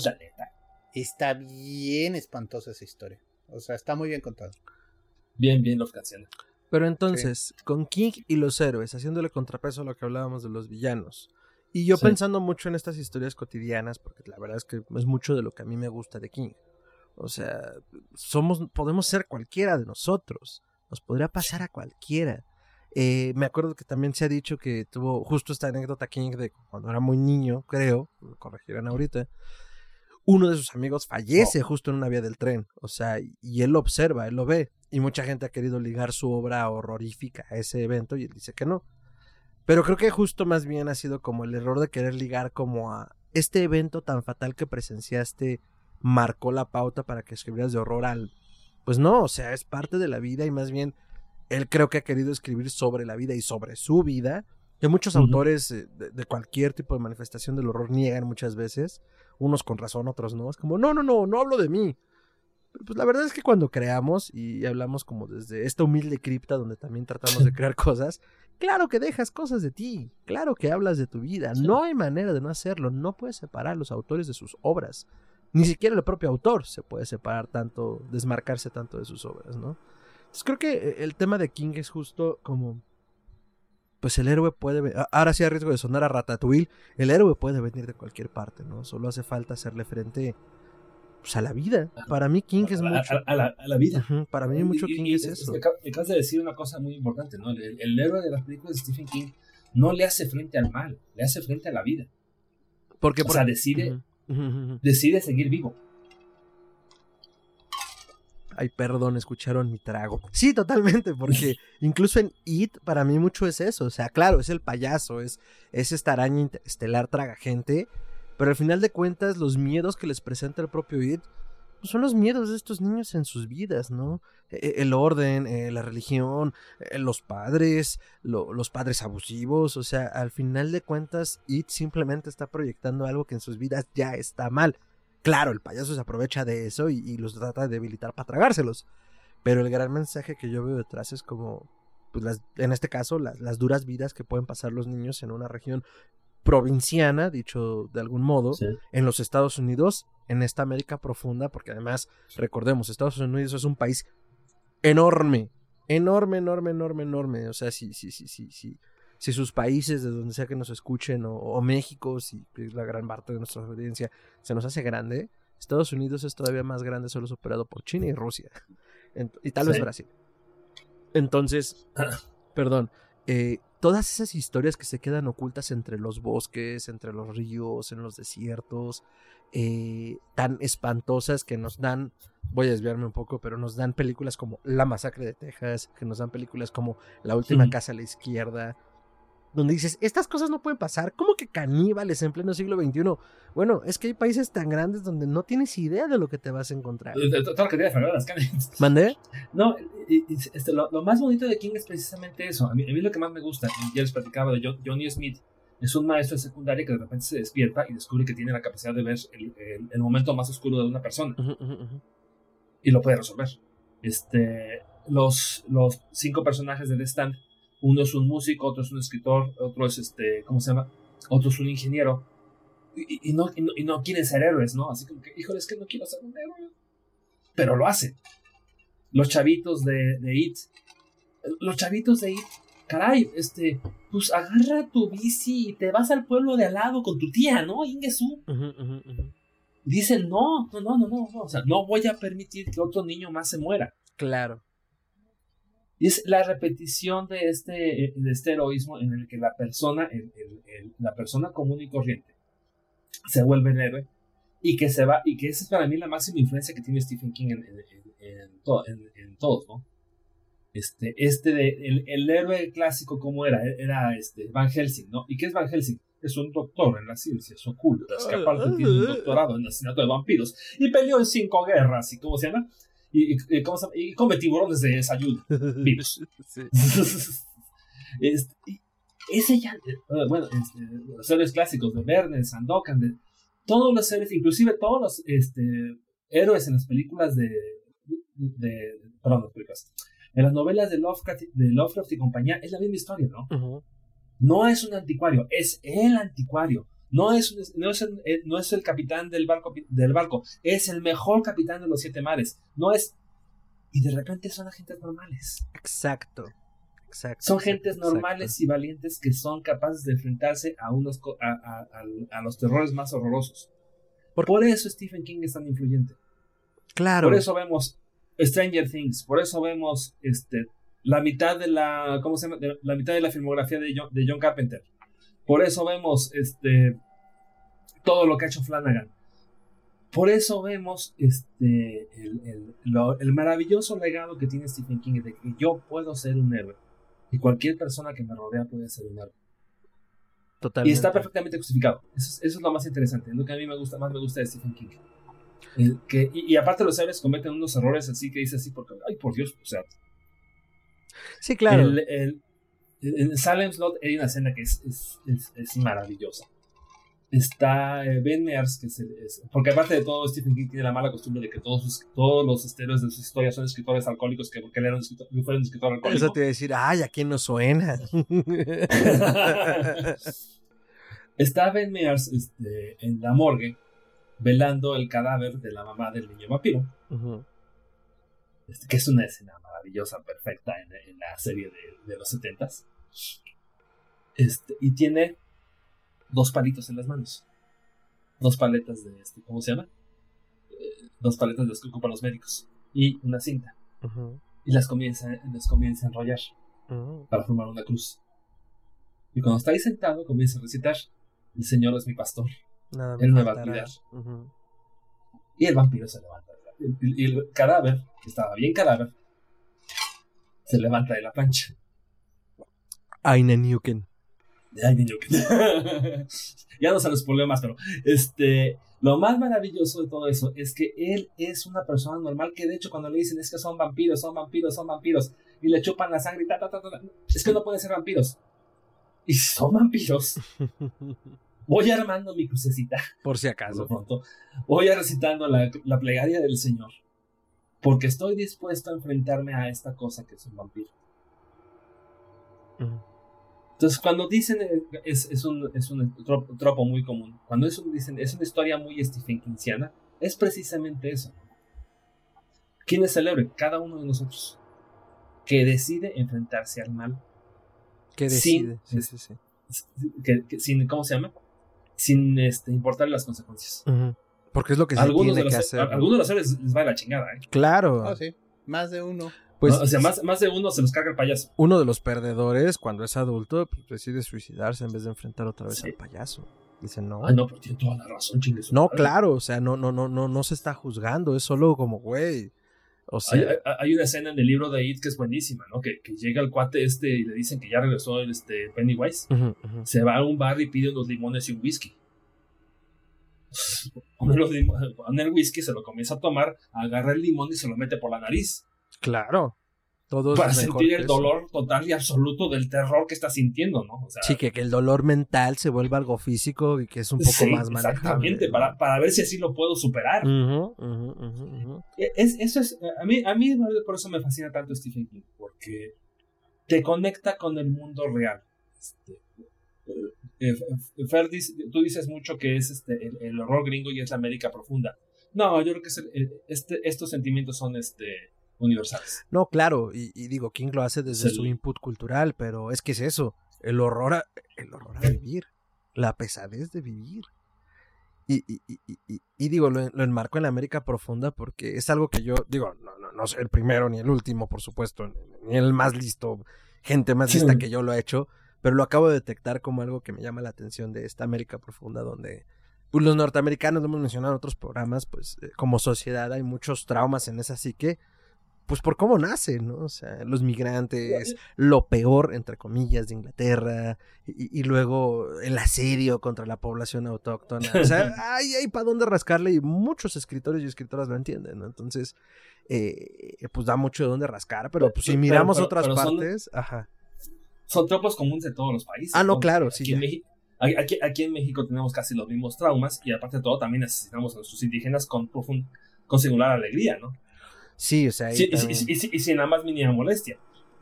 está bien espantosa esa historia. O sea, está muy bien contada. Bien, bien los canciones. Pero entonces, con King y los héroes, haciéndole contrapeso a lo que hablábamos de los villanos. Y yo pensando mucho en estas historias cotidianas, porque la verdad es que es mucho de lo que a mí me gusta de King. O sea, somos, podemos ser cualquiera de nosotros. Nos podría pasar a cualquiera. Eh, me acuerdo que también se ha dicho que tuvo justo esta anécdota King de cuando era muy niño, creo, lo corregirán ahorita. Uno de sus amigos fallece justo en una vía del tren, o sea, y él lo observa, él lo ve, y mucha gente ha querido ligar su obra horrorífica a ese evento y él dice que no. Pero creo que justo más bien ha sido como el error de querer ligar como a este evento tan fatal que presenciaste marcó la pauta para que escribieras de horror al... Pues no, o sea, es parte de la vida y más bien él creo que ha querido escribir sobre la vida y sobre su vida, que muchos autores eh, de, cualquier tipo de manifestación del horror niegan muchas veces, unos con razón, otros no, es como, no, no, no, no hablo de mí. Pues la verdad es que cuando creamos y hablamos como desde esta humilde cripta donde también tratamos de crear cosas, claro que dejas cosas de ti, claro que hablas de tu vida, no hay manera de no hacerlo, no puedes separar a los autores de sus obras. Ni siquiera el propio autor se puede separar tanto, desmarcarse tanto de sus obras, ¿no? Entonces creo que eh, el tema de King es justo como pues el héroe puede ahora sí a riesgo de sonar a Ratatouille, el héroe puede venir de cualquier parte, ¿no? Solo hace falta hacerle frente pues, a la vida. Para mí King es mucho a, la, vida. Para mí mucho King es, eso. Acabas de decir una cosa muy importante, ¿no? El, héroe de las películas de Stephen King no le hace frente al mal, le hace frente a la vida. Porque o sea, decide decide seguir vivo. Ay, perdón, escucharon mi trago. Sí, totalmente, porque incluso en It para mí mucho es eso. O sea, claro, es el payaso, es, es esta araña estelar traga gente, pero al final de cuentas los miedos que les presenta el propio It pues son los miedos de estos niños en sus vidas, ¿no? E, e, el orden, eh, la religión, eh, los padres, los padres abusivos, o sea, al final de cuentas, It simplemente está proyectando algo que en sus vidas ya está mal. Claro, el payaso se aprovecha de eso y, los trata de debilitar para tragárselos. Pero el gran mensaje que yo veo detrás es como, pues las, en este caso, las, duras vidas que pueden pasar los niños en una región provinciana, dicho de algún modo, en los Estados Unidos, en esta América profunda, porque además, recordemos, Estados Unidos es un país enorme, enorme, enorme, enorme, enorme. O sea, sí, sí, sí, sí, sí si sus países, de donde sea que nos escuchen, o, México, si es la gran parte de nuestra audiencia, se nos hace grande, Estados Unidos es todavía más grande, solo superado por China y Rusia. y tal vez Brasil. Entonces, perdón, eh, todas esas historias que se quedan ocultas entre los bosques, entre los ríos, en los desiertos, eh, tan espantosas que nos dan, voy a desviarme un poco, pero nos dan películas como La Masacre de Texas, que nos dan películas como La Última Casa a la Izquierda, donde dices, estas cosas no pueden pasar. ¿Cómo que caníbales en pleno siglo XXI? Bueno, es que hay países tan grandes donde no tienes idea de lo que te vas a encontrar. Todo lo que te las ¿Mandé? No, este, lo, más bonito de King es precisamente eso. A mí, a mí lo que más me gusta, ya les platicaba de Johnny Smith, es un maestro de secundaria que de repente se despierta y descubre que tiene la capacidad de ver el, momento más oscuro de una persona. Y lo puede resolver. Este, los, los cinco personajes del stand uno es un músico, otro es un escritor, otro es este, ¿cómo se llama? Otro es un ingeniero. Y, no, y, no, quieren ser héroes, ¿no? Así como que, híjole, es que no quiero ser un héroe. Pero lo hacen. Los chavitos de, de IT. Los chavitos de IT. Caray, este, pues agarra tu bici y te vas al pueblo de al lado con tu tía, ¿no? Ingesu. Dicen, no, no, no, no, no, no. O sea, no voy a permitir que otro niño más se muera. Claro. Y es la repetición de este, de este heroísmo en el que la persona, el, la persona común y corriente se vuelve el héroe y que se va, y que esa es para mí la máxima influencia que tiene Stephen King en, en, todos, ¿no? Este, este de, el, héroe clásico como era, era este Van Helsing, ¿no? ¿Y qué es Van Helsing? Es un doctor en las ciencias ocultas que aparte tiene un doctorado en asesinato de vampiros y peleó en cinco guerras y cómo se llama y, y, come tiburones de desayuno vivos. este, ese ya, eh, bueno, este, los seres clásicos de Verne, Sandokan, de todos los seres, inclusive todos los este, héroes en las películas de, de perdón, las películas, en las novelas de Lovecraft, de Lovecraft y compañía, es la misma historia, ¿no? No es un anticuario, es el anticuario. No es, no es, el, eh, no es el capitán del barco, del barco, es el mejor capitán de los siete mares. No es. Y de repente son agentes normales. Exacto. Exacto, son gentes normales y valientes que son capaces de enfrentarse a, unos, a, a, los terrores más horrorosos. Por, eso Stephen King es tan influyente. Claro. Por eso vemos Stranger Things, por eso vemos este, la mitad de la, ¿cómo se llama? la mitad de la filmografía de de John Carpenter. Por eso vemos este, todo lo que ha hecho Flanagan. Por eso vemos este, el, maravilloso legado que tiene Stephen King de que yo puedo ser un héroe. Y cualquier persona que me rodea puede ser un héroe. Totalmente. Y está perfectamente justificado. Eso es, lo más interesante. Es lo que a mí me gusta, más me gusta de Stephen King. que, y, aparte los héroes cometen unos errores así que dice así porque, ay por Dios, o sea, Sí, claro. El, el, en Salem Slot hay una escena que es, es, es, maravillosa. Está eh, Ben Mears, que es, porque aparte de todo, Stephen King tiene la mala costumbre de que todos, sus, todos los estereos de sus historias son escritores alcohólicos que porque él era un escritor, fueron escritor alcohólico. Eso te iba a decir, ay, ¿a quién no suena? Está Ben Mears este, en la morgue velando el cadáver de la mamá del niño vampiro. este, que es una escena maravillosa, perfecta en, la serie de, los setentas. Este, y tiene dos palitos en las manos. Dos paletas de este, ¿cómo se llama? Eh, dos paletas de las que ocupan los médicos. Y una cinta. Y las comienza, las comienza a enrollar para formar una cruz. Y cuando está ahí sentado, comienza a recitar: El Señor es mi pastor. Él me va a cuidar. Y el vampiro se levanta. Y el cadáver, que estaba bien cadáver, se levanta de la plancha. Ainenjuken. ya no se los spoileo más, pero este, lo más maravilloso de todo eso es que él es una persona normal que de hecho cuando le dicen es que son vampiros, son vampiros, son vampiros y le chupan la sangre y ta, ta, ta, es que no pueden ser vampiros. Y son vampiros. Voy armando mi crucecita. Por si acaso. pronto. Voy recitando la, la plegaria del Señor porque estoy dispuesto a enfrentarme a esta cosa que es un vampiro. Entonces, cuando dicen, eh, es, un, es un tropo, muy común, cuando es dicen, es una historia muy Stephen Kingsiana, es precisamente eso. ¿Quién es el héroe? Cada uno de nosotros. Que decide enfrentarse al mal. Que decide. Sin, sí, sí, sí. sin, ¿Cómo se llama? Sin este, importarle las consecuencias. Porque es lo que se algunos tiene que hacer. algunos de los héroes les va la chingada, ¿eh? Claro. Ah, sí. Más de uno. Pues, o sea, más, más, de uno se los carga el payaso. Uno de los perdedores, cuando es adulto, pues, decide suicidarse en vez de enfrentar otra vez al payaso. Dice, no. Ay, no, pero tiene toda la razón, chingues. No, claro, o sea, no, no, no, no, no se está juzgando, es solo como, güey. O sea, hay, una escena en el libro de It que es buenísima, ¿no? Que, que, llega el cuate este y le dicen que ya regresó el este Pennywise. Se va a un bar y pide unos limones y un whisky pone, el whisky, se lo comienza a tomar, agarra el limón y se lo mete por la nariz. Claro. Todo para sentir el dolor total y absoluto del terror que está sintiendo, ¿no? sí, que, el dolor mental se vuelva algo físico y que es un poco más manejable. Exactamente, para, para ver si así lo puedo superar. E, es, eso es, a mí, a mí por eso me fascina tanto Stephen King, porque te conecta con el mundo real. Este, eh, tú dices mucho que es este, el, horror gringo y es la América profunda. No, yo creo que este, estos sentimientos son este, universales. No, claro, y, digo, King lo hace desde su input cultural, pero es que es eso, el horror a, el horror a vivir, la pesadez de vivir. Y, y, y, y digo, lo, enmarco en la América profunda porque es algo que yo, digo, no, no, no soy el primero ni el último, por supuesto, ni el más listo, gente más lista que yo lo ha hecho, pero lo acabo de detectar como algo que me llama la atención de esta América profunda donde pues, los norteamericanos, lo hemos mencionado en otros programas, pues eh, como sociedad hay muchos traumas en esa psique, pues por cómo nace, ¿no? O sea, los migrantes, lo peor, entre comillas, de Inglaterra, y, luego el asedio contra la población autóctona. O sea, hay, hay para dónde rascarle y muchos escritores y escritoras lo entienden, ¿no? Entonces, eh, pues da mucho de dónde rascar, pero pues si miramos otras partes, ajá son tropos comunes de todos los países. Ah, no, claro, sí. Aquí en, México, aquí, en, México, tenemos casi los mismos traumas y aparte de todo también necesitamos a nuestros indígenas con, con singular alegría, ¿no? Sí, o sea... Sí, y, sin nada más mínima molestia.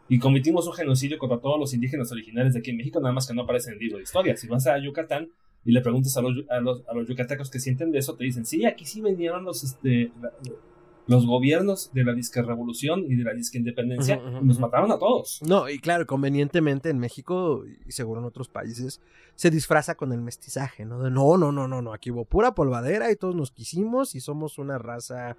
Y cometimos un genocidio contra todos los indígenas originales de aquí en México, nada más que no aparece en el libro de historia. Si vas a Yucatán y le preguntas a los, a los, a los yucatecos que sienten de eso, te dicen, sí, aquí sí vinieron los, este, los gobiernos de la disque revolución y de la disque independencia nos mataron a todos. No, y claro, convenientemente en México y seguro en otros países se disfraza con el mestizaje, ¿no? De no, no, no, no, no, aquí hubo pura polvadera y todos nos quisimos y somos una raza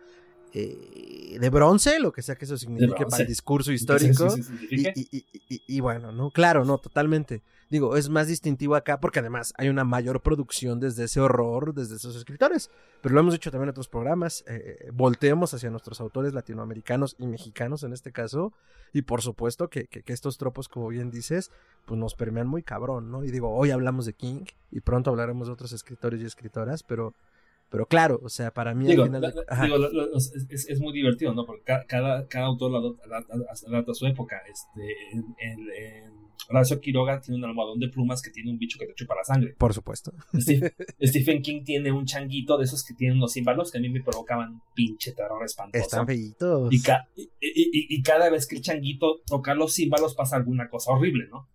eh, de bronce, lo que sea que eso signifique para el discurso histórico. y, bueno, no, claro, no, totalmente. Digo, es más distintivo acá porque además hay una mayor producción desde ese horror, desde esos escritores. Pero lo hemos dicho también en otros programas. Eh, volteemos hacia nuestros autores latinoamericanos y mexicanos en este caso. Y por supuesto que, que, estos tropos, como bien dices, pues nos permean muy cabrón, ¿no? Y digo, hoy hablamos de King y pronto hablaremos de otros escritores y escritoras, pero Pero claro, o sea, para mí digo, al final de- la- ajá. digo, lo- lo- es, es muy divertido, ¿no? Porque ca- cada, cada autor adapta- a su época. Este, en, en, en Horacio Quiroga tiene un almohadón de plumas que tiene un bicho que te chupa la sangre. Por supuesto. Steve- Stephen King tiene un changuito de esos que tienen unos símbolos que a mí me provocaban un pinche terror espantoso. Están feitos. Y, ca- y, y- y- y cada vez que el changuito toca los símbolos pasa alguna cosa horrible, ¿no?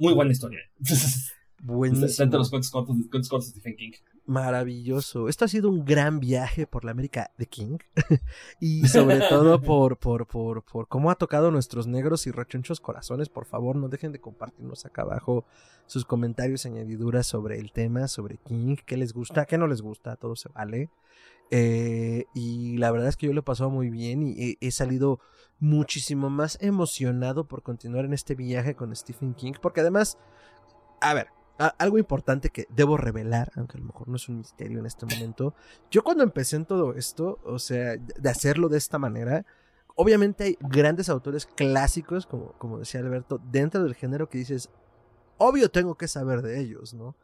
Muy buena historia. Buenísimo. Está entre los cuentos cortos, cuentos cortos de Stephen King. Maravilloso. Esto ha sido un gran viaje por la América de King. y sobre todo por, por, por, por cómo ha tocado nuestros negros y rechonchos corazones. Por favor, no dejen de compartirnos acá abajo sus comentarios y añadiduras sobre el tema, sobre King, qué les gusta, qué no les gusta, todo se vale. Eh, y la verdad es que yo lo he pasado muy bien y he, he salido muchísimo más emocionado por continuar en este viaje con Stephen King. Porque además, a ver, algo importante que debo revelar, aunque a lo mejor no es un misterio en este momento. Yo cuando empecé en todo esto, o sea, de hacerlo de esta manera, obviamente hay grandes autores clásicos, como, como decía Alberto, dentro del género que dices, obvio tengo que saber de ellos, ¿no?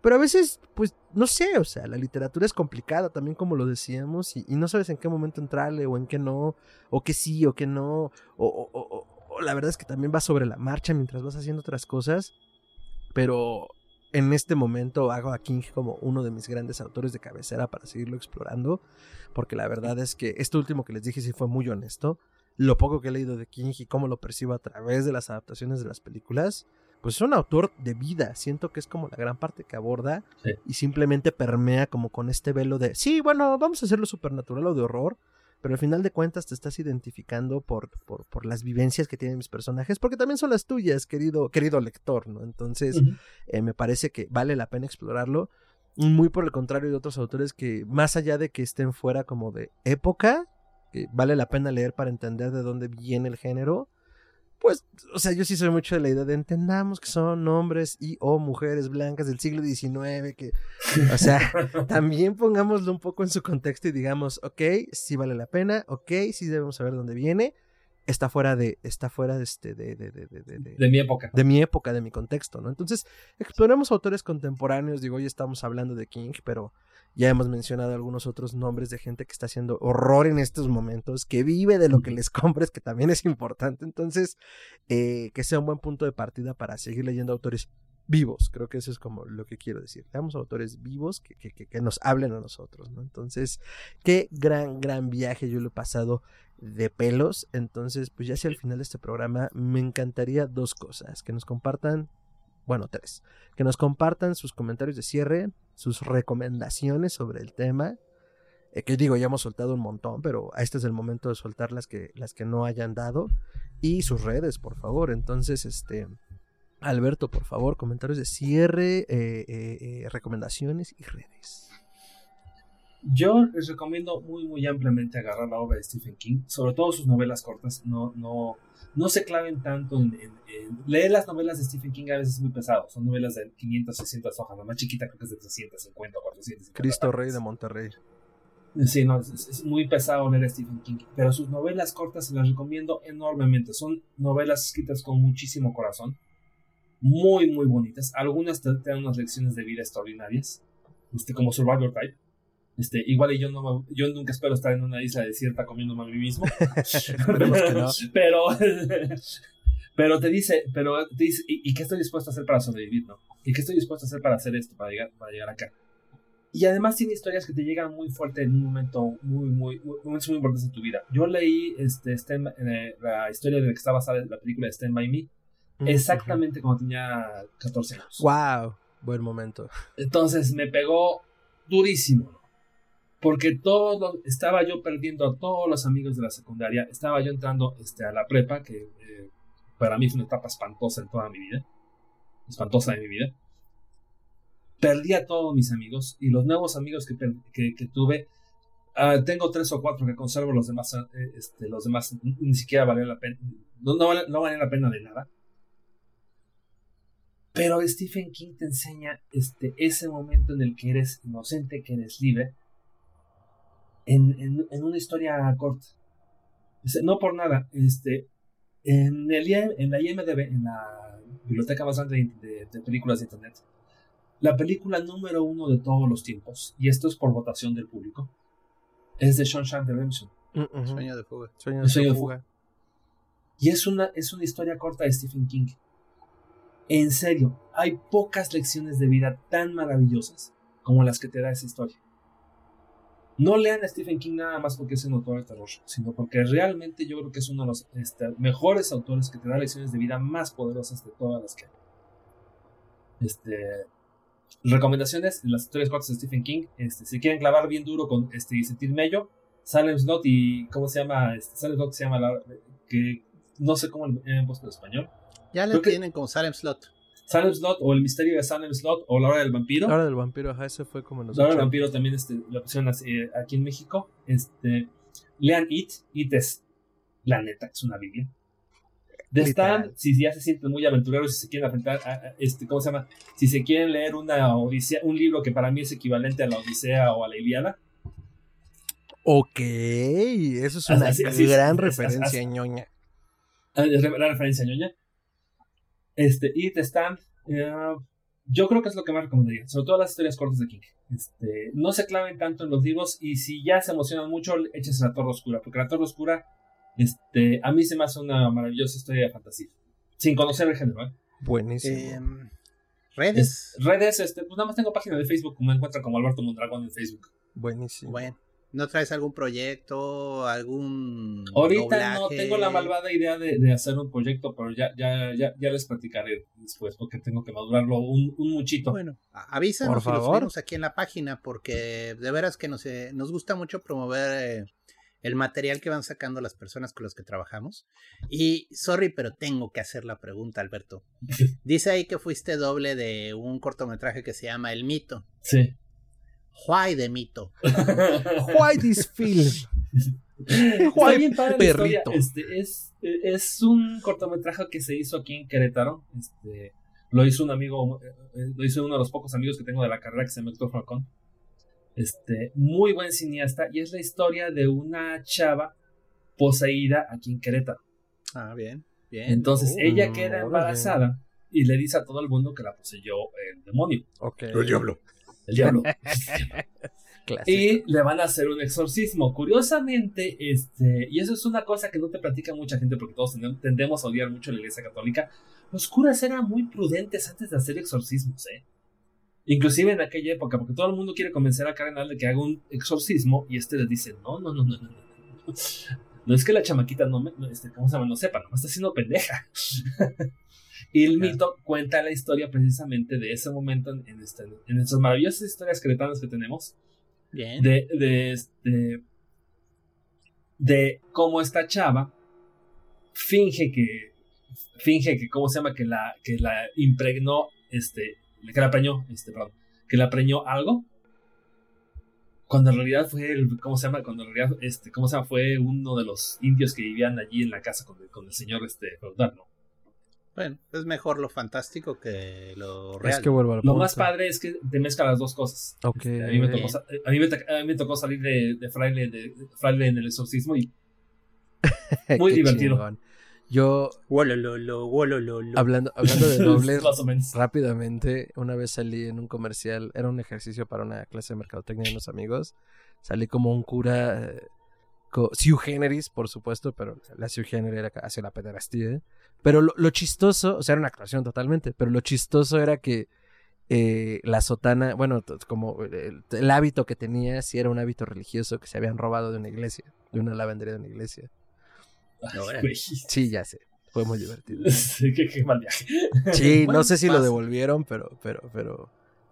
Pero a veces, pues, no sé, o sea, la literatura es complicada también, como lo decíamos, y, no sabes en qué momento entrarle o en qué no, o qué sí o qué no, o- o la verdad es que también vas sobre la marcha mientras vas haciendo otras cosas, pero en este momento hago a King como uno de mis grandes autores de cabecera para seguirlo explorando, porque la verdad es que esto último que les dije sí fue muy honesto, lo poco que he leído de King y cómo lo percibo a través de las adaptaciones de las películas, pues es un autor de vida. Siento que es como la gran parte que aborda Sí. y simplemente permea como con este velo de, sí, bueno, vamos a hacerlo supernatural o de horror, pero al final de cuentas te estás identificando por, por, por las vivencias que tienen mis personajes, porque también son las tuyas, querido, querido lector, ¿no? Entonces, eh, me parece que vale la pena explorarlo. Muy por el contrario de otros autores que, más allá de que estén fuera como de época, que vale la pena leer para entender de dónde viene el género, pues, o sea, yo sí soy mucho de la idea de entendamos que son hombres y o mujeres blancas del siglo XIX, que, o sea, también pongámoslo un poco en su contexto y digamos, ok, sí vale la pena, ok, sí debemos saber dónde viene, está fuera de, está fuera de este, de, de, de, de, de- de- De mi época. de mi época, de mi contexto, ¿no? Entonces, exploremos autores contemporáneos, digo, hoy estamos hablando de King, pero ya hemos mencionado algunos otros nombres de gente que está haciendo horror en estos momentos, que vive de lo que les compres, que también es importante, entonces, eh, que sea un buen punto de partida para seguir leyendo autores vivos, creo que eso es como lo que quiero decir, leamos autores vivos que, que, que, que nos hablen a nosotros, ¿no? Entonces, qué gran, gran viaje yo lo he pasado de pelos. Entonces, pues ya hacia el final de este programa, me encantaría dos cosas. Que nos compartan, bueno, tres. Que nos compartan sus comentarios de cierre, sus recomendaciones sobre el tema. Eh, que digo, ya hemos soltado un montón, pero este es el momento de soltar las que, las que no hayan dado. Y sus redes, por favor. Entonces, este... Alberto, por favor, comentarios de cierre, eh, eh, eh, recomendaciones y redes. Yo les recomiendo muy, muy ampliamente agarrar la obra de Stephen King, sobre todo sus novelas cortas. No, no, no se claven tanto en, en- en- Leer las novelas de Stephen King a veces es muy pesado. Son novelas de 500, 600 hojas. La más chiquita creo que es de 350 o 450. Cristo Rey de Monterrey. Sí, no, es, es muy pesado leer a Stephen King. Pero sus novelas cortas se las recomiendo enormemente. Son novelas escritas con muchísimo corazón. Muy, muy bonitas. Algunas te, te dan unas lecciones de vida extraordinarias. Este, como Survivor Type. Este, igual y yo no yo nunca espero estar en una isla desierta comiéndome a mí mismo. No. pero, pero te dice, pero te dice, ¿y, y qué estoy dispuesto a hacer para sobrevivir, no? ¿Y qué estoy dispuesto a hacer para hacer esto, para llegar, para llegar acá? Y además tiene historias que te llegan muy fuerte en un momento muy, muy, muy, momentos muy importantes en tu vida. Yo leí este, Stand- eh, la historia de la que está basada en la película de Stand By Me exactamente cuando tenía 14 años. Wow, buen momento. Entonces me pegó durísimo. Porque todos los- estaba yo perdiendo a todos los amigos de la secundaria, estaba yo entrando este, a la prepa, que eh, para mí fue una etapa espantosa en toda mi vida, espantosa de mi vida. Perdí a todos mis amigos y los nuevos amigos que, tuve, ah, tengo tres o cuatro que conservo, los demás, eh, este, los demás ni siquiera valían la pena, no, valen- no valen la pena de nada. Pero Stephen King te enseña este, ese momento en el que eres inocente, que eres libre, en, en, en una historia corta. No por nada, este, en, el, en la IMDB, en la biblioteca más grande de, de- de películas de internet, la película número uno de todos los tiempos, y esto es por votación del público, es de Shawshank Redemption. Sueño de fuga. Sueño de, fuga. Y es una, es una historia corta de Stephen King. En serio, hay pocas lecciones de vida tan maravillosas como las que te da esa historia. No lean a Stephen King nada más porque es un autor de terror, sino porque realmente yo creo que es uno de los este, mejores autores que te da lecciones de vida más poderosas de todas las que hay. Este, recomendaciones, las historias cortas de Stephen King, este, si quieren clavar bien duro con este, y sentir mello, Salem Slot y ¿cómo se llama? Este, Salem Slot se llama la, que no sé cómo han puesto en español. Ya le tienen con Salem Slot. Salem Slot o El misterio de Salem Slot o La hora del vampiro. La hora del vampiro, ajá, ese fue como nos La hora del vampiro también este, la opción eh, aquí en México. Este, lean It, It es la neta, es una biblia. De Stand, si ya se sienten muy aventureros, si se quieren enfrentar a, este, ¿cómo se llama? Si se quieren leer una odisea, un libro que para mí es equivalente a la Odisea o a la Iliada. Ok, eso es una gran referencia ñoña. Ah, la referencia ñoña. Este, It Stand, eh, yo creo que es lo que más recomendaría, sobre todo las historias cortas de King. Este, no se claven tanto en los libros y si ya se emocionan mucho, échense la Torre Oscura, porque la Torre Oscura, este, a mí se me hace una maravillosa historia de fantasía, sin conocer el género. ¿eh? Buenísimo. Em, redes. redes, este, pues nada más tengo página de Facebook, me encuentra como Alberto Mondragón en Facebook. Buenísimo. Bueno. ¿No traes algún proyecto, algún Ahorita no tengo la malvada idea de, hacer un proyecto, pero ya, ya, ya, ya, les platicaré después porque tengo que madurarlo un, un muchito. Bueno, avísanos Por favor. los aquí en la página porque de veras que nos, eh, nos gusta mucho promover eh, el material que van sacando las personas con las que trabajamos. Y sorry, pero tengo que hacer la pregunta, Alberto. Dice ahí que fuiste doble de un cortometraje que se llama El Mito. Sí. Why de mito. Why this film. Why perrito. Este, es, es un cortometraje que se hizo aquí en Querétaro. Este, lo hizo un amigo, eh, lo hizo uno de los pocos amigos que tengo de la carrera que se llama Héctor Falcón. Este, muy buen cineasta y es la historia de una chava poseída aquí en Querétaro. Ah, bien, bien. Entonces ella queda embarazada y le dice a todo el mundo que la poseyó el demonio. Ok. El diablo el diablo. y le van a hacer un exorcismo. Curiosamente, este, y eso es una cosa que no te platica mucha gente porque todos tendemos a odiar mucho la iglesia católica. Los curas eran muy prudentes antes de hacer exorcismos, ¿eh? Inclusive en aquella época, porque todo el mundo quiere convencer a Cardenal de que haga un exorcismo y este le dice, no, no, no, no, no, no. No es que la chamaquita no, me, este, ¿cómo se llama? No sepa, no está haciendo pendeja. Y el mito cuenta la historia precisamente de ese momento en, este, en estas maravillosas historias cretanas que tenemos. Bien. De, de, este, de cómo esta chava finge que, finge que, ¿cómo se llama? Que la, que la impregnó, este, que la preñó, este, perdón, que la preñó algo. Cuando en realidad fue el, ¿cómo se llama? Cuando en realidad, este, ¿cómo se llama? Fue uno de los indios que vivían allí en la casa con el, con el señor, este, feudal, ¿no? Bueno, es mejor lo fantástico que lo real. lo más padre es que te mezcla las dos cosas. A, mí me tocó, a, mí me, tocó, salir de, de, fraile, de, fraile en el exorcismo y muy divertido. Yo, hablando, hablando de dobles, rápidamente, una vez salí en un comercial, era un ejercicio para una clase de mercadotecnia de unos amigos. Salí como un cura, eh, Generis, por supuesto, pero la Sue Generis era hacia la pederastía. Pero lo, chistoso, o sea, era una actuación totalmente, pero lo chistoso era que eh, la sotana, bueno, como el, hábito que tenía, si era un hábito religioso que se habían robado de una iglesia, de una lavandería de una iglesia. sí, ya sé. Fue muy divertido. Sí, qué, mal viaje. Sí, no sé si lo devolvieron, pero, pero, pero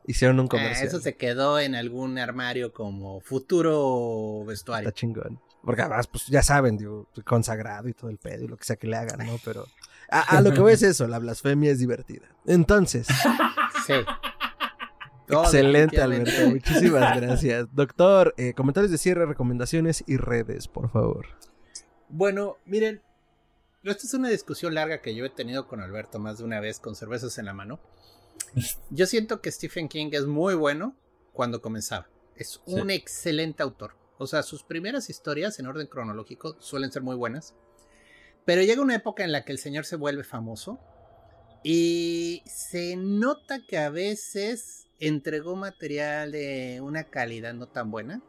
hicieron un ah, comercial. eso se quedó en algún armario como futuro vestuario. Está chingón. Porque además, pues ya saben, digo, consagrado y todo el pedo y lo que sea que le hagan, ¿no? Pero a, lo que voy es eso, la blasfemia es divertida. Entonces. Sí. Excelente, Alberto. Muchísimas gracias. Doctor, eh, comentarios de cierre, recomendaciones y redes, por favor. Bueno, miren, esta es una discusión larga que yo he tenido con Alberto más de una vez con cervezas en la mano. Yo siento que Stephen King es muy bueno cuando comenzaba. Es un excelente autor. O sea, sus primeras historias en orden cronológico suelen ser muy buenas. Pero llega una época en la que el señor se vuelve famoso y se nota que a veces entregó material de una calidad no tan buena.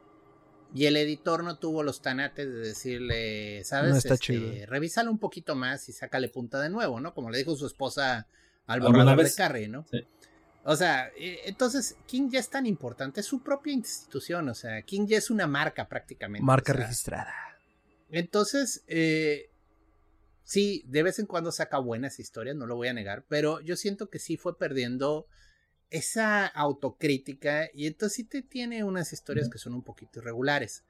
Y el editor no tuvo los tanates de decirle, ¿sabes? No está Este, chido. Revísalo un poquito más y sácale punta de nuevo, ¿no? Como le dijo su esposa al ¿Alguna borrador de? Carrie, ¿no? Sí. O sea, eh, entonces King ya es tan importante, es su propia institución, o sea, King ya es una marca prácticamente. Marca o sea, registrada. entonces, eh, sí, de vez en cuando saca buenas historias, no lo voy a negar, pero yo siento que sí fue perdiendo esa autocrítica y entonces sí te tiene unas historias que son un poquito irregulares.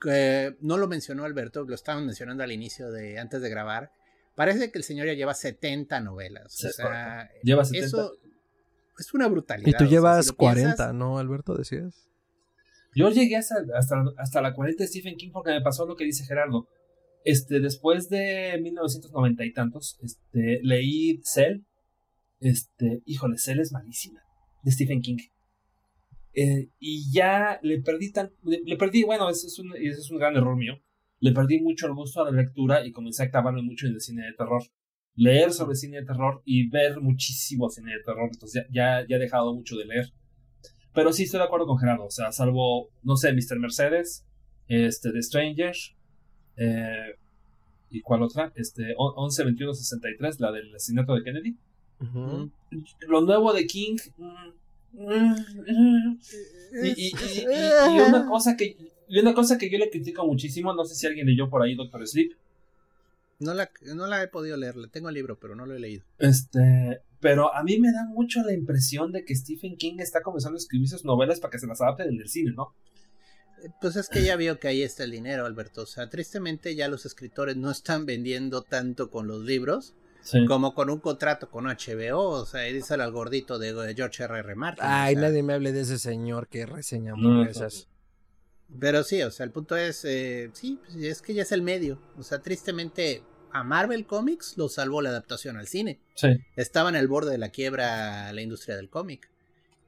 Que no lo mencionó Alberto, lo estaban mencionando al inicio de antes de grabar. Parece que el señor ya lleva 70 novelas. Sí, o sea, Lleva 70. eso es una brutalidad. Y tú o sea, llevas si lo 40, piensas- ¿no, Alberto? Decías. Yo llegué hasta, hasta, hasta la 40 de Stephen King porque me pasó lo que dice Gerardo. Este, después de 1990 y tantos, este, leí Cell. Este, híjole, Cell es malísima. De Stephen King. Eh, y ya le perdí tan, le, perdí, bueno, ese es, un, ese es un gran error mío. Le perdí mucho el gusto a la lectura y comencé a clavarme mucho en el cine de terror. Leer sobre cine de terror y ver muchísimo cine de terror. Entonces ya, ya, ya he dejado mucho de leer. Pero sí estoy de acuerdo con Gerardo. O sea, salvo, no sé, Mr. Mercedes, este, The Stranger, eh, ¿y cuál otra? Este, 11, 21, 63, la del asesinato de Kennedy. Ujú. Lo nuevo de King. mm, mm, mm, y, y- y- y- y una cosa que y una cosa que yo le critico muchísimo, no sé si alguien leyó por ahí Doctor Sleep, No la, no la he podido leer, le tengo el libro, pero no lo he leído. este, pero a mí me da mucho la impresión de que Stephen King está comenzando a escribir sus novelas para que se las adapten en el cine, ¿no? Eh, Pues es que ya vio que ahí está el dinero, Alberto. O sea, tristemente ya los escritores no están vendiendo tanto con los libros Sí. como con un contrato con HBO. O sea, díselo al gordito de George R.R. Martin. Ay, o sea, nadie me hable de ese señor que reseña No, hamburguesas. Pero sí, o sea, el punto es, eh, sí, pues, es que ya es el medio. O sea, tristemente a Marvel Comics lo salvó la adaptación al cine. Sí. Estaba en el borde de la quiebra la industria del cómic.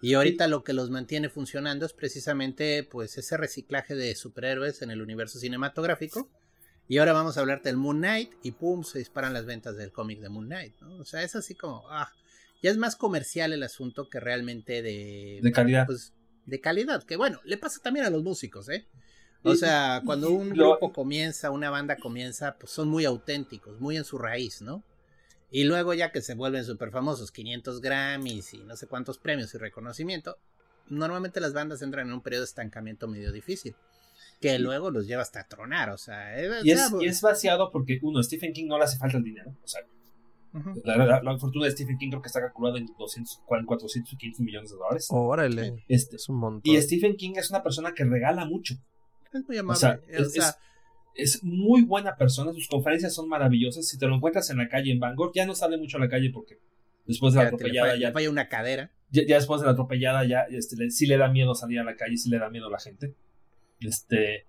Y ahorita lo que los mantiene funcionando es precisamente pues ese reciclaje de superhéroes en el universo cinematográfico. Y ahora vamos a hablarte del Moon Knight y pum, se disparan las ventas del cómic de Moon Knight, ¿no? O sea, es así como, ah, ya es más comercial el asunto que realmente de, De calidad. pues, de calidad. Que bueno, le pasa también a los músicos, ¿eh? O sea, cuando un grupo comienza, una banda comienza, pues son muy auténticos, muy en su raíz, ¿no? Y luego ya que se vuelven súper famosos, 500 Grammys y no sé cuántos premios y reconocimiento, normalmente las bandas entran en un periodo de estancamiento medio difícil, que luego los lleva hasta a tronar, o sea... eh, Y es, y es vaciado porque, uno, Stephen King no le hace falta el dinero. O sea, la, la- la fortuna de Stephen King creo que está calculada en 200, 400 y 500 millones de dólares. Órale. Este, Es un montón. y Stephen King es una persona que regala mucho. Es muy O amable. sea, eh, o es, sea, es- muy buena persona, sus conferencias son maravillosas. Si te lo encuentras en la calle en Bangor, ya no sale mucho a la calle porque después de la atropellada, falla, ya, falla una cadera. ya, ya después de la atropellada, ya este, le- sí le da miedo salir a la calle, sí le da miedo a la gente. Este,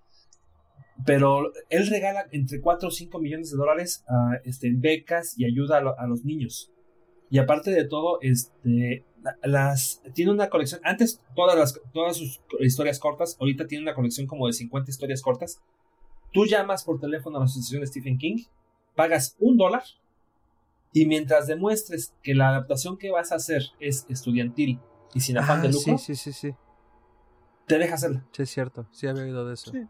pero él regala entre 4 o 5 millones de dólares a, este, en becas y ayuda a, lo- a los niños. Y aparte de todo, este, la- las, tiene una colección, antes todas, las, todas sus historias cortas, ahorita tiene una colección como de 50 historias cortas. Tú llamas por teléfono a la asociación de Stephen King, pagas un dólar y mientras demuestres que la adaptación que vas a hacer es estudiantil y sin afán Ah, de lucro, sí, sí, sí, sí. te deja hacerla. Sí, es cierto. Sí, había oído de eso. Sí.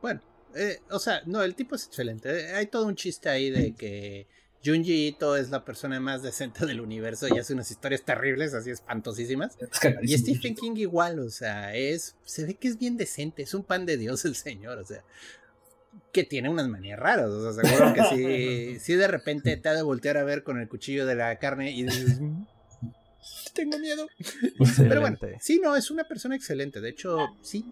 Bueno, eh, o sea, no, el tipo es excelente. Eh, Hay todo un chiste ahí de que Junji Ito es la persona más decente del universo y hace unas historias terribles, así espantosísimas. Es Y. Stephen King igual, o sea, es, se ve que es bien decente, es un pan de Dios el señor, o sea, que tiene unas manías raras, o sea, seguro que si, si de repente te ha de voltear a ver con el cuchillo de la carne y dices, "Mm, tengo miedo. Pero bueno, sí, no, es una persona excelente, de hecho, sí.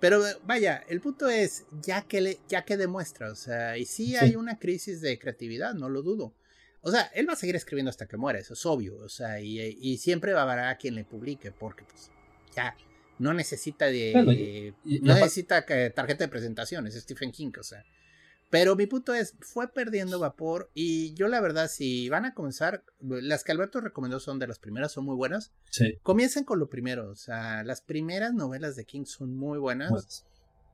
Pero eh, vaya, el punto es, ya que, le, ya que demuestra, o sea, y sí, Sí. hay una crisis de creatividad, no lo dudo. O sea, él va a seguir escribiendo hasta que muera, eso es obvio, o sea, y, y siempre va a haber a quien le publique, porque pues ya no necesita de... Bueno, y- y- no necesita que- tarjeta de presentación, es Stephen King, o sea. Pero mi punto es, fue perdiendo vapor y yo la verdad, si van a comenzar, las que Alberto recomendó son de las primeras, son muy buenas. Sí. Comiencen con lo primero, o sea, las primeras novelas de King son muy buenas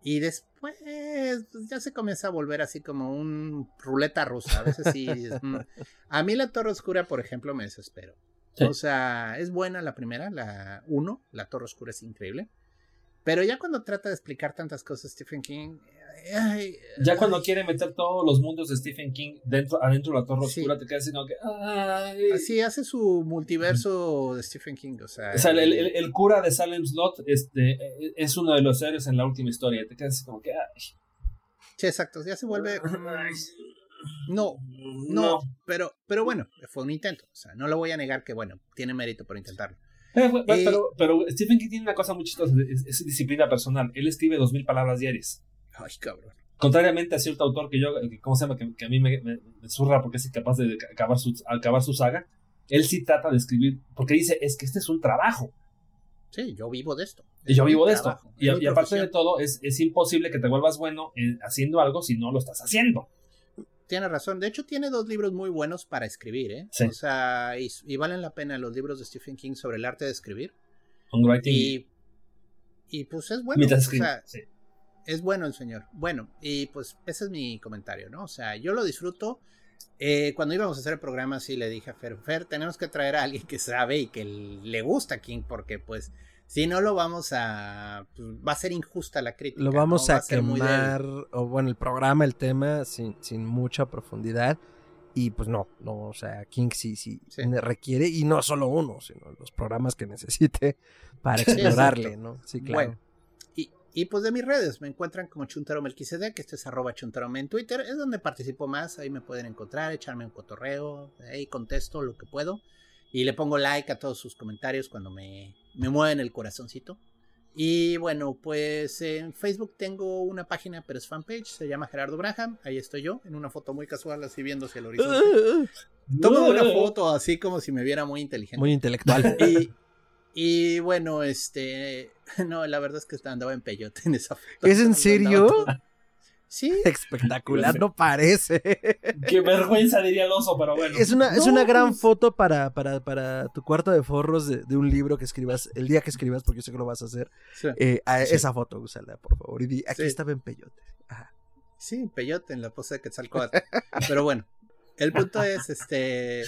y después pues, ya se comienza a volver así como un ruleta rusa. A veces sí. "Mm". A mí la Torre Oscura, por ejemplo, me desespero. O sea, es buena la primera, la 1, La Torre Oscura es increíble. Pero ya cuando trata de explicar tantas cosas Stephen King. ya cuando quiere meter todos los mundos de Stephen King dentro, adentro de la Torre Oscura, te quedas diciendo que. Así hace su multiverso de Stephen King. O sea, el, cura de Salem Slot este, es uno de los héroes en la última historia. Te quedas así como que. Sí, exacto. Ya se vuelve. No, no, Pero, pero bueno, fue un intento. O sea, no lo voy a negar que, bueno, tiene mérito por intentarlo. Eh, pero, Stephen King tiene una cosa muy chistosa, es, disciplina personal. Él escribe dos mil palabras diarias. Ay, cabrón. Contrariamente a cierto autor que yo, ¿cómo se llama? Que, a mí me, me, zurra porque es incapaz de acabar su, acabar su saga. Él sí trata de escribir, porque dice, es que este es un trabajo. Sí, yo vivo de esto. Y yo vivo de esto. Y, aparte de todo, es, es, imposible que te vuelvas bueno haciendo algo si no lo estás haciendo tiene razón. De hecho, tiene dos libros muy buenos para escribir, ¿eh? O sea, y, valen la pena los libros de Stephen King sobre el arte de escribir. Y, y pues es bueno. O sea, Es bueno el señor. Bueno, y pues ese es mi comentario, ¿no? O sea, yo lo disfruto. Eh, cuando íbamos a hacer el programa, sí le dije a Fer, Fer, tenemos que traer a alguien que sabe y que le gusta King, porque pues si no lo vamos a. Pues, va a ser injusta la crítica. Lo vamos a, quemar. O bueno, el programa, el tema, sin, sin mucha profundidad. Y pues no, no, o sea, King sí, sí, requiere, y no solo uno, sino los programas que necesite para explorarle, ¿no? Sí, claro. Bueno, y, y, pues de mis redes me encuentran como Chuntaro que este es arroba Chuntarome en Twitter, es donde participo más, ahí me pueden encontrar, echarme un cotorreo, ahí contesto lo que puedo. Y le pongo like a todos sus comentarios cuando me, me mueven el corazoncito. Y bueno, pues en Facebook tengo una página, pero es fanpage, se llama Gerardo Braham. Ahí estoy yo, en una foto muy casual, así viendo hacia el horizonte. Tomo una foto así como si me viera muy inteligente. Muy intelectual. Y, y bueno, este. No, la verdad es que andaba en peyote en esa foto. ¿Es en serio? Sí. Espectacular, no parece. Qué vergüenza diría el oso, pero bueno. Es una, es una gran foto para, para, para tu cuarto de forros de, un libro que escribas, el día que escribas, porque yo sé que lo vas a hacer. Eh, esa foto, úsala, por favor. Y di, aquí estaba en peyote. Ajá. Sí, peyote en la pose de Quetzalcóatl. pero bueno, el punto es, este...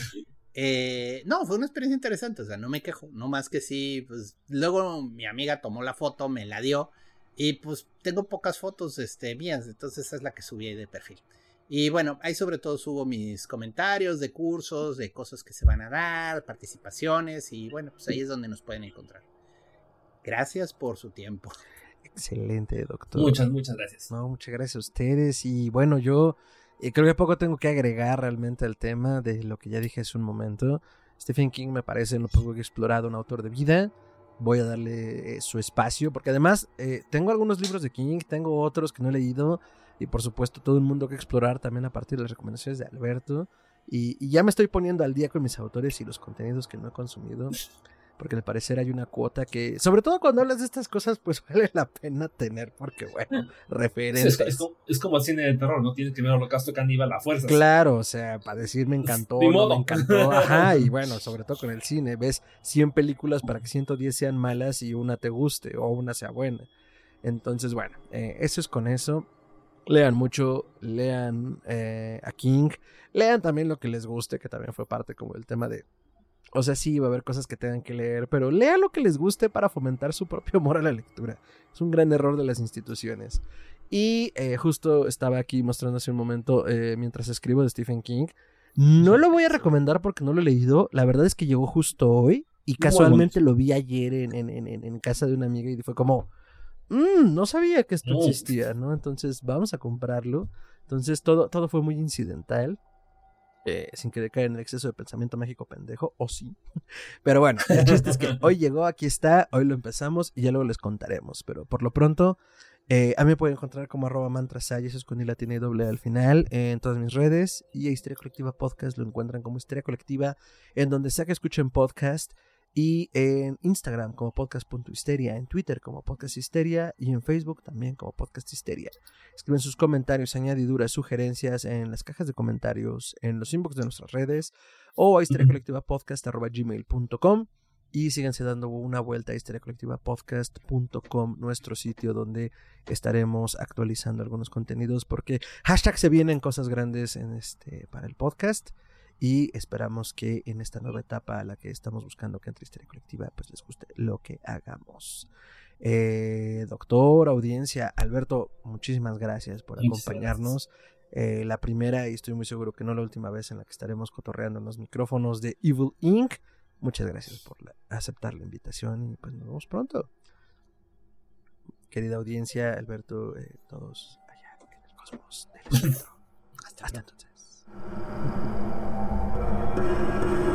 Eh, no, fue una experiencia interesante, o sea, no me quejo, no más que sí, pues luego mi amiga tomó la foto, me la dio y pues tengo pocas fotos este, mías, entonces esa es la que subí ahí de perfil. Y bueno, ahí sobre todo subo mis comentarios de cursos, de cosas que se van a dar, participaciones y bueno, pues ahí es donde nos pueden encontrar. Gracias por su tiempo. Excelente, doctor. Muchas, muchas gracias. No, muchas gracias a ustedes. Y bueno, yo eh, creo que poco tengo que agregar realmente al tema de lo que ya dije hace un momento. Stephen King me parece lo poco explorado un autor de vida voy a darle eh, su espacio, porque además eh, tengo algunos libros de King, tengo otros que no he leído, y por supuesto todo el mundo que explorar también a partir de las recomendaciones de Alberto, y, y ya me estoy poniendo al día con mis autores y los contenidos que no he consumido porque al parecer hay una cuota que, sobre todo cuando hablas de estas cosas, pues vale la pena tener, porque bueno, referencias. Es, como, el cine de terror, ¿no? Tienes que ver Holocausto Caníbal a fuerza. Claro, o sea, para decir me encantó, no me encantó, ajá, y bueno, sobre todo con el cine, ves 100 películas para que 110 sean malas y una te guste o una sea buena. Entonces, bueno, eh, eso es con eso. Lean mucho, lean eh, a King, lean también lo que les guste, que también fue parte como el tema de o sea, sí, va a haber cosas que tengan que leer, pero lea lo que les guste para fomentar su propio amor a la lectura. Es un gran error de las instituciones. Y eh, justo estaba aquí mostrando hace un momento, eh, mientras escribo de Stephen King. No lo voy a recomendar porque no lo he leído. La verdad es que llegó justo hoy y casualmente lo vi ayer en, en, casa de una amiga y fue como, mmm, no sabía que esto existía, ¿no? Entonces vamos a comprarlo. Entonces todo, todo fue muy incidental. Eh, sin que caiga en el exceso de pensamiento mágico pendejo, o sí. Pero bueno, el chiste es que hoy llegó, aquí está, hoy lo empezamos y ya luego les contaremos. Pero por lo pronto, eh, a mí me pueden encontrar como arroba mantrasay, eso es con y y doble al final, en todas mis redes. Y a Historia Colectiva Podcast lo encuentran como Historia Colectiva, en donde sea que escuchen podcast y en Instagram como podcast.histeria, en Twitter como podcast histeria y en Facebook también como podcast histeria. Escriben sus comentarios, añadiduras, sugerencias en las cajas de comentarios, en los inbox de nuestras redes o a histeriacolectivapodcast.gmail.com y síganse dando una vuelta a histeriacolectivapodcast.com, nuestro sitio donde estaremos actualizando algunos contenidos porque hashtag se vienen cosas grandes en este, para el podcast y esperamos que en esta nueva etapa a la que estamos buscando que entre Historia Colectiva pues les guste lo que hagamos. Eh, doctor, audiencia, Alberto, muchísimas gracias por acompañarnos. Eh, la primera y estoy muy seguro que no la última vez en la que estaremos cotorreando en los micrófonos de Evil Inc. Muchas gracias por aceptar la invitación y pues nos vemos pronto. Querida audiencia, Alberto, eh, todos allá en el cosmos del Hasta entonces. Thank you.